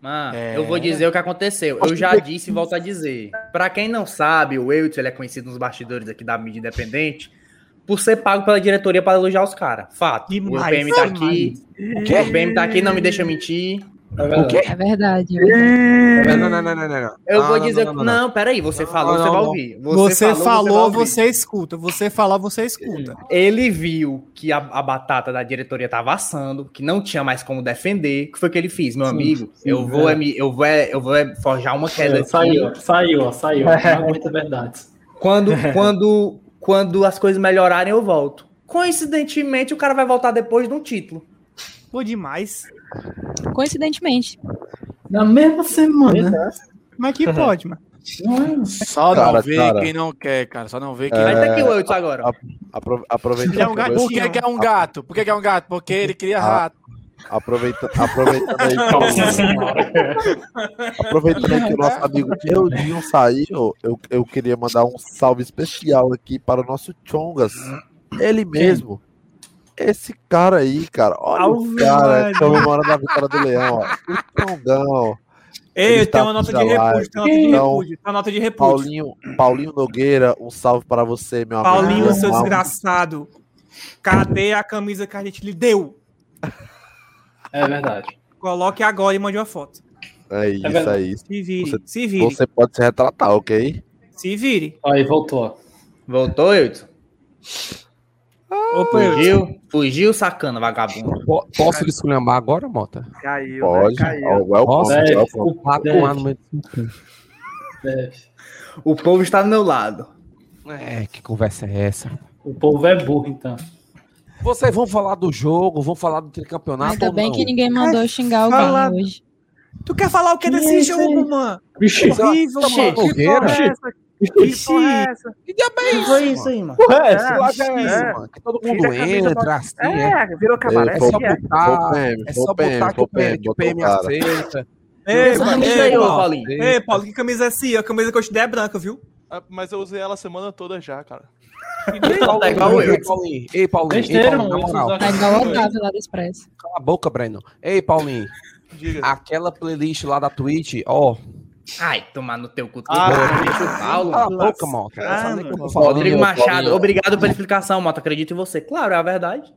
Mano, É. eu vou dizer o que aconteceu. Eu já disse e volto a dizer. Pra quem não sabe, o Eudson ele é conhecido nos bastidores aqui da mídia independente por ser pago pela diretoria para elogiar os caras. Fato. Demais, o PM tá aqui. O quê? O PM tá aqui, não me deixa mentir. O quê? É verdade. é verdade. Não, não, não, não, não, não. Eu vou não, dizer. não, Não, não, não. peraí, você falou, não, você não, vai ouvir. Você, falou, você escuta. Você falar, você escuta. Ele viu que a, a batata da diretoria tava assando, que não tinha mais como defender. O que foi que ele fez, meu amigo? sim, eu vou, é. é eu vou, é- eu vou é forjar uma queda É, saiu, saiu, saiu. Não aguenta verdades. Quando, quando, quando as coisas melhorarem, eu volto. Coincidentemente, o cara vai voltar depois de um título. Pô, demais. Coincidentemente. Na mesma semana. Como é que pode, mano? É? Só Cara, não vê cara. quem não quer, cara. Só não vê quem Vai não ter quer. aqui o Eudson agora. Apro- aproveitando, é um gatinho. Por que, que é um gato? Por que, que é um gato? Porque ele queria Ah. rato. aproveita- aproveitando aí que Nossa senhora. Aproveitando aí que o nosso amigo Eudinho saiu, eu, eu queria mandar um salve especial aqui para o nosso Chongas. Ele mesmo. Esse cara aí, cara. Olha o Ave cara comemorando a vitória do Leão, ó. O Chongão. Ei, Ele tem tá uma nota de live. repúdio, tem uma nota de Então, repúdio, tem uma nota de repúdio. Paulinho, Paulinho Nogueira, um salve para você, meu amigo. Paulinho, Meu seu desgraçado. Cadê a camisa que a gente lhe deu? É verdade. Coloque agora e mande uma foto. É isso verdade. aí. Se vire, Você, se vire, você pode se retratar, ok? se vire. Aí, voltou. Voltou, Eudson? Fugiu? Fugiu, sacana, vagabundo. Po- Posso lhe esculhambar agora, Mota? Caiu, Pode. né? Caiu. Posso? Deve, welcome. Ah, deve, meio do- deve. O povo está do meu lado. É, que conversa é essa? O povo é burro, então. Vocês vão falar do jogo, vão falar do tricampeonato Ainda ou bem não? que ninguém mandou xingar Fala- alguém hoje. Tu quer falar o que desse isso jogo, mano? Vixe, Horrível, Tá mano. Que porra é essa? Que porra é essa? Que diabo é isso? foi isso aí, mano? porra é É, essa? Que laje é É. essa, mano? Que todo mundo entra assim, é. É, virou cabaré. Ei, É só é. botar, é só botar que o PM, aceita. Ei, Essa mano, aí, ei, Paulo. Paulinho. Ei, Paulo, que camisa é assim? A camisa que eu te der é branca, viu? Ah, Mas eu usei ela a semana toda já, cara. Tá Ei, eu. Paulinho, ei, Paulinho, ei, Besteira, Paulinho, na mano. moral, Tá igual o Otávio lá do Expresso. cala a boca, Breno. Ei, Paulinho, Diga. aquela playlist lá da Twitch, ó, Ai, tomar no teu cu. Ah, Deixa o Paulo. cala a boca, mano. Ah, tô. Rodrigo Machado, Paulinho. obrigado pela explicação, Mota. Acredito em você. Claro, é a verdade.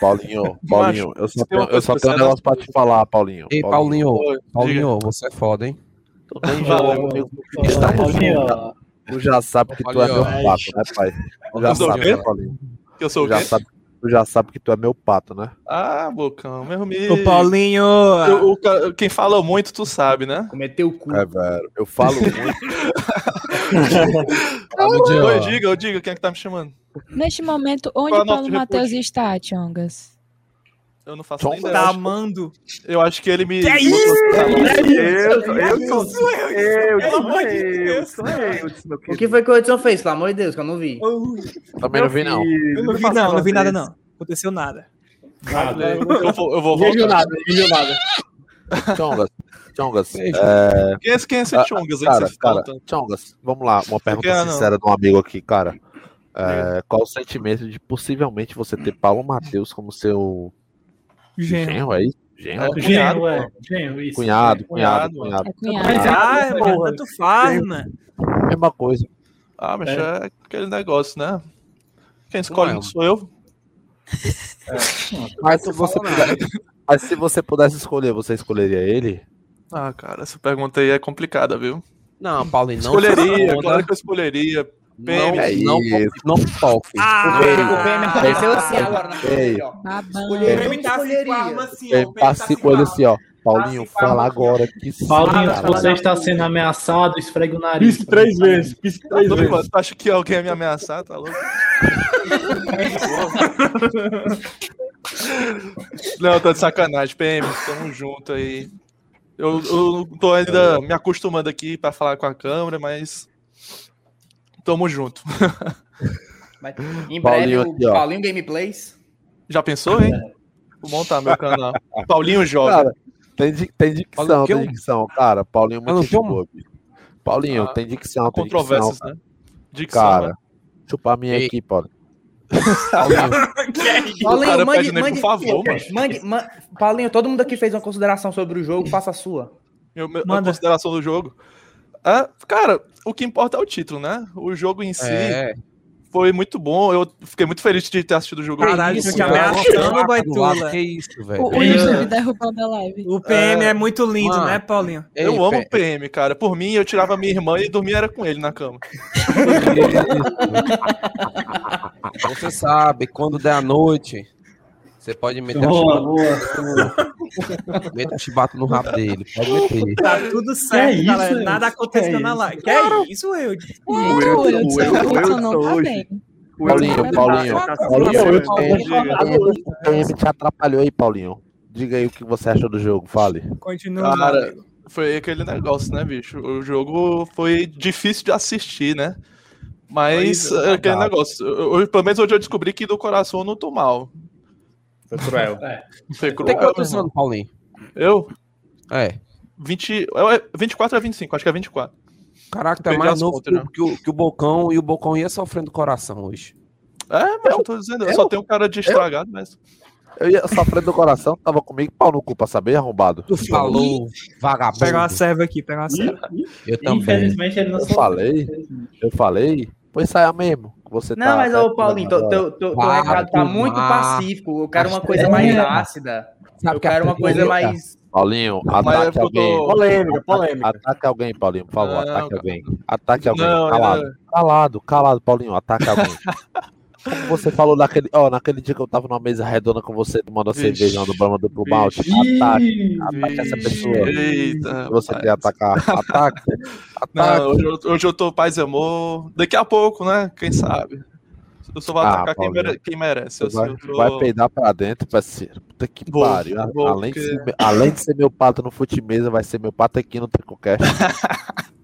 Paulinho, Paulinho, eu só tenho, eu só tenho um negócio pra te falar, Paulinho. Ei, Paulinho, Oi, Paulinho, você é foda, hein? Joga comigo. Ó, Paulinho, ó. Tu já sabe que tu é meu Paulinho. pato, né, pai? Tu já Eu sou o sabe, né, Paulinho? Que eu sou o já quê? sabe, tu já sabe que tu é meu pato, né? Ah, bocão, meu amigo. Ô, Paulinho. Eu- o quem fala muito, tu sabe, né? Cometeu o cu. É, velho. Eu falo muito. Oi, diga, eu diga, quem é que tá me chamando? Neste momento, onde Qual nota Paulo Matheus está, Chongas? Eu não faço Tom ideia. Tá Eu acho- amando. Eu acho que ele me. Que é botou- Eu, eu, eu, Isso, sou eu, eu, Deus. sou eu, meu O que foi que o Edson fez, pelo amor de Deus, que eu não vi? Também não vi, não. Eu não vi, não, não vi nada, não. Aconteceu nada. Nada. Eu vou, eu vou voltar. nada, viu nada. Chongas, Chongas. É... Quem é, quem é esse Ah, Chongas aí Cara, cara? Chongas, vamos lá, uma pergunta sincera de um amigo aqui, cara. É, qual o sentimento de possivelmente você ter Paulo Matheus como seu Genro. genro, é isso? Genro? É, genro, é. Genro, isso. Cunhado, É, cunhado, cunhado. cunhado. Mas, ah, irmão, tanto faz, mano. Mesma coisa. Ah, mas É. é. aquele negócio, né? Quem escolhe é. não sou eu. Mas se você puder- mas se você pudesse escolher, você escolheria ele? Ah, cara, essa pergunta aí é complicada, viu? Não, Paulinho, não. Escolheria, claro que eu escolheria. Não, PM. É não, não toque. Ah, O PM apareceu assim agora na frente, ó. Escolheria, Ele tá com a escolheria. arma assim, ó. O PM tá com com a assim, ó. Paulinho, Assim, com fala agora que Paulinho, se você está sendo ameaçado, esfregue o nariz. Pisque três vezes, pisque Tá três doido, vezes. Tu acha que alguém ia me ameaçar? Tá louco? Não, tô de sacanagem. PM, tamo junto aí. Eu, eu tô ainda me acostumando aqui pra falar com a câmera, mas. Tamo junto. Mas, em breve, Paulinho o aqui, ó. Paulinho Gameplays. Já pensou, hein? Vou montar meu canal. Paulinho joga. Cara, tem, di- tem dicção, Paulinho, tem eu- dicção, cara. Paulinho Eu não muito boa, bicho. Paulinho, Ah, tem dicção, tem. Controvérsias, cara. né? Dicção, Cara, né? chupa a minha Ei. aqui, Paulinho. O cara pede nem por favor, mande, man- Paulinho, todo mundo aqui fez uma consideração sobre o jogo, faça a sua. A Manda. consideração do jogo. Ah, cara, o que importa é o título, né? O jogo em si É. foi muito bom. Eu fiquei muito feliz de ter assistido o jogo. Caralho, isso, cara? ameaçando, Baitula. lado, Que isso, velho? O, o YouTube derrubando a live. O PM é, muito lindo, Mano. né, Paulinho? Eu Ei, amo o PM, cara. Por mim, eu tirava minha irmã e dormia era com ele na cama. Você sabe, quando der a noite, você pode meter Boa, a boa. chibata, meta a chibata no rabo dele. Pode meter. Tá tudo certo, isso, galera. Nada aconteceu Que na live. Que é isso, eu? O o Wilson não tá bem. Paulinho, Paulinho, Tá Paulinho, eu- o eu- PM, o te atrapalhou aí, Paulinho. Diga aí o que você achou do jogo, fale. Continua. Cara, foi aquele negócio, né, bicho? O jogo foi difícil de assistir, né? Mas é, é aquele negócio. Eu, eu- pelo menos hoje eu descobri que do coração eu não tô mal. Foi cruel. Foi Tem cruel. quantos meu irmão. anos, Paulinho? Eu? É. 20, é 24 a 25, acho que é 24. Caraca, é Perdi mais novo contas, que, né? o- que o, que o Bocão e o Bocão ia sofrendo do coração hoje. É, mas eu tô dizendo, eu, só tenho cara de estragado, mas. Eu ia sofrendo do coração, tava comigo, pau no cu pra saber, arrombado. Tu falou, vagabundo. Pegar uma serva aqui, pegar uma serva. Eu também. Infelizmente ele não Eu falei, eu falei, pois saia mesmo. Você Não, tá mas, ô, Paulinho, teu, teu, teu, teu recado tá muito pacífico. Eu quero uma coisa que mais é. ácida. Sabe Eu que quero uma coisa política- mais. Paulinho, é ataque alguém. tô- Polêmica, polêmica. Ataque alguém, Paulinho, por favor, Não, ataque cara. alguém. Ataque alguém, Não, calado. é- Calado, calado, Paulinho, ataque alguém. Como você falou naquele, ó, naquele dia que eu tava numa mesa redonda com você tomando a cerveja lá no Brahma do Blue Ih, ataque, ataque essa pessoa. Eita, você rapaz. quer atacar, ataque, Não, ataque. hoje, eu- hoje eu tô paz e amor. Daqui a pouco, né? Quem sabe? Eu só vou Ah, atacar quem, mere- quem merece. Eu, vai, tô- vai peidar pra dentro, parceiro. Puta que Vou, pariu. vou, além, de porque- ser, meu- além de ser meu pato no Futimesa, vai ser meu pato aqui no Tricocast.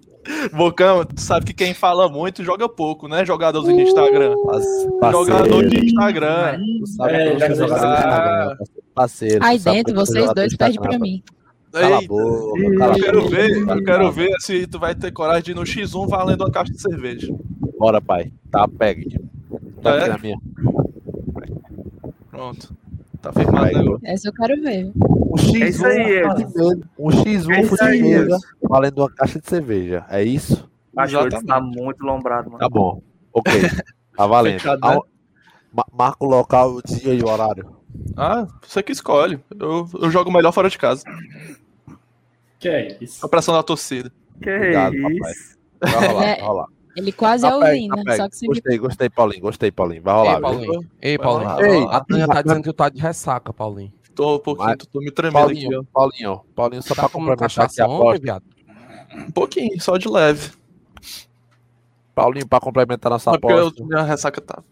Bocão, tu sabe que quem fala muito joga pouco, né? Jogadorzinho de Instagram. Jogador Parceiro, de Instagram. tu sabe É, que jogador de você- Instagram, parceiro. Aí dentro, vocês jogador dois perdem Instagram, pra mim. Cala a boca, eu quero ver, eu quero ver se tu vai ter coragem de ir no X1 valendo uma caixa de cerveja. Bora, pai. Tá, pegue. Tá É? aqui na minha. Pronto. Tá firmado, né? Pegou. Essa eu quero ver. Um X1 É isso aí. Futimesa, um X1 É aí, Edson. valendo uma caixa de cerveja. É isso? Acho que ele Exatamente. tá muito lombrado, mano. Tá bom. Ok. Tá valendo. Fechado, né? Ma- Marca o local, o dia e o horário. Ah, você que escolhe. Eu, eu jogo melhor fora de casa. Que é isso? A pressão da torcida. Que Obrigado, papai. isso? Vai rolar, é- vai rolar. Ele quase é Tá o pego, Lina, tá só que sem Gostei, gostei, Paulinho. Gostei, Paulinho. Vai rolar. Ei, viu? Paulinho. Ei, Vai Paulinho. Ei, A Tânia tá dizendo que tu tá de ressaca, Paulinho. Tô um pouquinho, Mas- tô, me tremendo aqui, Paulinho, ó. Paulinho, Paulinho, só Tá pra complementar aqui a aposta. viado? Um pouquinho, só de leve. Paulinho, pra complementar nossa eu- aposta. minha ressaca tá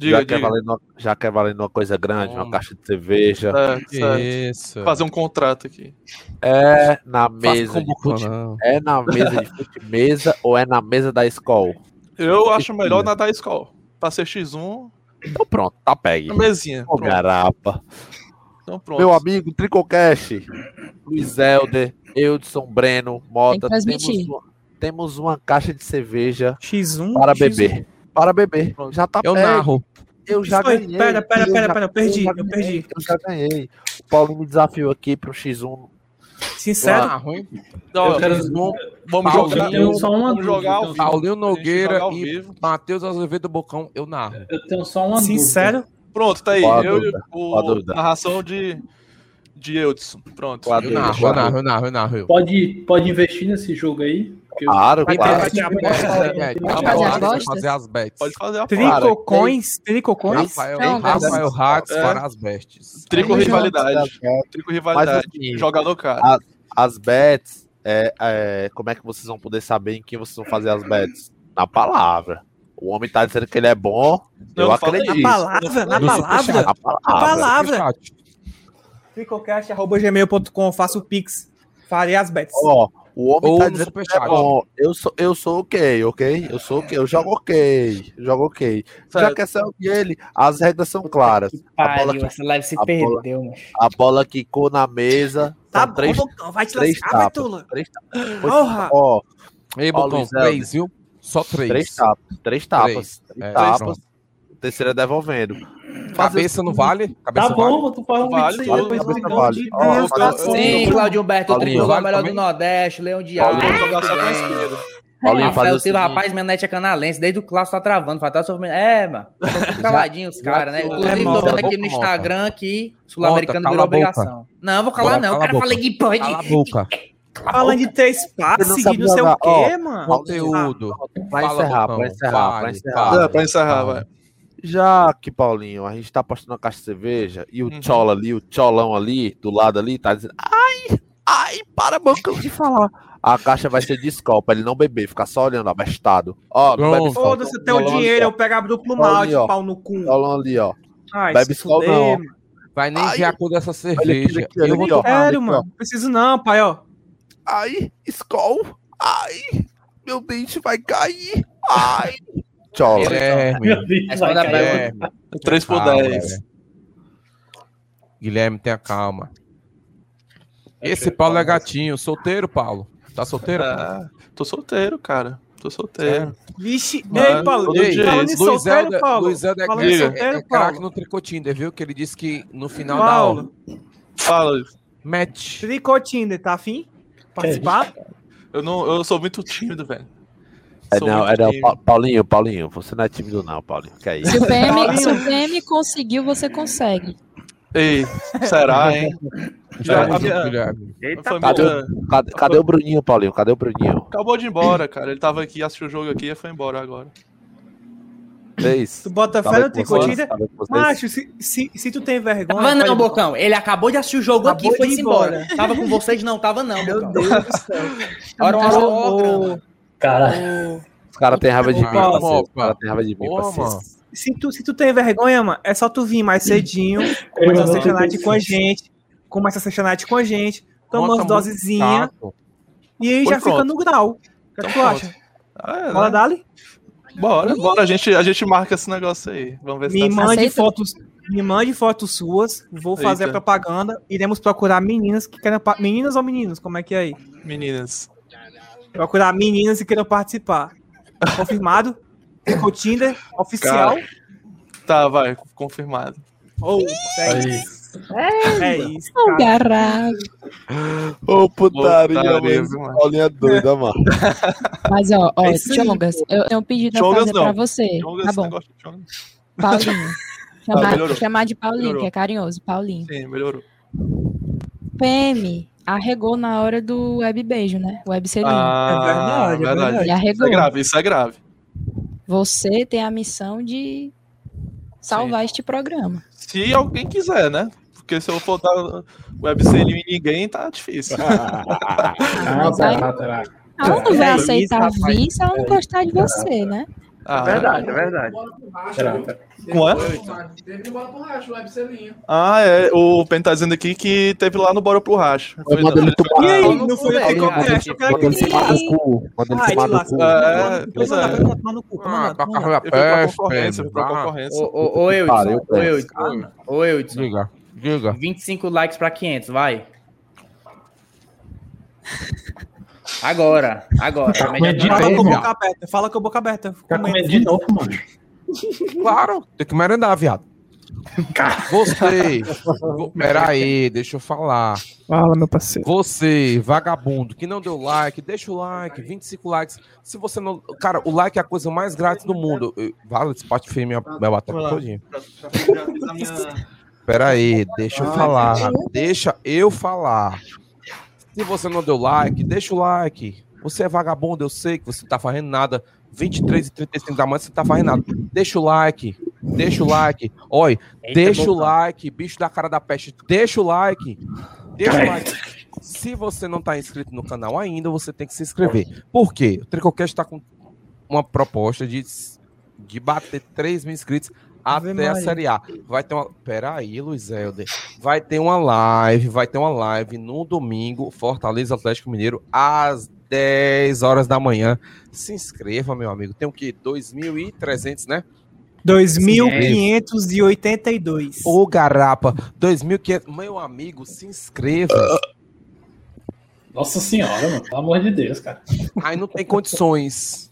foda. Já Diga, quer, diga. valendo uma, já quer valendo uma coisa grande, uma caixa de cerveja. Certo, certo. Isso. Fazer um contrato aqui. É na mesa com de fute... não. É na mesa de fute-mesa ou é na mesa da escola? Eu acho melhor na da escola. Pra ser X1, Então pronto, tá pegue. Uma mesinha. Ô, pronto. garapa. Então pronto. Meu amigo Tricocast, Luiz Helder, Eudson Breno, Mota, temos uma, temos uma caixa de cerveja X1 para X1. beber. Para beber. Já tá Eu narro. Eu já Foi, ganhei. pera, pera, eu pera, já- pera, eu perdi, eu ganhei, perdi. Eu já ganhei. O Paulo me desafiou aqui pro X1. Sincero? Narro, hein? Não, Eu quero- vamos, vamos Paulinho, jogar. tenho só uma vamos jogar ao dúvida, vivo. Paulinho Nogueira e. Matheus Azevedo Bocão, eu narro. Eu tenho só uma Sincero? Pronto, tá aí. Eu e dúvida? o, a dúvida? narração de, de Eudson. Pronto. Eu narro, eu narro, eu narro, eu narro. Pode, pode investir nesse jogo aí? Porque eu- Claro, claro. Pode fazer as vai bostas? fazer as bets. Pode fazer a Tricocões, tricocões. Rafael, Rafael Hatz É. para as bestes. Trico Aí, rivalidade. Trico rivalidade. Assim, Jogador cara. a- as bets, é, é, como é que vocês vão poder saber em quem vocês vão fazer as bets? Na palavra. O homem tá dizendo que ele é bom, Não, eu acredito. Na palavra, na No palavra. Na palavra. Tricocast.gmail.com, faço o pix. Farei as bets. Ó, o homem Ou tá no dizendo que é bom. Eu sou, eu sou ok, ok? Eu sou ok, eu jogo ok. Jogo ok. Já Certo. quer ser o que ele? As regras são claras. A bola, Pariu, que, essa live se a bola- perdeu, mano. a bola quicou na mesa. Tá bom, três, Bocão, vai te três lascar, vai, tapas. Tula. Três tapas. Porra. Ó, Ei, Helder. três, viu? Só três. três tapas. Três tapas. Três. Três É, tapas. Terceira devolvendo. Cabeça não vale? Cabeça Tá vale? bom, tu faz um Vale, vale, depois cabeça nós vale. de Ó, Deus, tá Sim, Claudio Humberto, o Paulinho, tricolor vale melhor também? do Nordeste, Leão Diabo. Paulinho tudo jogar só com a bem. esquerda. Paulinho, Rafael o Silva, seguinte. rapaz, minha net é canalense, desde o clássico tá travando, vai estar sofrendo. É, mano, tô tudo caladinho os caras, né? Inclusive, tô vendo aqui no. Instagram que Sul-Americano virou obrigação. Não, vou calar não, o cara falei que pode. Cala a boca. Falando de três passes, Você não de sabe não sei o quê, mano. Conteúdo. Pra Fala, encerrar, pra encerrar, pra Fale, encerrar. vai. Já que, Paulinho, a gente tá postando a caixa de cerveja e o Uhum. Chola ali, o Cholão ali, do lado ali, tá dizendo: ai, ai, para, Bocão, de falar. A caixa vai ser de Skol, pra ele não beber, ficar só olhando, abestado. Ó, não. Foda-se teu ali, dinheiro, ó. eu pegava duplo malte, ali, ó. pau no cu. Cholão ali, ó. Ai, Bebe fuder, não. mano. Vai nem ver a cor dessa cerveja. aqui, Eu vou ó. tomar. Sério, mano. Não preciso não, pai, ó. Ai, Skol, ai, meu dente vai cair. Ai. Meu Deus, Responda vai a cair. Guilherme. 3 por Calma, 10. Guilherme. Tenha calma. Esse Paulo é gatinho. Solteiro, Paulo? Tá solteiro? Paulo? Ah, tô solteiro, cara. Tô solteiro. Vixe, Mano, ei, Paulo, todo ei, falando Luiz solteiro, Helder, Paulo. Luiz Helder é, é, solteiro, é craque Paulo. no Tricotinder, viu? Que ele disse que no final da aula. Paulo, Fala. Match. Tricotinder, tá afim? Participar? Eu, não, eu sou muito tímido, velho. É, não, é não, tímido. Pa- Paulinho, Paulinho, você não é tímido não, Paulinho. Que é isso? Se o PM, se o PM conseguiu, você consegue. Ei, será, hein? Já, a minha. Eita, Cadê, o- cadê, cadê o Bruninho, Paulinho? Cadê o Bruninho? Acabou de ir embora, cara. Ele tava aqui, assistiu o jogo aqui e foi embora agora. Fez? Tu bota fé no vocês? Macho, se, se, se tu tem vergonha... Tava não, Bocão. Ele acabou de assistir o jogo Acabou aqui e foi embora. embora. Tava com vocês, não, tava não, Meu. Deus do céu. Era um Caralho. Os caras têm raiva de mim, parceiro. Os caras têm raiva de mim, parceiro. Se tu, se tu tem vergonha, mano, é só tu vir mais cedinho, começar a session night com a gente, começa a session night com a gente, toma umas dosezinhas e aí Foi já fica pronto. no grau. O que, é que Então tu acha? Ah, é, Bora, né? Dali? Bora, bora. A gente, a gente marca esse negócio aí. Vamos ver se Me tá mande Aceita? fotos, me mande fotos suas, vou fazer a Eita. propaganda, iremos procurar meninas que queiram pa- meninas ou meninos, como é que é aí? Meninas. Procurar meninas que queiram participar. Confirmado? Ficou Tinder oficial. Cara. Tá, vai, confirmado. Ou é isso. É isso, Um cara. garrafa. Ô, putaria, Putaria? Paulinho é doida, mano. Mas, ó, ó, É isso Chongas, eu tenho um pedido a Chongas fazer não. pra você. Chongas, Tá bom. Paulinho. Chamar, melhorou. chamar de Paulinho, Melhorou. que é carinhoso. Paulinho. Sim, melhorou. PM arregou na hora do web beijo, né? Web selinho. Ah, verdade, é verdade. Isso arregou. é grave, isso é grave. Você tem a missão de salvar este programa. Se alguém quiser, né? Porque se eu for dar webselinho em ninguém, tá difícil. Ah, Mas aí- tá, tá, tá. Ela não vai É isso, aceitar vir se ela não gostar de você, né? Ah, verdade, é verdade. É? Teve no Bora pro Racho, o. Ah, é. O Pen tá dizendo aqui que teve lá no Bora pro Racho. Foi ele tomar- E aí, Não, não não foi foi, o que cara. acontece? Eu quero Manda ele que tomar no cu. Te no cu. É, Pois é. é. Concorrência, fui pra concorrência. Ô, ô, ô, Eudson, ô. Eudson, ô, Eudson. Diga, diga. 25 likes pra 500, vai. Agora, agora. Tá Média comendo de do novo, mês, boca aberta. Fala com a boca aberta. Tá comendo de novo, mano. Claro, tem que merendar, viado. Você, vo- peraí, deixa eu falar. Fala, meu parceiro. Você, vagabundo, que não deu like, deixa o like, 25 likes. Se você não. Cara, o like é a coisa mais grátis do mundo. Vale, Spotify minha, minha batata todinha. Peraí, deixa eu falar. Deixa eu falar. Se você não deu like, deixa o like. Você é vagabundo, eu sei que você tá fazendo nada. 23 e 35 da manhã, você tá fazendo nada. Deixa o like. Deixa o like. Oi, Eita, deixa o like, bicho da cara da peste. Deixa o like. Deixa o like. Se você não tá inscrito no canal ainda, você tem que se inscrever. Por quê? O Tricocast tá com uma proposta de, de bater 3 mil inscritos Até a Maria. Série A. Vai ter uma. Pera aí, Luiz Helder. Vai ter uma live, vai ter uma live no domingo, Fortaleza Atlético Mineiro, às 10 horas da manhã. Se inscreva, meu amigo. Tem o quê? 2.300, né? 2.582. Ô, garapa, 2.500. Meu amigo, se inscreva. Nossa senhora, mano. Pelo amor de Deus, cara. Aí não tem condições.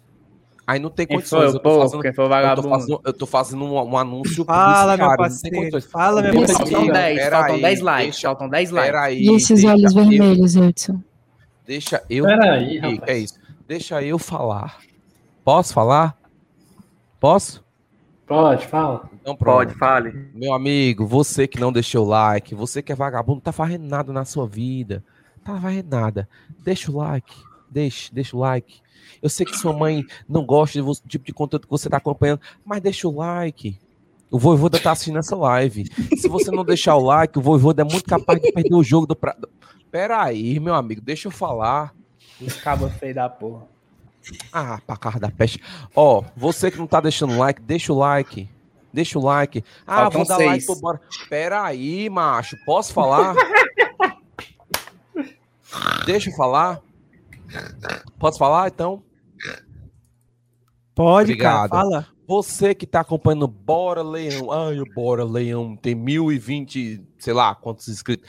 Aí não tem Quem condições. eu, tô fazendo, Quem foi o eu, fazendo, eu tô fazendo um, um anúncio Fala, meu parceiro. Fala, meu parceiro. Faltam 10, pera faltam aí, 10 likes, faltam 10 likes. Peraí, E esses olhos vermelhos, Edson? Deixa eu. Peraí, rapaz. é isso? Deixa eu falar. Posso falar? Posso? Pode, fala. Então. Pode, fale. Meu amigo, você que não deixou o like, você que é vagabundo, não tá fazendo nada na sua vida. Tá fazendo nada. Deixa o like. Deixa, deixa o like. Eu sei que sua mãe não gosta do tipo de conteúdo que você tá acompanhando, mas deixa o like. O Voivoda tá assistindo essa live. Se você não deixar o like, o Voivoda é muito capaz de perder o jogo do pra... Pera aí, meu amigo, deixa eu falar. Cabo feio da porra. Ah, pra carro da peste. Ó, você que não tá deixando like, deixa o like. Deixa o like. Ah, Faltam vou dar like pro bora. Pera aí, macho. Posso falar? deixa eu falar. Posso falar, então? Pode, Obrigado. cara. Fala. Você que tá acompanhando Bora Leão. Ai, o Bora Leão tem 1020, sei lá, quantos inscritos.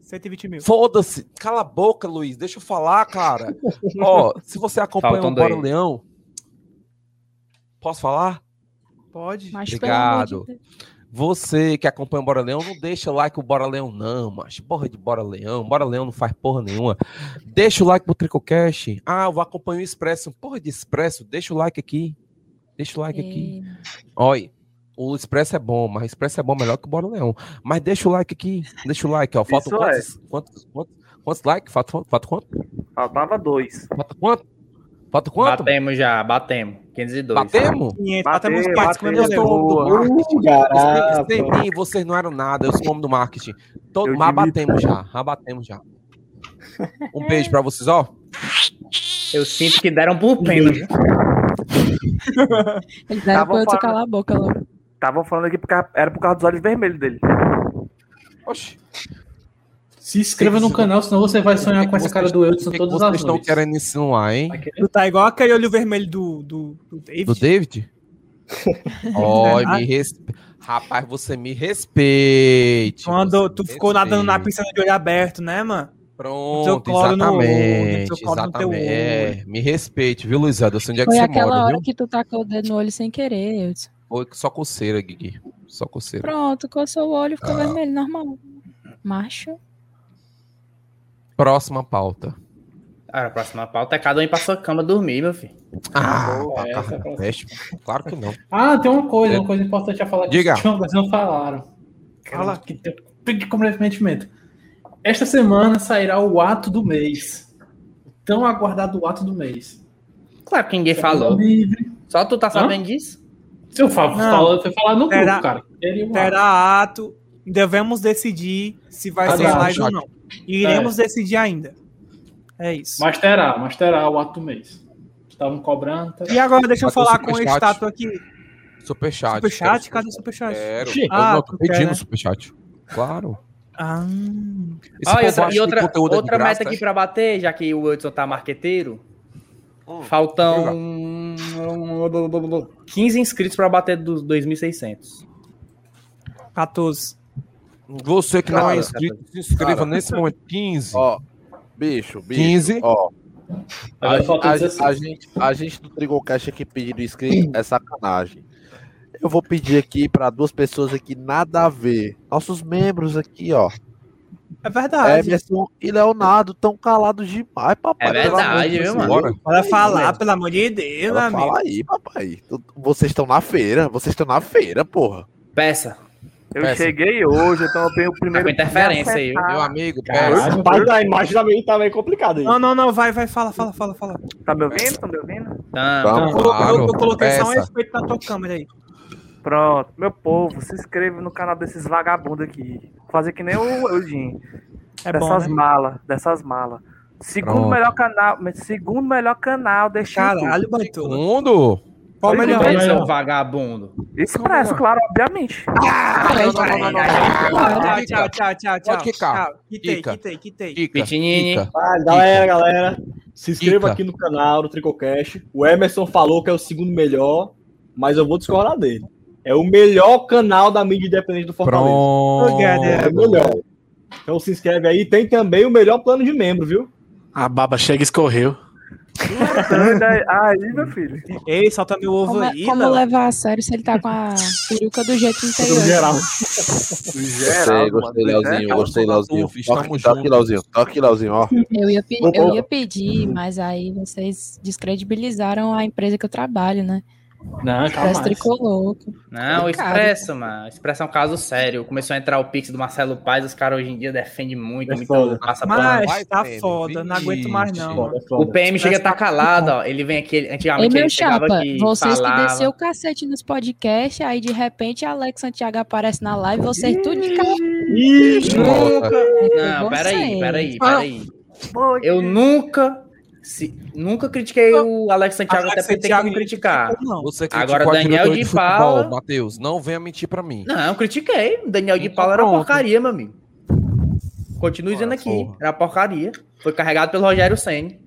120 mil. Foda-se. Cala a boca, Luiz. Deixa eu falar, cara. Ó, se você acompanha o Bora dois. Leão. Posso falar? Pode. Mas pelo amor de Obrigado. Deus. Você que acompanha o Bora Leão, não deixa o like o Bora Leão, não, mas porra de Bora Leão. Bora Leão não faz porra nenhuma. Deixa o like pro Tricocast. Ah, eu vou acompanhar o Expresso. Porra de Expresso, deixa o like aqui. Deixa o like aqui. Olha, o Expresso é bom, mas o Expresso é bom melhor que o Bora Leão. Mas deixa o like aqui. Deixa o like, ó. Falta Isso é. quantos, quantos, quantos, quantos likes? Falta, falta quanto? Faltava dois. Falta quanto? Falta quanto? Batemos já, batemos. 502. Batemos? 500, Bateu, batemos 500 bateu. comendo Eu sou o homem do marketing. Uh, mim, vocês não eram nada. Eu sou o homem do marketing. Todo, mas batemos já. Já batemos já. Um beijo pra vocês, ó. Eu sinto que deram por pena. Eles deram Tava pra eu falando- calar a boca logo. Estavam falando aqui porque era por causa dos olhos vermelhos dele. Oxi. Se inscreva no canal, senão você vai sonhar com essa cara do Edson o que que todas vocês as estão noites. querendo insinuar, hein? Tu tá igual aquele olho vermelho do, do, do David. Do David? Ó, me respe... Rapaz, você me respeite. Quando tu me ficou nadando na respeite. piscina de olho aberto, né, mano? Pronto, teu colo no olho, exatamente. no teu exatamente. É, me respeite, viu, Luizado? Eu sei onde é que Foi você aquela mora, hora viu? que tu tacou o dedo no olho sem querer, Edson. Foi só coceira, Guigui. Só coceira. Pronto, coçou o olho, ficou Ah. vermelho, normal. Macho. Próxima pauta. Cara, a próxima pauta é cada um ir pra sua cama dormir, meu filho. Ah, Boa, pra essa é. Claro que não. Ah, tem uma coisa, É. uma coisa importante a falar que Diga. os Chongas não falaram. Fala que tem que comprometimento. Esta semana sairá o ato do mês. O tão aguardado ato do mês. Claro que ninguém falou. Livre. Só tu tá sabendo disso? Se eu falo, falo, foi falar no grupo, Terá- cara. Um ato. Terá ato. Devemos decidir se vai Ah, ser live ou não. Iremos decidir ainda. É isso. Mas terá, mas terá o ato do mês. Estavam cobrando. tá? E agora deixa eu Bateu falar com o estátua aqui. Superchat. Superchat? Cadê o superchat? Quero. Ah, eu não, tô quer, pedindo né? superchat. Claro. Ah. Povo essa- acha e outra, é outra graça, meta aqui é? pra bater, já que o Edson tá marqueteiro. Faltam 15 inscritos pra bater dos 2.600. 14. Você que não é Cara, inscrito, se inscreva cara. nesse momento. 15. Ó, bicho, bicho. 15. Ó. A, a, 16. a gente, a gente do Trigocast aqui pedindo inscrito é sacanagem. Eu vou pedir aqui para duas pessoas aqui nada a ver. Nossos membros aqui, ó. É verdade. Emerson e Leonardo tão calados demais, papai. É verdade, de viu, mano? Aí, falar, pelo amor de Deus, meu amigo. Fala aí, papai. Vocês estão na feira. Vocês estão na feira, porra. Peça. Eu Peça. cheguei hoje, então eu tenho o primeiro. Tá com interferência aí? Meu amigo, Caralho. peça. O pai da imagem também tá meio complicado aí. Não, não, não, vai, vai, fala, fala, fala, fala. Tá me ouvindo? Tá me ouvindo? Tá. Eu, colo- eu- eu coloquei só um Peça. respeito na tua câmera aí. Pronto, meu povo, se inscreva no canal desses vagabundos aqui. Vou fazer que nem o Eudinho. É bom, dessas né? malas, dessas malas. Segundo Pronto. melhor canal, segundo melhor canal desse Caralho, YouTube. Bantu. Qual o melhor? Esse é um vagabundo. Expresso, claro, obviamente. Tchau, tchau, tchau, tchau, tchau, tchau. Pode quicar. Tchau. Quitei, quitei, quitei. Pitinini. Galera, galera, se inscreva aqui no canal do Tricocast. O Emerson falou que é o segundo melhor, mas eu vou discordar dele. É o melhor canal da mídia independente do Fortaleza. Pronto. É o melhor. Então se inscreve aí. Tem também o melhor plano de membro, viu? A baba chega e escorreu. Aí, meu filho. Ei, solta meu ovo Como, é- aí, como levar a sério se ele tá com a peruca do jeito interior? geral. Gostei, gostei, Leozinho. Gostei, Leozinho. Toca aqui. Leozinho. Toca aqui, Leozinho, ó. Eu ia, eu ia pedir, mas aí vocês descredibilizaram a empresa que eu trabalho, né? Não, Expresso Tricolor. Não, o. Expresso, mano. Expresso é um caso sério. Começou a entrar o Pix do Marcelo Paz, os caras hoje em dia defendem muito, É muito foda. passa Mas tá foda, não aguento mais não. Foda, foda. O PM chega a estar calado, ó. Ele vem aqui, ele- Ei, antigamente meu ele chegava chapa, aqui, vocês que falava. desceu o cacete nos podcasts, aí de repente Alex Santiago aparece na live, vocês tudo de cara. Nunca. Não, peraí, peraí, peraí. Eu nunca, se- nunca critiquei o Alex Santiago, Alex até porque tem como criticar. Não. Você Agora, Daniel de futebol, Paula- Matheus, não venha mentir pra mim. Não, critiquei. O Daniel de Então Paula era porcaria, meu amigo. Continuo dizendo aqui. Era porcaria. Foi carregado pelo Rogério Senni.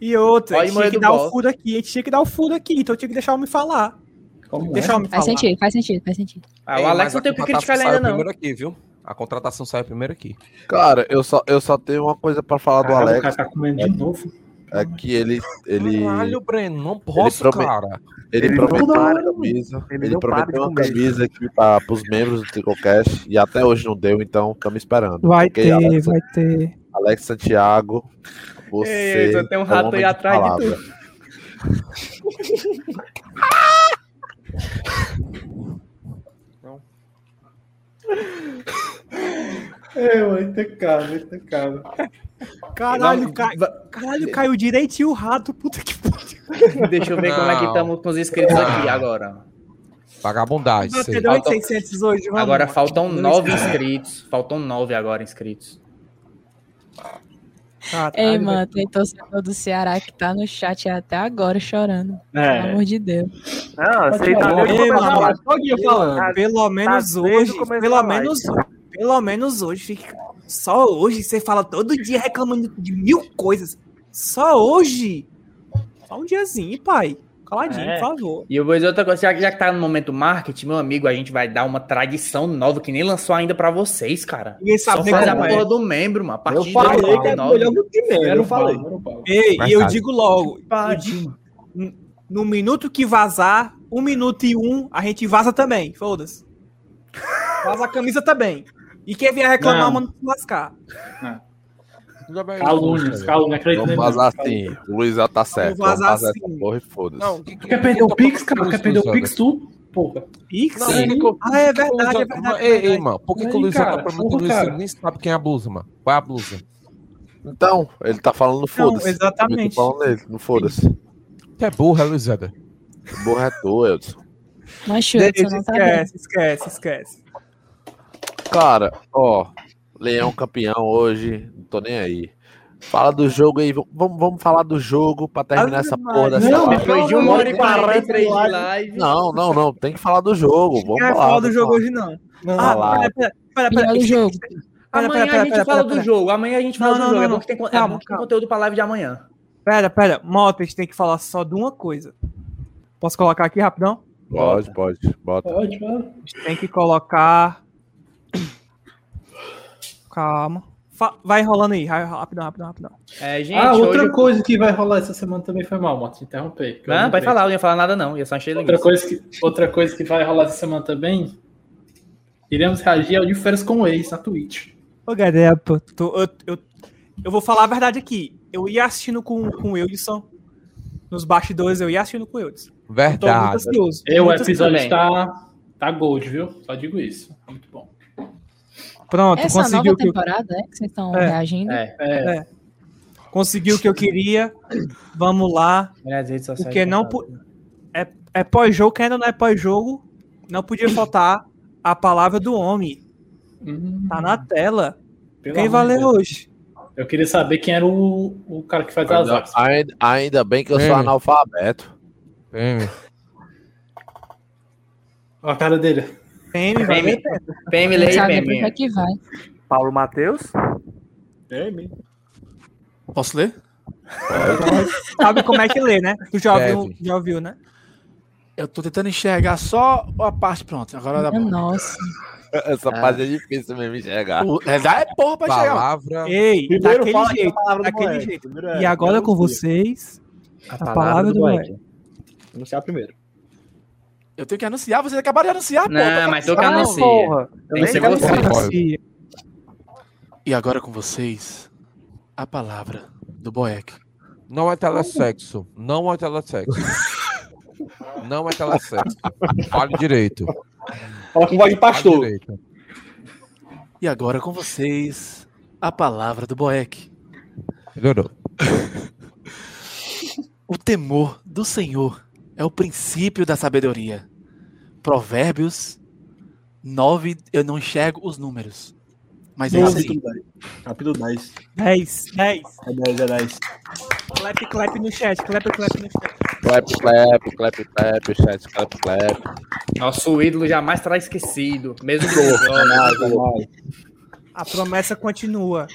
E outra, Pode tinha que dar o fudo aqui, a gente tinha que dar o fudo aqui, então eu tinha que deixar o homem falar. Como Deixa o homem Faz falar. sentido, faz sentido, faz sentido. Ah, o Ei, Alex não tem o que criticar ainda, não. primeiro aqui, viu? A contratação saiu primeiro aqui. Cara, eu só, eu só tenho uma coisa pra falar do Caralho, o Alex. cara tá comendo de novo. É que ele. ele Caralho, Breno, não posso, prome- cara. Ele, Ele prometeu não camisa. ele Ele, de prometeu uma camisa aqui para os membros do Tricocast e até hoje não deu, então estamos esperando. Vai Ok, ter, Alex, vai ter. Alex Santiago, você. Ei, tem um é rato homem aí de atrás de palavra. É, mano, tem cara. Caralho, cai... Caralho, caiu direitinho o rato, puta que pariu. Deixa eu ver como é que Não. estamos com os inscritos Não. aqui agora. Vagabundagem. isso aí. Bateu 800 hoje, vamos. Agora faltam nove inscritos. Faltam nove agora inscritos. Caralho, Ei, velho. mano, tem torcedor do Ceará que tá no chat até agora chorando. É. Pelo amor de Deus. Não, você tá Ei, mano, falando. Tá- Pelo menos tá hoje, pelo menos, pelo menos hoje, fica... só hoje você fala todo dia reclamando de mil coisas. Só hoje? Só um diazinho, pai. Caladinho, É. por favor. E eu vou dizer outra coisa, já que já que tá no momento marketing, meu amigo, a gente vai dar uma tradição nova que nem lançou ainda pra vocês, cara. Ninguém sabe Só nem faz a é. porra do membro, mano. A partir Eu de falei que é 2019. melhor do que membro, eu falei. Ei, e eu digo logo, digo- no minuto que vazar, um minuto e um, a gente vaza também, foda-se. Vaza a camisa também. E quem vier reclamar, manda se lascar. Calúnias, calúnias, acredito Vamos vazar assim. O Luiz já tá certo. Vamos vazar vazar assim. porra foda-se. Não, que, que, Quer perder o Pix, cara? Quer perder o Pix tu? Porra. Pix? Não, o- Ah, é verdade, é verdade, é Ei, ei, verdade. mano, por que, que o Luiz cara, tá prometendo porra, isso? nem sabe quem é a blusa, mano. Qual é a blusa? Então, ele tá falando foda-se. exatamente. Eu tô falando nele, não foda-se. Tu é burro, é, Luiz Eder? Burro é tu, Edson. Mas você não tá bem. esquece, esquece, esquece. Cara, ó, Leão campeão hoje, não tô nem aí. Fala do jogo aí. Vamos, vamos falar do jogo pra terminar essa porra dessa Não, live. depois de uma hora e 43 de live. Não, não, não. Tem que falar do jogo. Vamos Não falar. do jogo falar. hoje, não. Não, ah, pera, pera, pera, pera. Jogo. Pera, Amanhã pera, a gente pera, fala pera, do pera. jogo. Amanhã a gente fala Não, do jogo. não, é bom não. que tem, con- é bom que tem calma. conteúdo pra live de amanhã. Pera, pera. Mota, a gente tem que falar só de uma coisa. Posso colocar aqui rapidão? Pode, pode. Bota. Pode, pode. A gente tem que colocar. Calma. Fa- Vai rolando aí, vai, rapidão, rapidão, rapidão. É, gente, ah, outra hoje- coisa que vai rolar essa semana também foi mal, Moto, te interromper. eu Não, lembrei. pode falar, eu não ia falar nada não. Eu só achei Outra legal. coisa, que, outra coisa que vai rolar essa semana também. Iremos reagir ao de férias com o ex na Twitch. Ô, galera, pô, tô- eu, eu, eu vou falar a verdade aqui. Eu ia assistindo com, com o Wilson. Nos bastidores, eu ia assistindo com o Wilson. Tô muito Verdade. ansioso. Eu, o episódio ansioso. tá, tá gold, viu? Só digo isso. Muito bom. Pronto, Essa conseguiu nova o que eu- temporada, é? Que vocês estão É, reagindo? É. É. Conseguiu o que eu queria. Vamos lá. Minhas redes sociais Porque não. É, é pós-jogo, que ainda não é pós-jogo. Não podia faltar a palavra do homem. Tá na tela. Pelo Quem ler Deus. hoje? Eu queria saber quem era o, o cara que faz as Ainda, artes. ainda, ainda bem que eu sou Prêmio. analfabeto. Prêmio. Olha a cara dele. PM, vai PM. PM, Não lei, sabe por que PM. vai. Paulo Matheus? PM. Posso ler? Sabe como é que lê, né? Tu já ouviu, já ouviu né? Eu tô tentando enxergar só a parte pronta. Agora dá bom. Nossa. Essa parte é difícil mesmo enxergar. O- É, dá é porra pra enxergar. Palavra. Ei, Primeiro daquele a jeito. palavra do Daquele jeito. É- E agora com anuncia. vocês, a palavra do moleque. Anunciar primeiro. Eu tenho que anunciar, vocês acabaram de anunciar, Não, porra. mas tu que anuncia. porra. Tem Eu que ser você. Anuncia. E agora com vocês, a palavra do Boeck. Não é telesexo. Não é telesexo. Não é telesexo. Fale direito. Fala com voz de pastor. E agora com vocês, a palavra do Boeck. Melhorou. O temor do Senhor é o princípio da sabedoria. Provérbios 9, eu não enxergo os números. Mas é isso aí. Capítulo 10. Capítulo 10. 10, 10. É 10, é 10. Clap, clap no chat, clap, clap no chat. Clap, clap, clap, clap, chat, clap, clap. Nosso ídolo jamais será esquecido. Mesmo que É é. A promessa continua.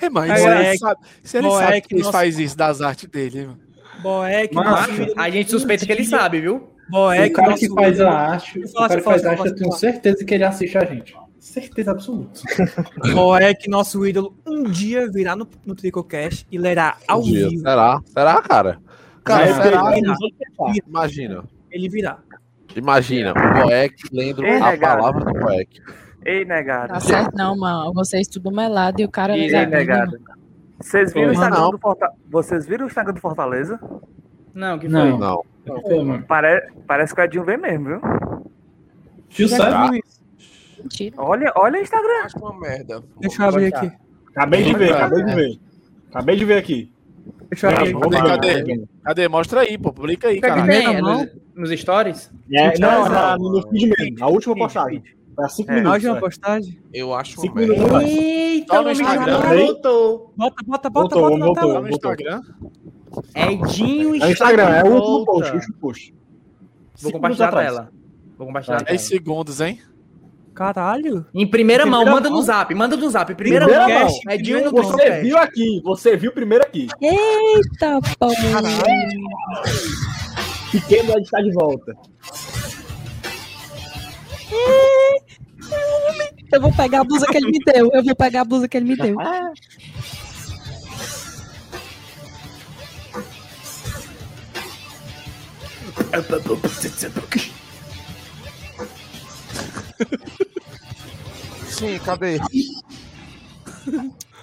É, mas ele Boeck, sabe, se ele Boeck, sabe que ele nosso- faz isso das artes dele, mano. Boeck, Mas. A gente suspeita que ele sabe, viu? Boeck, o cara nosso que faz ídolo. a arte, o cara que faz a arte, eu tenho certeza que ele assiste a gente. Certeza absoluta. Boeck, nosso ídolo, um dia virá no, no Tricocast e lerá ao Um vivo. Será? Será, cara? Cara, será? Virá. Imagina. Ele virá. Imagina, o Boeck lendo Ei, a negado. palavra do Boeck. Ei, negado. Tá certo não, mano. Vocês tudo melado e o cara... Ei, não negado. Vocês viram, o Não, Instagram não. do Forta- Vocês viram o Instagram do Fortaleza? Não, que foi? Não. Não. Mano. Pare... Parece que o Edinho vem mesmo, viu? Tio sabe? Mentira. Olha, olha o Instagram. Acho uma merda. Deixa eu abrir aqui. Acabei de ver, acabei de ver. Acabei de ver aqui. Deixa eu abrir Cadê? vamos ver. Cadê? Mostra aí, pô. Publica aí, cara. É nos, nos stories? É, não, Não, na- no feed mesmo. A última postagem. Tá 5 É. A minutos. última é. postagem. Eu acho uma Cinco merda. minutos. Eita, Só o no Instagram. voltou. Bota, bota, bota, Voltou, bota na voltou. tela. Tá no Instagram. Edinho É o Instagram, é o último post, o último post. Vou compartilhar a tela. Vou compartilhar a 10 tela. segundos, hein? Caralho. Em primeira mão, manda no zap, manda no zap. Primeira, Primeira mão. Edinho no Você viu aqui, você viu primeiro aqui. Eita, porra. Pequeno está de volta. Eu vou pegar a blusa que ele me deu. Eu vou pegar a blusa que ele me deu. Sim, cadê?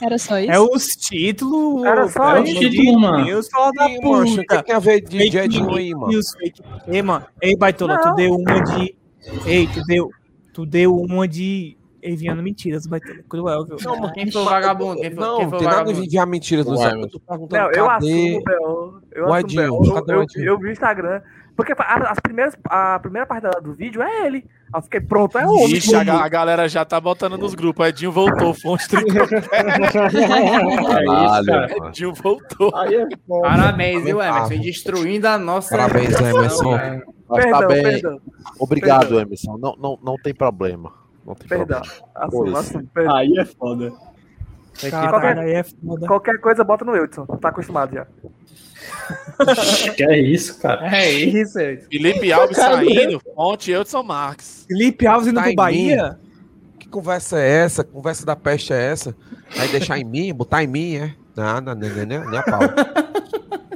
Era só isso? É os títulos. Era só pelo isso. de Título, mano. Deus, fala da que puta. tem a ver de Fake Jedinho aí, mano? news, fake- Ei, mano. Ei, Baitola, tu Não. deu uma de. Ei, tu deu. Tu deu uma de. Enviando mentiras, Baitola. Cruel, viu? Não, quem foi o vagabundo? Quem foi, Não, quem foi tem nada de enviar mentiras, Luciano. mas- Eu tô perguntando Não, eu cadê? assumo, Bel. Eu o assumo? Bel. Eu, eu, Edinho? eu vi o Instagram. Porque a, as primeiras, a primeira parte do vídeo é ele. Eu fiquei, pronto, é homem. Ixi, a, a galera já tá botando nos grupos. Edinho voltou, fonte tricocast. Caralho, Edinho voltou. Aí é. Parabéns, viu. Emerson? Destruindo a nossa. Parabéns, Emerson. Mas Perdão, tá bem. perdão. Obrigado, Perdão. Emerson. Não, não, não tem problema. Não tem Perdão. problema. Assumo, Pois. assumo, perdão. Aí é foda. Caralho, aí é foda. Qualquer coisa bota no Wilson. Tá acostumado já. Que é isso, cara? É isso, é isso. Felipe Alves saindo, fonte Eudson Marques. Felipe Alves indo Tá pro Bahia? Que conversa é essa? Conversa da peste é essa? Vai deixar em mim? Botar em mim, é? Não, não, não, não, não, nem a pau.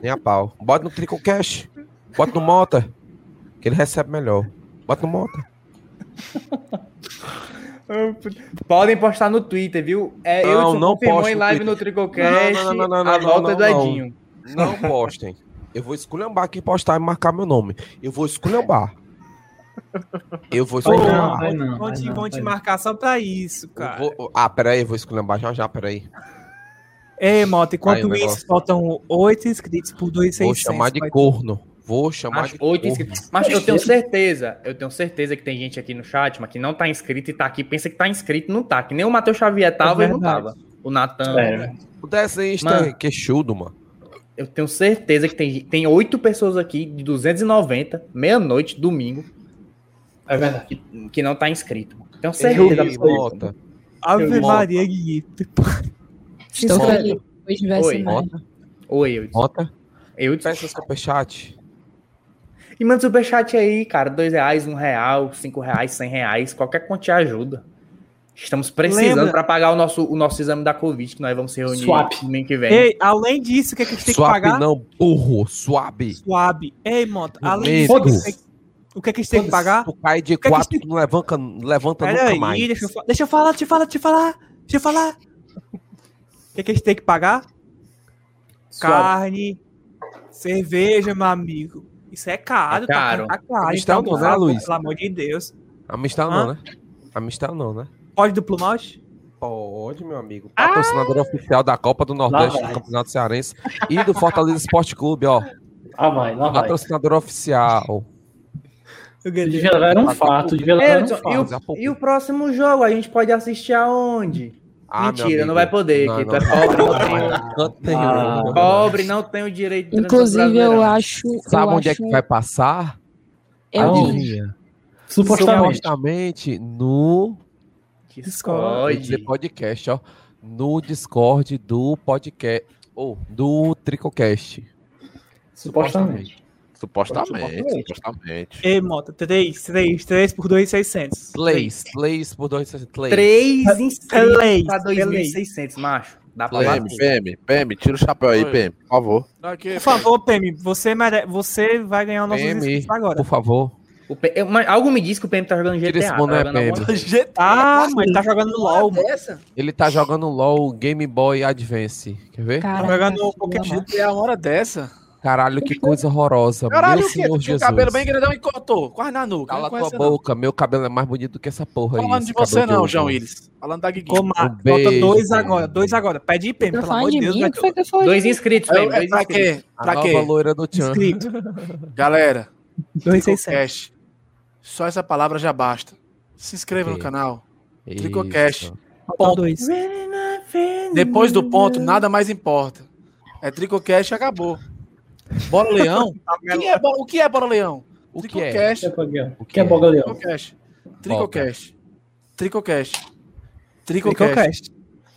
nem a pau. Bota no Tricocast. Bota no Mota. Que ele recebe melhor. Bota no Mota. Podem postar no Twitter, viu? É, Não, eu não confirmou posto em live no Tricocast Não, não, não, não, não, a volta não, do. Edinho. Não postem. Eu vou esculhambar aqui, postar e marcar meu nome. Eu vou esculhambar. Eu vou Vai esculhambar. não, vai não. Vão vai te, não, vão te não. marcar só pra isso, cara. Eu vou- Ah, peraí, eu vou esculhambar já já, peraí. Ei, Mota, enquanto Aí, isso, faltam 8 inscritos por 2,600. Vou chamar de corno. Vou chamar Mas, de oito inscritos. Mas eu tenho certeza, eu tenho certeza que tem gente aqui no chat, mas que não tá inscrito e tá aqui, pensa que tá inscrito e não tá. Que nem o Matheus Xavier tava É e não tava. O Natan. É. O desenhista Mano. é queixudo, mano. Eu tenho certeza que tem, tem oito pessoas aqui de 290, meia-noite, domingo, É verdade. que, que não tá inscrito. Tenho certeza. Ei, Mota. Ave Eu- Maria, Guito. Estou. Hoje vai Oi. ser. Oi, eu. Mota. eu Peça superchat. E manda superchat aí, cara. Dois reais, um real, cinco reais, cem reais. Qualquer quantia ajuda. Estamos precisando para pagar o nosso, o nosso exame da Covid, que nós vamos se reunir Swap. domingo que vem. Ei, além disso, o que, é que a gente tem que Swap pagar? não, burro. Suave. Suave. Ei, Mota, além Medo. disso, o que tem- o que, é que a gente tem que pagar? Tu cai de que que quatro, tu não levanta, levanta Pera nunca aí, mais. deixa eu, deixa eu falar, deixa eu falar, deixa eu falar, deixa eu falar. O que, é que a gente tem que pagar? Carne, cerveja, meu amigo. Isso é caro, É caro. tá, tá caro. Amstel Então, não, né, Luiz? Pelo amor de Deus. Amistel Hã? não, né? Amistel não, né? Pode duplo malte? Pode, meu amigo. Patrocinador oficial da Copa do Nordeste do. Campeonato Cearense e do Fortaleza Esporte Clube, ó. Lá vai, lá vai. Patrocinador oficial. Devia levar um fato, devia Ei, levar um e, fato. o, e o próximo jogo a gente pode assistir aonde? Ah, Mentira, não vai poder, Não, que tu não. é pobre, não Não, tem. Ah. pobre, não tem o direito de Inclusive, eu acho. Sabe eu onde é acho- que vai passar? É onde? Adivinha? Supostamente. Supostamente no Discord. Podcast, ó. No Discord do podcast. Ou do Tricocast. Supostamente. Supostamente, supostamente. Ei, Mota, 3, 3, 3 por 2,600. Plays, plays por dois. Plays. Três inscritos pra play. 2.600, macho. Dá pra PM, bater. PM, PM, tira o chapéu aí, Oi. PM, por favor. Daqui, Por favor, PM, você, mere... você vai ganhar o nosso inscritos agora. por favor. O P- eu- mas algo me diz que o PM tá jogando GTA. Tira esse tá jogando PM. coisa. Ah, mas tá jogando LOL. Dessa? Ele tá jogando LOL Game Boy Advance. Quer ver? Tá jogando Pokémon. filha, É a hora dessa. Caralho, que coisa horrorosa. Caralho, meu o senhor tinha o Jesus. cabelo bem grandão e cortou. Quase na nuca. Cala Não tua conhece, não. boca. Meu cabelo é mais bonito do que essa porra aí. Falando de você não, João. Willis. Falando da Guigui. Toma, Um falta beijo, dois agora, dois agora. Pede Tá pelo amor de de Deus. mim? que foi que foi? Dois inscritos, PM. é pra quê? Pra quê? loira do Tchan. Inscrito. Galera, 2,600. Tricocast. Só essa palavra já basta. Se inscreva no canal. Tricocast. Dois. Depois do ponto, nada mais importa. É Tricocast e acabou. Bora Leão? O que é, o que é Bora Leão? O que é? É O que é é? Boga Leão? Tricocast. Tricocast. Tricocast. Tricocast.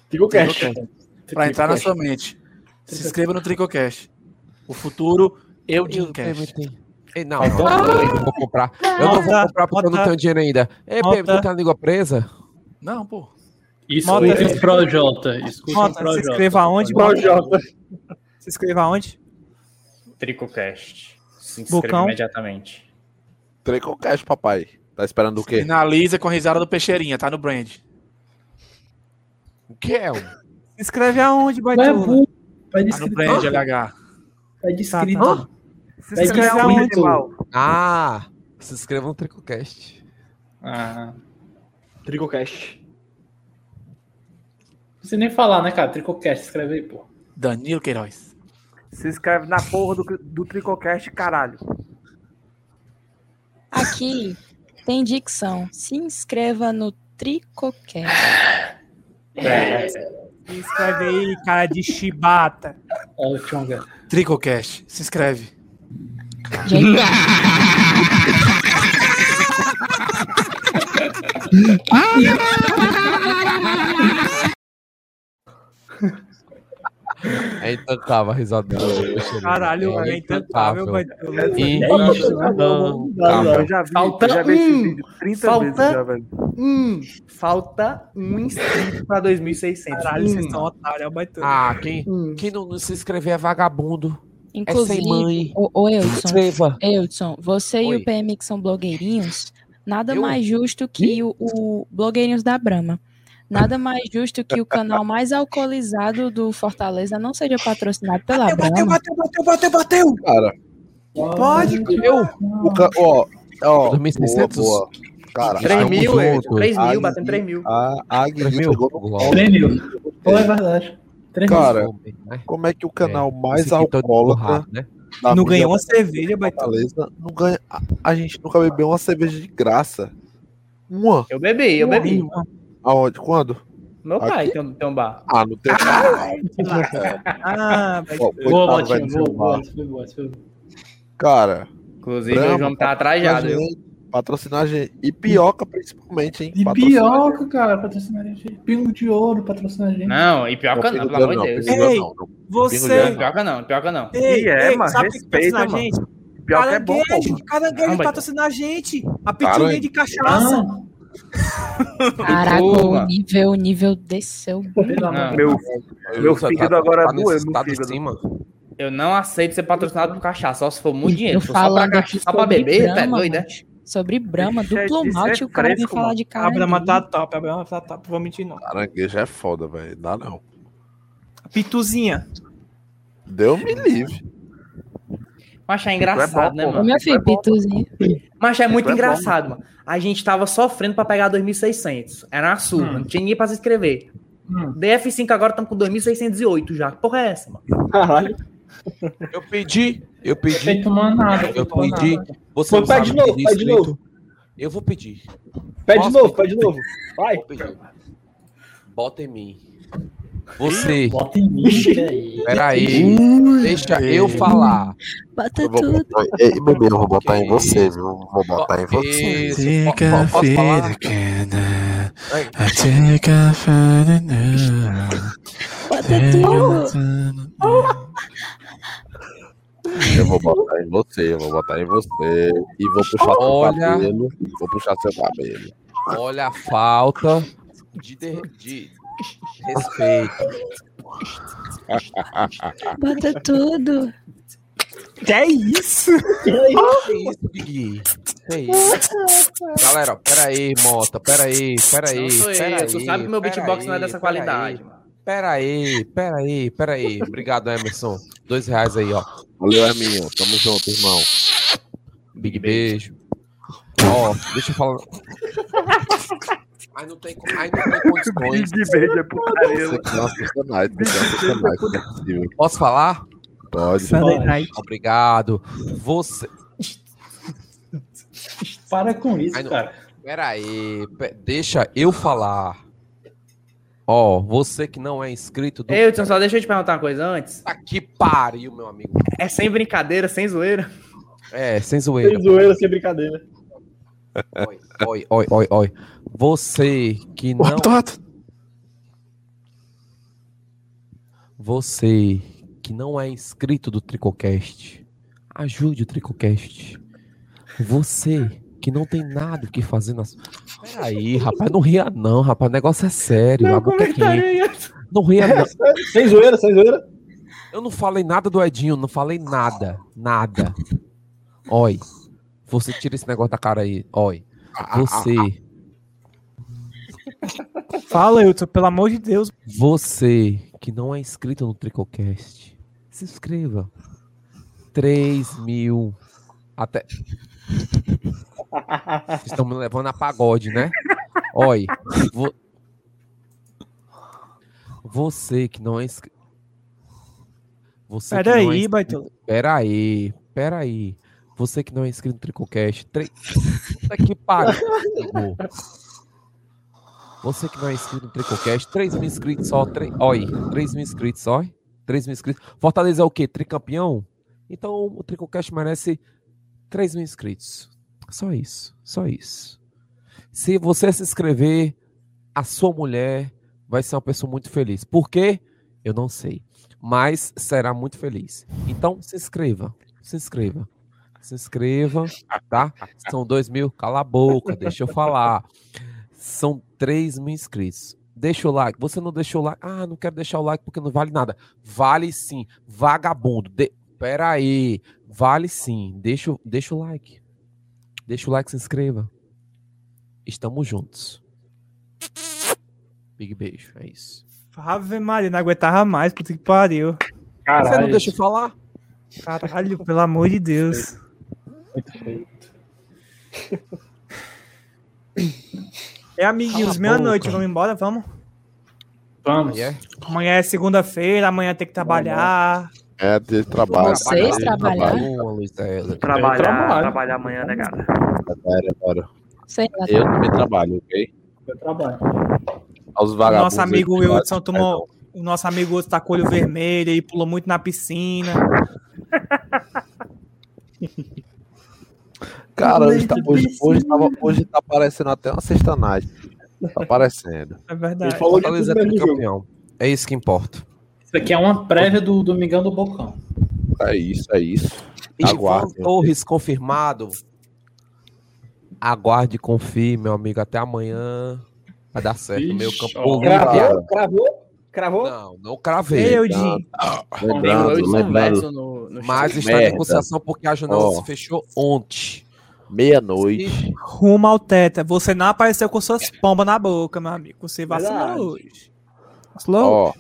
Tricocast. Pra entrar na sua mente. Se inscreva no Tricocast. O futuro, eu tem- Ei, não, não, não, eu não vou comprar. Eu não vou comprar porque eu não tenho dinheiro ainda. Ei, PM, Bota. tu tem a língua presa? Não, pô. Foi o Projota. Escuta o Mota, se Projota. inscreva aonde? Projota. Se inscreva aonde? Tricocast. Se inscreva Bocão. imediatamente. Tricocast, papai. Tá esperando o quê? Finaliza com a risada do Peixeirinha, tá no brand. O que é? Se inscreve aonde, burro. Vai de Tá no brand, LH. Vai de Tá, tá. Se inscreve aonde, animal? Ah, se inscreva no Tricocast. Ah, Tricocast. não precisa nem falar, né, cara? Tricocast, escreve aí, pô. Danilo Queiroz. Se inscreve na porra do, do Tricocast, caralho. aqui tem dicção. Se inscreva no Tricocast. Se inscreve aí, cara de chibata. Ó, o Chonga. Tricocast, se inscreve. Gente, É intancável a risada dele. Caralho, é intancável, vai ter- Intancável. Eu já vi, Falta eu já vi esse um. vídeo 30 Falta vezes já, velho. um. Falta um inscrito pra 2.600. Caralho, um. vocês são otários, é o baitão. Ah, quem, quem não, não se inscrever é vagabundo. inclusive, é sem mãe. o, o Eudson, Inscreva. Eudson, você e Oi. o PM que são blogueirinhos, nada Eu? mais justo que o, o blogueirinhos da Brahma. Nada mais justo que o canal mais alcoolizado do Fortaleza não seja patrocinado pela Brahma. bateu, bateu, bateu, bateu. Cara, Pode. Eu? ó, ó, 2600? boa, boa. Cara, 3 a- mil, junto. Edson. 3 mil, Agui- batendo 3 mil. A, a Agui chegou no 3 mil. É verdade. 3 mil. Cara, como é que o canal mais Esse aqui todo alcoólatra né? Não ganhou uma cerveja, baitão. Fortaleza não ganha. A, a gente nunca bebeu uma cerveja de graça. Uma. Eu bebi, eu bebi. Aonde? Quando? Meu pai tem, um- tem um bar. Ah, não tem. Ah, Ó, Boa, coitado, vai Botinho. Boa, boa. boa, boa. Cara. Inclusive, Brahma, o João tá patrocinar Patrocinar a gente. E pioca, principalmente, hein? E Patrocinar pioca, cara, patrocinar a gente. Pingo de ouro patrocinar a gente. Não, e pioca não, Não, pelo amor de não, Deus. Ei, não, não. Você. Pioca não, pioca não. Ei, E é, ei, mano, sabe o que respeita, patrocina a mano. gente? Pior que é bom, Caranguejo, pô. caranguejo Não, vai- patrocina a gente. A pitulinha de cachaça. Caraca, Boa. o nível, o nível desceu. Não, Meu, meu fígado tá- agora tá doeu nesse no estado fígado. assim, mano? eu não aceito ser patrocinado por cachaça, só se for muito Eu dinheiro. Só falando pra, aqui só pra sobre beber, tá Brahma, doido, né? Sobre Brahma, é- duplo isso é malte, o cara vem falar de A cara. Brahma tá top, a Brahma tá top, vou mentir não. Caranguejo é foda, velho. Dá não. Pituzinha. Deu me livre. Mas é engraçado, bom, né, mano? meu filho, pituzinho. Mas é muito é bom, engraçado, mano. A gente tava sofrendo pra pegar 2.600. Era na sul, não tinha ninguém pra se inscrever. Hum. DF5 agora estamos com 2.608 já. Que porra é essa, mano? Caralho. Eu pedi, eu pedi, tomar nada. eu pedi. nada. Você Pô, pede de novo, pedir pede de novo. Eu vou pedir. Pede de novo, pede de novo. Vai. Pedir. Bota em mim. Você, Bota em mim, peraí. peraí, deixa eu falar. Bota Eu vou tudo. botar, ei, bebê, eu vou botar em você, viu? Vou botar em você. Isso, po- po- posso falar? Ai, Bota tudo. Eu vou botar em você, eu vou botar em você. E vou puxar Olha. seu cabelo. Vou puxar seu cabelo. Olha a falta de, de, de respeito. Bota tudo. Que é isso? Que isso, Bigui? Que isso? Galera, ó, pera aí, Mota, pera aí, pera aí, Não sou eu, pera aí. tu sabe que meu beatbox aí, não é dessa qualidade, aí. mano. Pera aí, pera aí, pera aí. Obrigado, Emerson. Dois reais aí, ó. Valeu, Eminho. Tamo junto, irmão. Big beijo. Ó, deixa eu falar. Aí não tem, aí não tem condições. Big é putaria. É é é. Posso falar? Pode. Sunday night. Obrigado. Você. Para com isso, Aí não- cara. Pera aí, pe- deixa eu falar. Ó, você que não é inscrito do. Ei, Hudson, só deixa eu te perguntar uma coisa antes. Que pariu, meu amigo. É sem brincadeira, sem zoeira. É, sem zoeira. Sem zoeira, sem brincadeira. Oi, oi, oi, oi, oi. Você que não. Você que não é inscrito do Tricocast, ajude o Tricocast. Você que não tem nada o que fazer nas. Peraí, rapaz, não ria não, rapaz. O negócio é sério. a boca é quente. Não ria não. Sem zoeira, sem zoeira. Eu não falei nada do Edinho, não falei nada. Nada. Oi. Você tira esse negócio da cara aí. Oi. Você. Fala, Hilton, pelo amor de Deus. Você que não é inscrito no Tricocast, se inscreva. 3 mil. Até. Vocês estão me levando a pagode, né? Oi. vo- Você que não é inscrito. Você que Pera não é. Pera aí, pera aí. Você que não é inscrito no Tricocast, três. Puta que pariu. Você que não é inscrito no Tricocast, 3 mil inscritos só. Tre... Oi, 3 mil inscritos só. 3 mil inscritos. Fortaleza é o quê? Tricampeão? Então o Tricocast merece 3 mil inscritos. Só isso. Só isso. Se você se inscrever, a sua mulher vai ser uma pessoa muito feliz. Por quê? Eu não sei. Mas será muito feliz. Então se inscreva. Se inscreva. Se inscreva, tá? São 2 mil. Cala a boca, deixa eu falar. São 3 mil inscritos. Deixa o like. Você não deixou o like. Ah, não quero deixar o like porque não vale nada. Vale sim. Vagabundo. De... Pera aí. Vale sim. Deixa, o- deixa o like. Deixa o like, se inscreva. Estamos juntos. Big beijo. É isso. Ave Maria, não aguentava mais, puta que pariu. Você não deixa eu falar? Caralho, pelo amor de Deus. É, amiguinhos, meia-noite, vamos embora, vamos? Vamos. Amanhã é segunda-feira, amanhã tem que trabalhar. É, de trabalho. Vocês trabalhar? Trabalhar, trabalho. trabalhar amanhã, né, cara? Bora. Eu também trabalho, ok? Eu trabalho. Aos vagabundos. nosso amigo aí, Wilson tomou. O nosso amigo Wilson tá com o olho vermelho e pulou muito na piscina. Cara, hoje tá, hoje, hoje, tava, hoje tá parecendo até uma sextanagem. Tá parecendo. É verdade. Ele falou de Fortaleza é campeão. É isso que importa. Isso aqui é uma prévia do Domingão do Bocão. É isso, é isso. Aguarde. Torres confirmado. Aguarde e confie, meu amigo. Até amanhã. Vai dar certo. meu campo. Cravou? Cravou? Cravou? Não, não cravei. Eu, Di. Wilson lembrando. Verso no, no Mas está em negociação porque a janela Ó. se fechou ontem. Meia-noite. Rumo ao teta. Você não apareceu com suas pombas na boca, meu amigo. Você vacilou hoje. Vacilou? Ó,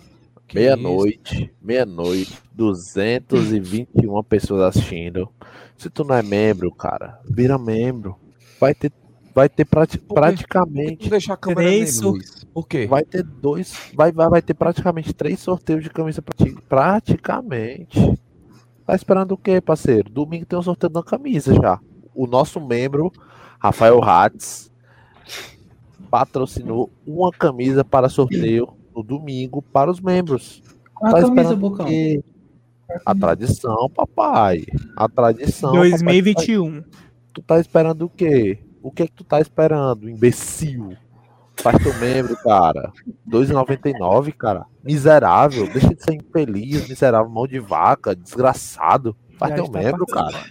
meia-noite, meia-noite, 221 pessoas assistindo. Se tu não é membro, cara, vira membro. Vai ter, vai ter prati- praticamente. Vamos deixar a câmera Três Luiz. Por quê? Vai ter dois. Vai, vai, vai ter praticamente três sorteios de camisa pra ti. Praticamente. Tá esperando o quê, parceiro? Domingo tem um sorteio da camisa já. O nosso membro, Rafael Hatz, patrocinou uma camisa para sorteio no domingo para os membros. Qual Tá a camisa, esperando o Bocão? quê? A tradição, papai. A tradição. papai. 2021. Tu tá esperando o quê? O que é que tu tá esperando, imbecil? Faz teu membro, cara. 2,99, cara. Miserável. Deixa de ser infeliz, miserável, mão de vaca, desgraçado. Faz Já teu membro, cara.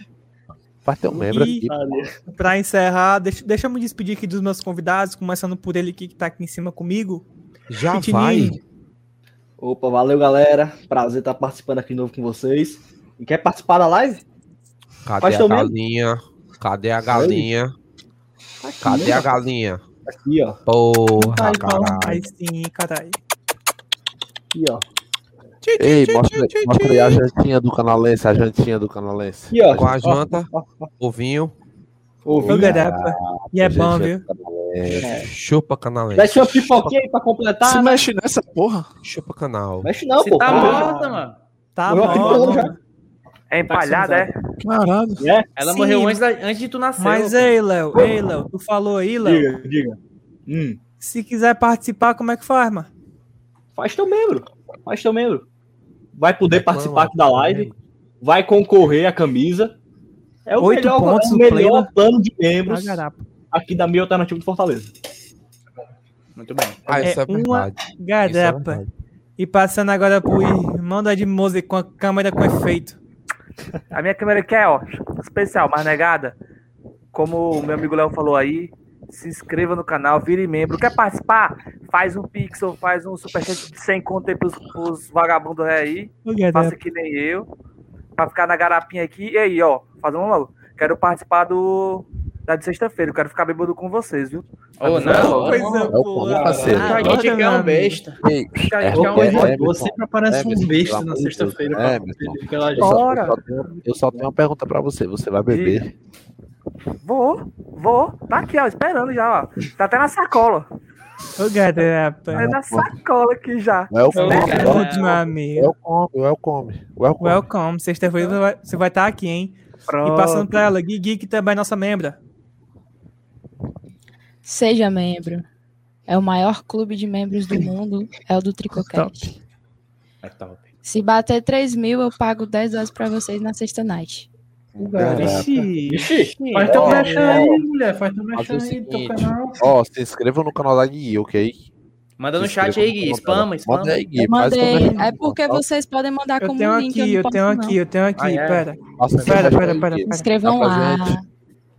Faz teu membro E- aqui. Pra encerrar, deixa, deixa eu me despedir aqui dos meus convidados, começando por ele aqui que tá aqui em cima comigo. Já Pitininho. vai. Opa, valeu, galera. Prazer estar participando aqui de novo com vocês. E quer participar da live? Cadê Faz a membro. galinha? Cadê a galinha? Aqui, Cadê a galinha? Aqui, ó. Porra, Ai, caralho. Aí sim, caralho. Aqui, ó. Ei, mostra, mostra aí a jantinha do canalense, a jantinha do canalense. Aqui, ó. Com a janta, ovinho, Ô, Ouviu? garapa. E é bom, viu? canalense. chupa canalense. Deixa uma pipoquinha aí pra completar. Se né? mexe nessa porra. Chupa canal. Mexe não, Você pô. tá Calma. morta, mano. Tá já. É empalhada, é? Caralho. É? Ela Sim, morreu antes, da- antes de tu nascer. Mas pô. ei, Léo, ei, Léo, tu falou aí, Léo. Diga, diga. Hum. Se quiser participar, como é que faz, mano? Faz teu membro. Faz teu membro. Vai poder Reclama, participar aqui da live. Vai concorrer à camisa. É o Oito melhor, pontos é o melhor plano de membros aqui da minha alternativa de Fortaleza. Muito bem. Ah, isso é, É uma é garapa. E passando agora pro irmão da Edmose com a câmera com efeito. A minha câmera aqui é, ó, especial, mas negada. Como o meu amigo Léo falou aí, se inscreva no canal, vire membro. Quer participar? Faz um pixel, faz um superchat de 100 conto aí pros, pros vagabundos aí. Faça que nem eu. Pra ficar na garapinha aqui. E aí, ó, fazer um logo. Quero participar do. Da de sexta-feira. Eu quero ficar bêbado com vocês, viu? Ô, Avisando não. Coisa É a gente quer um besta. Ei, é, é, um- é, é, Você sempre aparece Emerson, um besta na sexta-feira pra pela Eu só, gente. Bora. eu só tenho, eu só tenho uma pergunta pra você. Você vai beber? Vou, vou. Tá aqui, ó, esperando já, ó. Tá até na sacola. Ô, garapa. Tá na sacola aqui já. Welcome, Ô, welcome, meu amigo. welcome, welcome, welcome. Welcome. Sexta-feira você vai- você vai estar aqui, hein? E passando pra ela, Guigui, que também é nossa membra. Seja membro. É o maior clube de membros do mundo, é o do Tricocast. É top. Se bater 3 mil, eu pago 10 horas pra vocês na sexta night. Ixi, Ixi, faz teu mexer aí, mulher. Faz teu mexer o aí do teu seguinte, canal. ó, se inscreva no canal da Gui, ok? Manda no chat aí, Gui. Spama, spama. Manda aí, Gui. Eu mandei. É porque vocês podem mandar Eu como tenho link. aqui, eu tenho aqui, eu tenho aqui, Ah, é? pera. Faça Pera, também, pera, Gui. pera, pera. inscrevam Dá pra lá.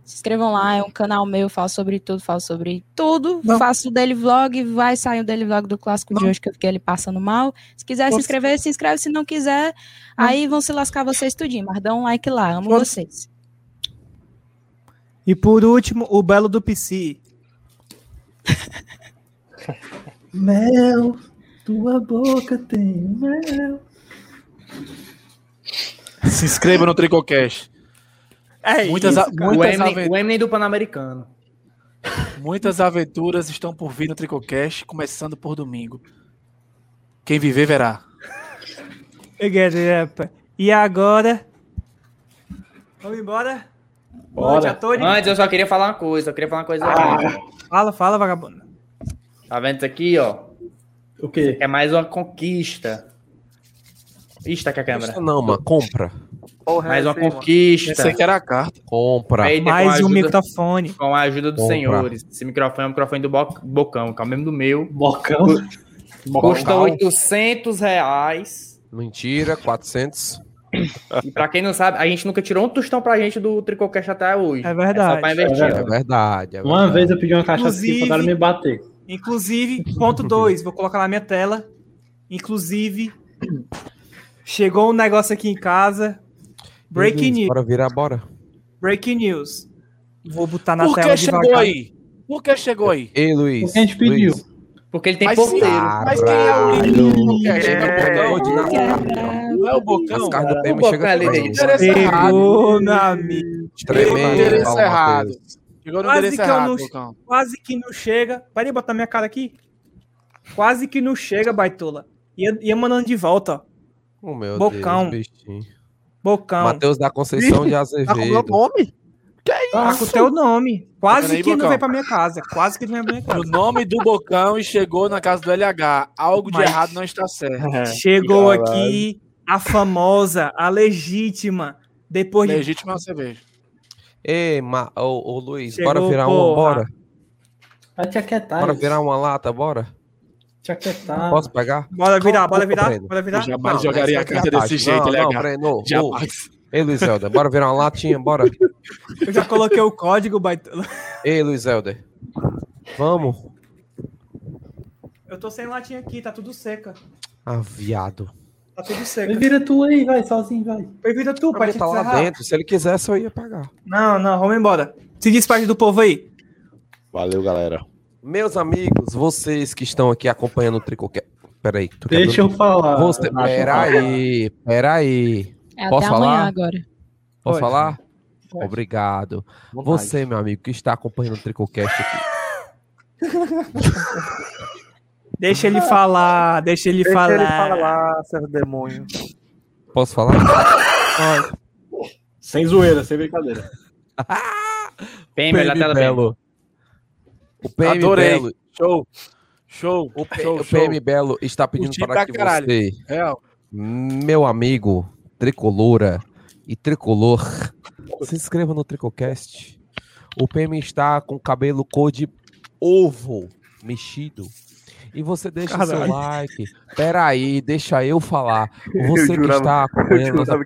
Se inscrevam lá, é um canal meu, falo sobre tudo, falo sobre tudo. Não. Faço o daily vlog, vai sair o daily vlog do clássico de hoje que eu fiquei ali passando mal. Se quiser se inscrever, se inscreve. Se não quiser, aí vão se lascar vocês tudinho. Mas dá um like lá, amo Você- vocês. E por último, o belo do PC. Mel, tua boca tem mel. Se inscreva no Tricocast. É Muitas, isso, cara. O muitas, Eminem, o Eminem do Pan-Americano. muitas aventuras estão por vir no Tricocast, começando por domingo. Quem viver, verá. E agora? Vamos embora? Boa noite a todos. Antes, eu só queria falar uma coisa. Eu queria falar uma coisa. Fala, fala, vagabundo. Tá vendo isso aqui, ó? O quê? É mais uma conquista. Ixi, tá aqui a câmera. Não, mano. Compra. Mais uma conquista. Esse aqui era a carta. Compra. Feita com a Mais um ajuda- microfone. Com a ajuda dos Compra. senhores. Esse microfone é o microfone do Bo- Bocão, que é o mesmo do meu. Bocão. Custa 800 reais. Mentira, 400. E pra quem não sabe, a gente nunca tirou um tostão pra gente do Tricocast até hoje. É verdade. É só pra investir. É verdade. é Uma verdade. vez eu pedi uma cachaça aqui, Inclusive- mandaram me bater. Inclusive, ponto 2, vou colocar na minha tela. Inclusive, chegou um negócio aqui em casa. Breaking news. Bora virar, bora. Breaking news. Vou botar na Por tela que chegou devagar. aí? Por que chegou aí? Ei, Luiz. Porque a gente pediu. Luiz. Porque ele tem Mas, porteiro. mas quem é o líder? É, É o Bocão? é, Não é o Bocão? As cartas do PM O Bocão chegam é errado. Pegou na no Tremendo, errado. Chegou no Quase endereço que errado, não- Bocão. Quase que não chega. Peraí, botar minha cara aqui. Quase que não chega, baitola. Ia, ia mandando de volta, ó. Oh, meu Bocão. Deus, bichinho. Bocão. Matheus da Conceição de Tá com meu Azevedo. nome? Tá com o teu nome. Quase Peraí, que não Bocão. veio pra minha casa. Quase que não veio pra minha O casa. nome do Bocão e chegou na casa do LH. Algo de Mas- errado não está certo. Chegou Caralho. aqui a famosa, a legítima. Depois de Legítima é uma cerveja. Ei, ma... ô, ô, Luiz, Chegou, bora virar uma, porra. bora. Vai te aquietar. Bora isso. virar uma lata, bora. Posso pegar? Bora virar, bora virar, bora virar. Eu jamais Não, jogaria a é carta desse viagem. jeito, não, LH. Não, Breno, ô, Jamais. Ei, Luiz Helder, bora virar uma latinha, bora. Eu já coloquei o código, baitola. Ei, Luiz Helder. Vamos. Eu tô sem latinha aqui, tá tudo seca. Ah, viado. Tá tudo seca. Vira tu aí, vai, sozinho, vai. Vira tu, pai, tá lá encerrar. dentro. Se ele quisesse, eu ia pagar. Não, não, vamos embora. Se despede do povo aí. Valeu, galera. Meus amigos, vocês que estão aqui acompanhando o Tricocast. Peraí, tu quer Deixa eu falar. Você... Peraí, peraí. É Posso até amanhã falar? agora. Posso Pode. falar? Pode. Obrigado. Vontade. Você, meu amigo, que está acompanhando o Tricocast aqui. Deixa ele falar, deixa ele Deixa falar. ele falar, seu demônio. Posso falar? Sem zoeira, sem brincadeira. Olha a tela, PM. O PM Adorei. Belo. Show. Show. O, P- show, o show. PM Belo está pedindo Curti para que caralho. você, Real. meu amigo tricolora e tricolor, se inscreva no Tricocast. O PM está com cabelo cor de ovo mexido. E você deixa seu Caralho. like. Peraí, deixa eu falar. Você que jurava- está acompanhando. eu que falar outra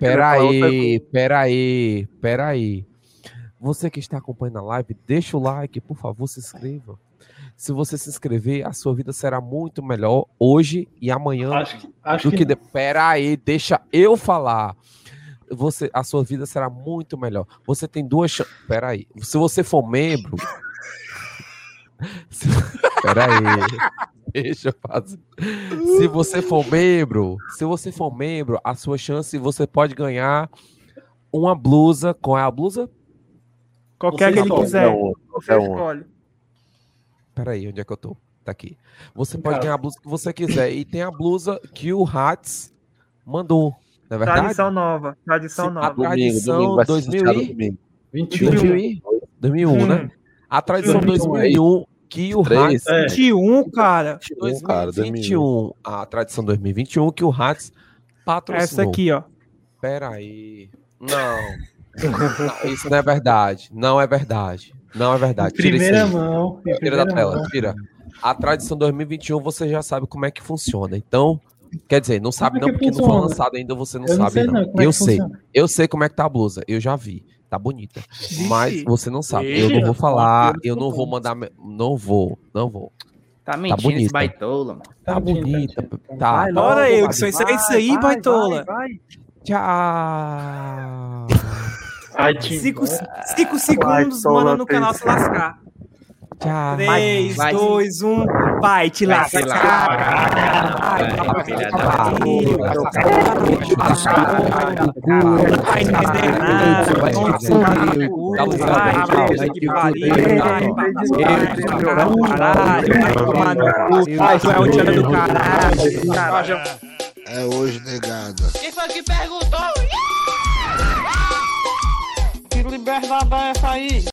Peraí, peraí, peraí. Você que está acompanhando a live, deixa o like, por favor, se inscreva. Se você se inscrever, a sua vida será muito melhor hoje e amanhã Acho que, acho do que, que de... Pera aí, deixa eu falar. Você, a sua vida será muito melhor. Você tem duas chances. Pera aí. Se você for membro. Se... Pera aí. Deixa eu fazer. Se você for membro, se você for membro, a sua chance você pode ganhar uma blusa. Qual é a blusa? Qualquer Você que ele escolhe. quiser. É um. Você É um. escolhe. Pera aí, onde é que eu tô? Tá aqui. Você pode Cara. ganhar a blusa que você quiser. E tem a blusa que o Hats mandou, Não é verdade? Tradição nova. Tradição A nova. tradição 2000 e... 21. 2000 e- 2001, né? A tradição 2001 que o. Hats... É. 21, cara. 2021. A tradição 2021 que o Hats patrocinou. Essa aqui, ó. Peraí. Não. Não, Isso não é verdade. Não é verdade. Não é verdade. Tira isso Primeira aí. mão. Tira da primeira tela, mão. tira. A tradição 2021 você já sabe como é que funciona. Então, quer dizer, não sabe Como é não, que porque não foi funciona? lançado ainda, você não Eu não sabe sei não. não, como é eu que sei. funciona? Eu sei como é que tá a blusa. Eu já vi. Tá bonita. Mas você não sabe. Eu não vou falar, eu eu não vou mandar, não vou, não vou. Tá mentindo esse bonita. baitola, mano. Tá bonita. Tá. Vai, Bora, Eudson. Isso é isso aí, baitola. Tchau. Cinco, cinco segundos, manda no canal se lascar. Tchau. 3, Vai. 2, 1, vai te lascar. Vai, filha Vai entender nada, vai tomar no cu, vai, puta tu é o dia do caralho. É hoje, negada. Quem foi que perguntou? Liberdade é aí?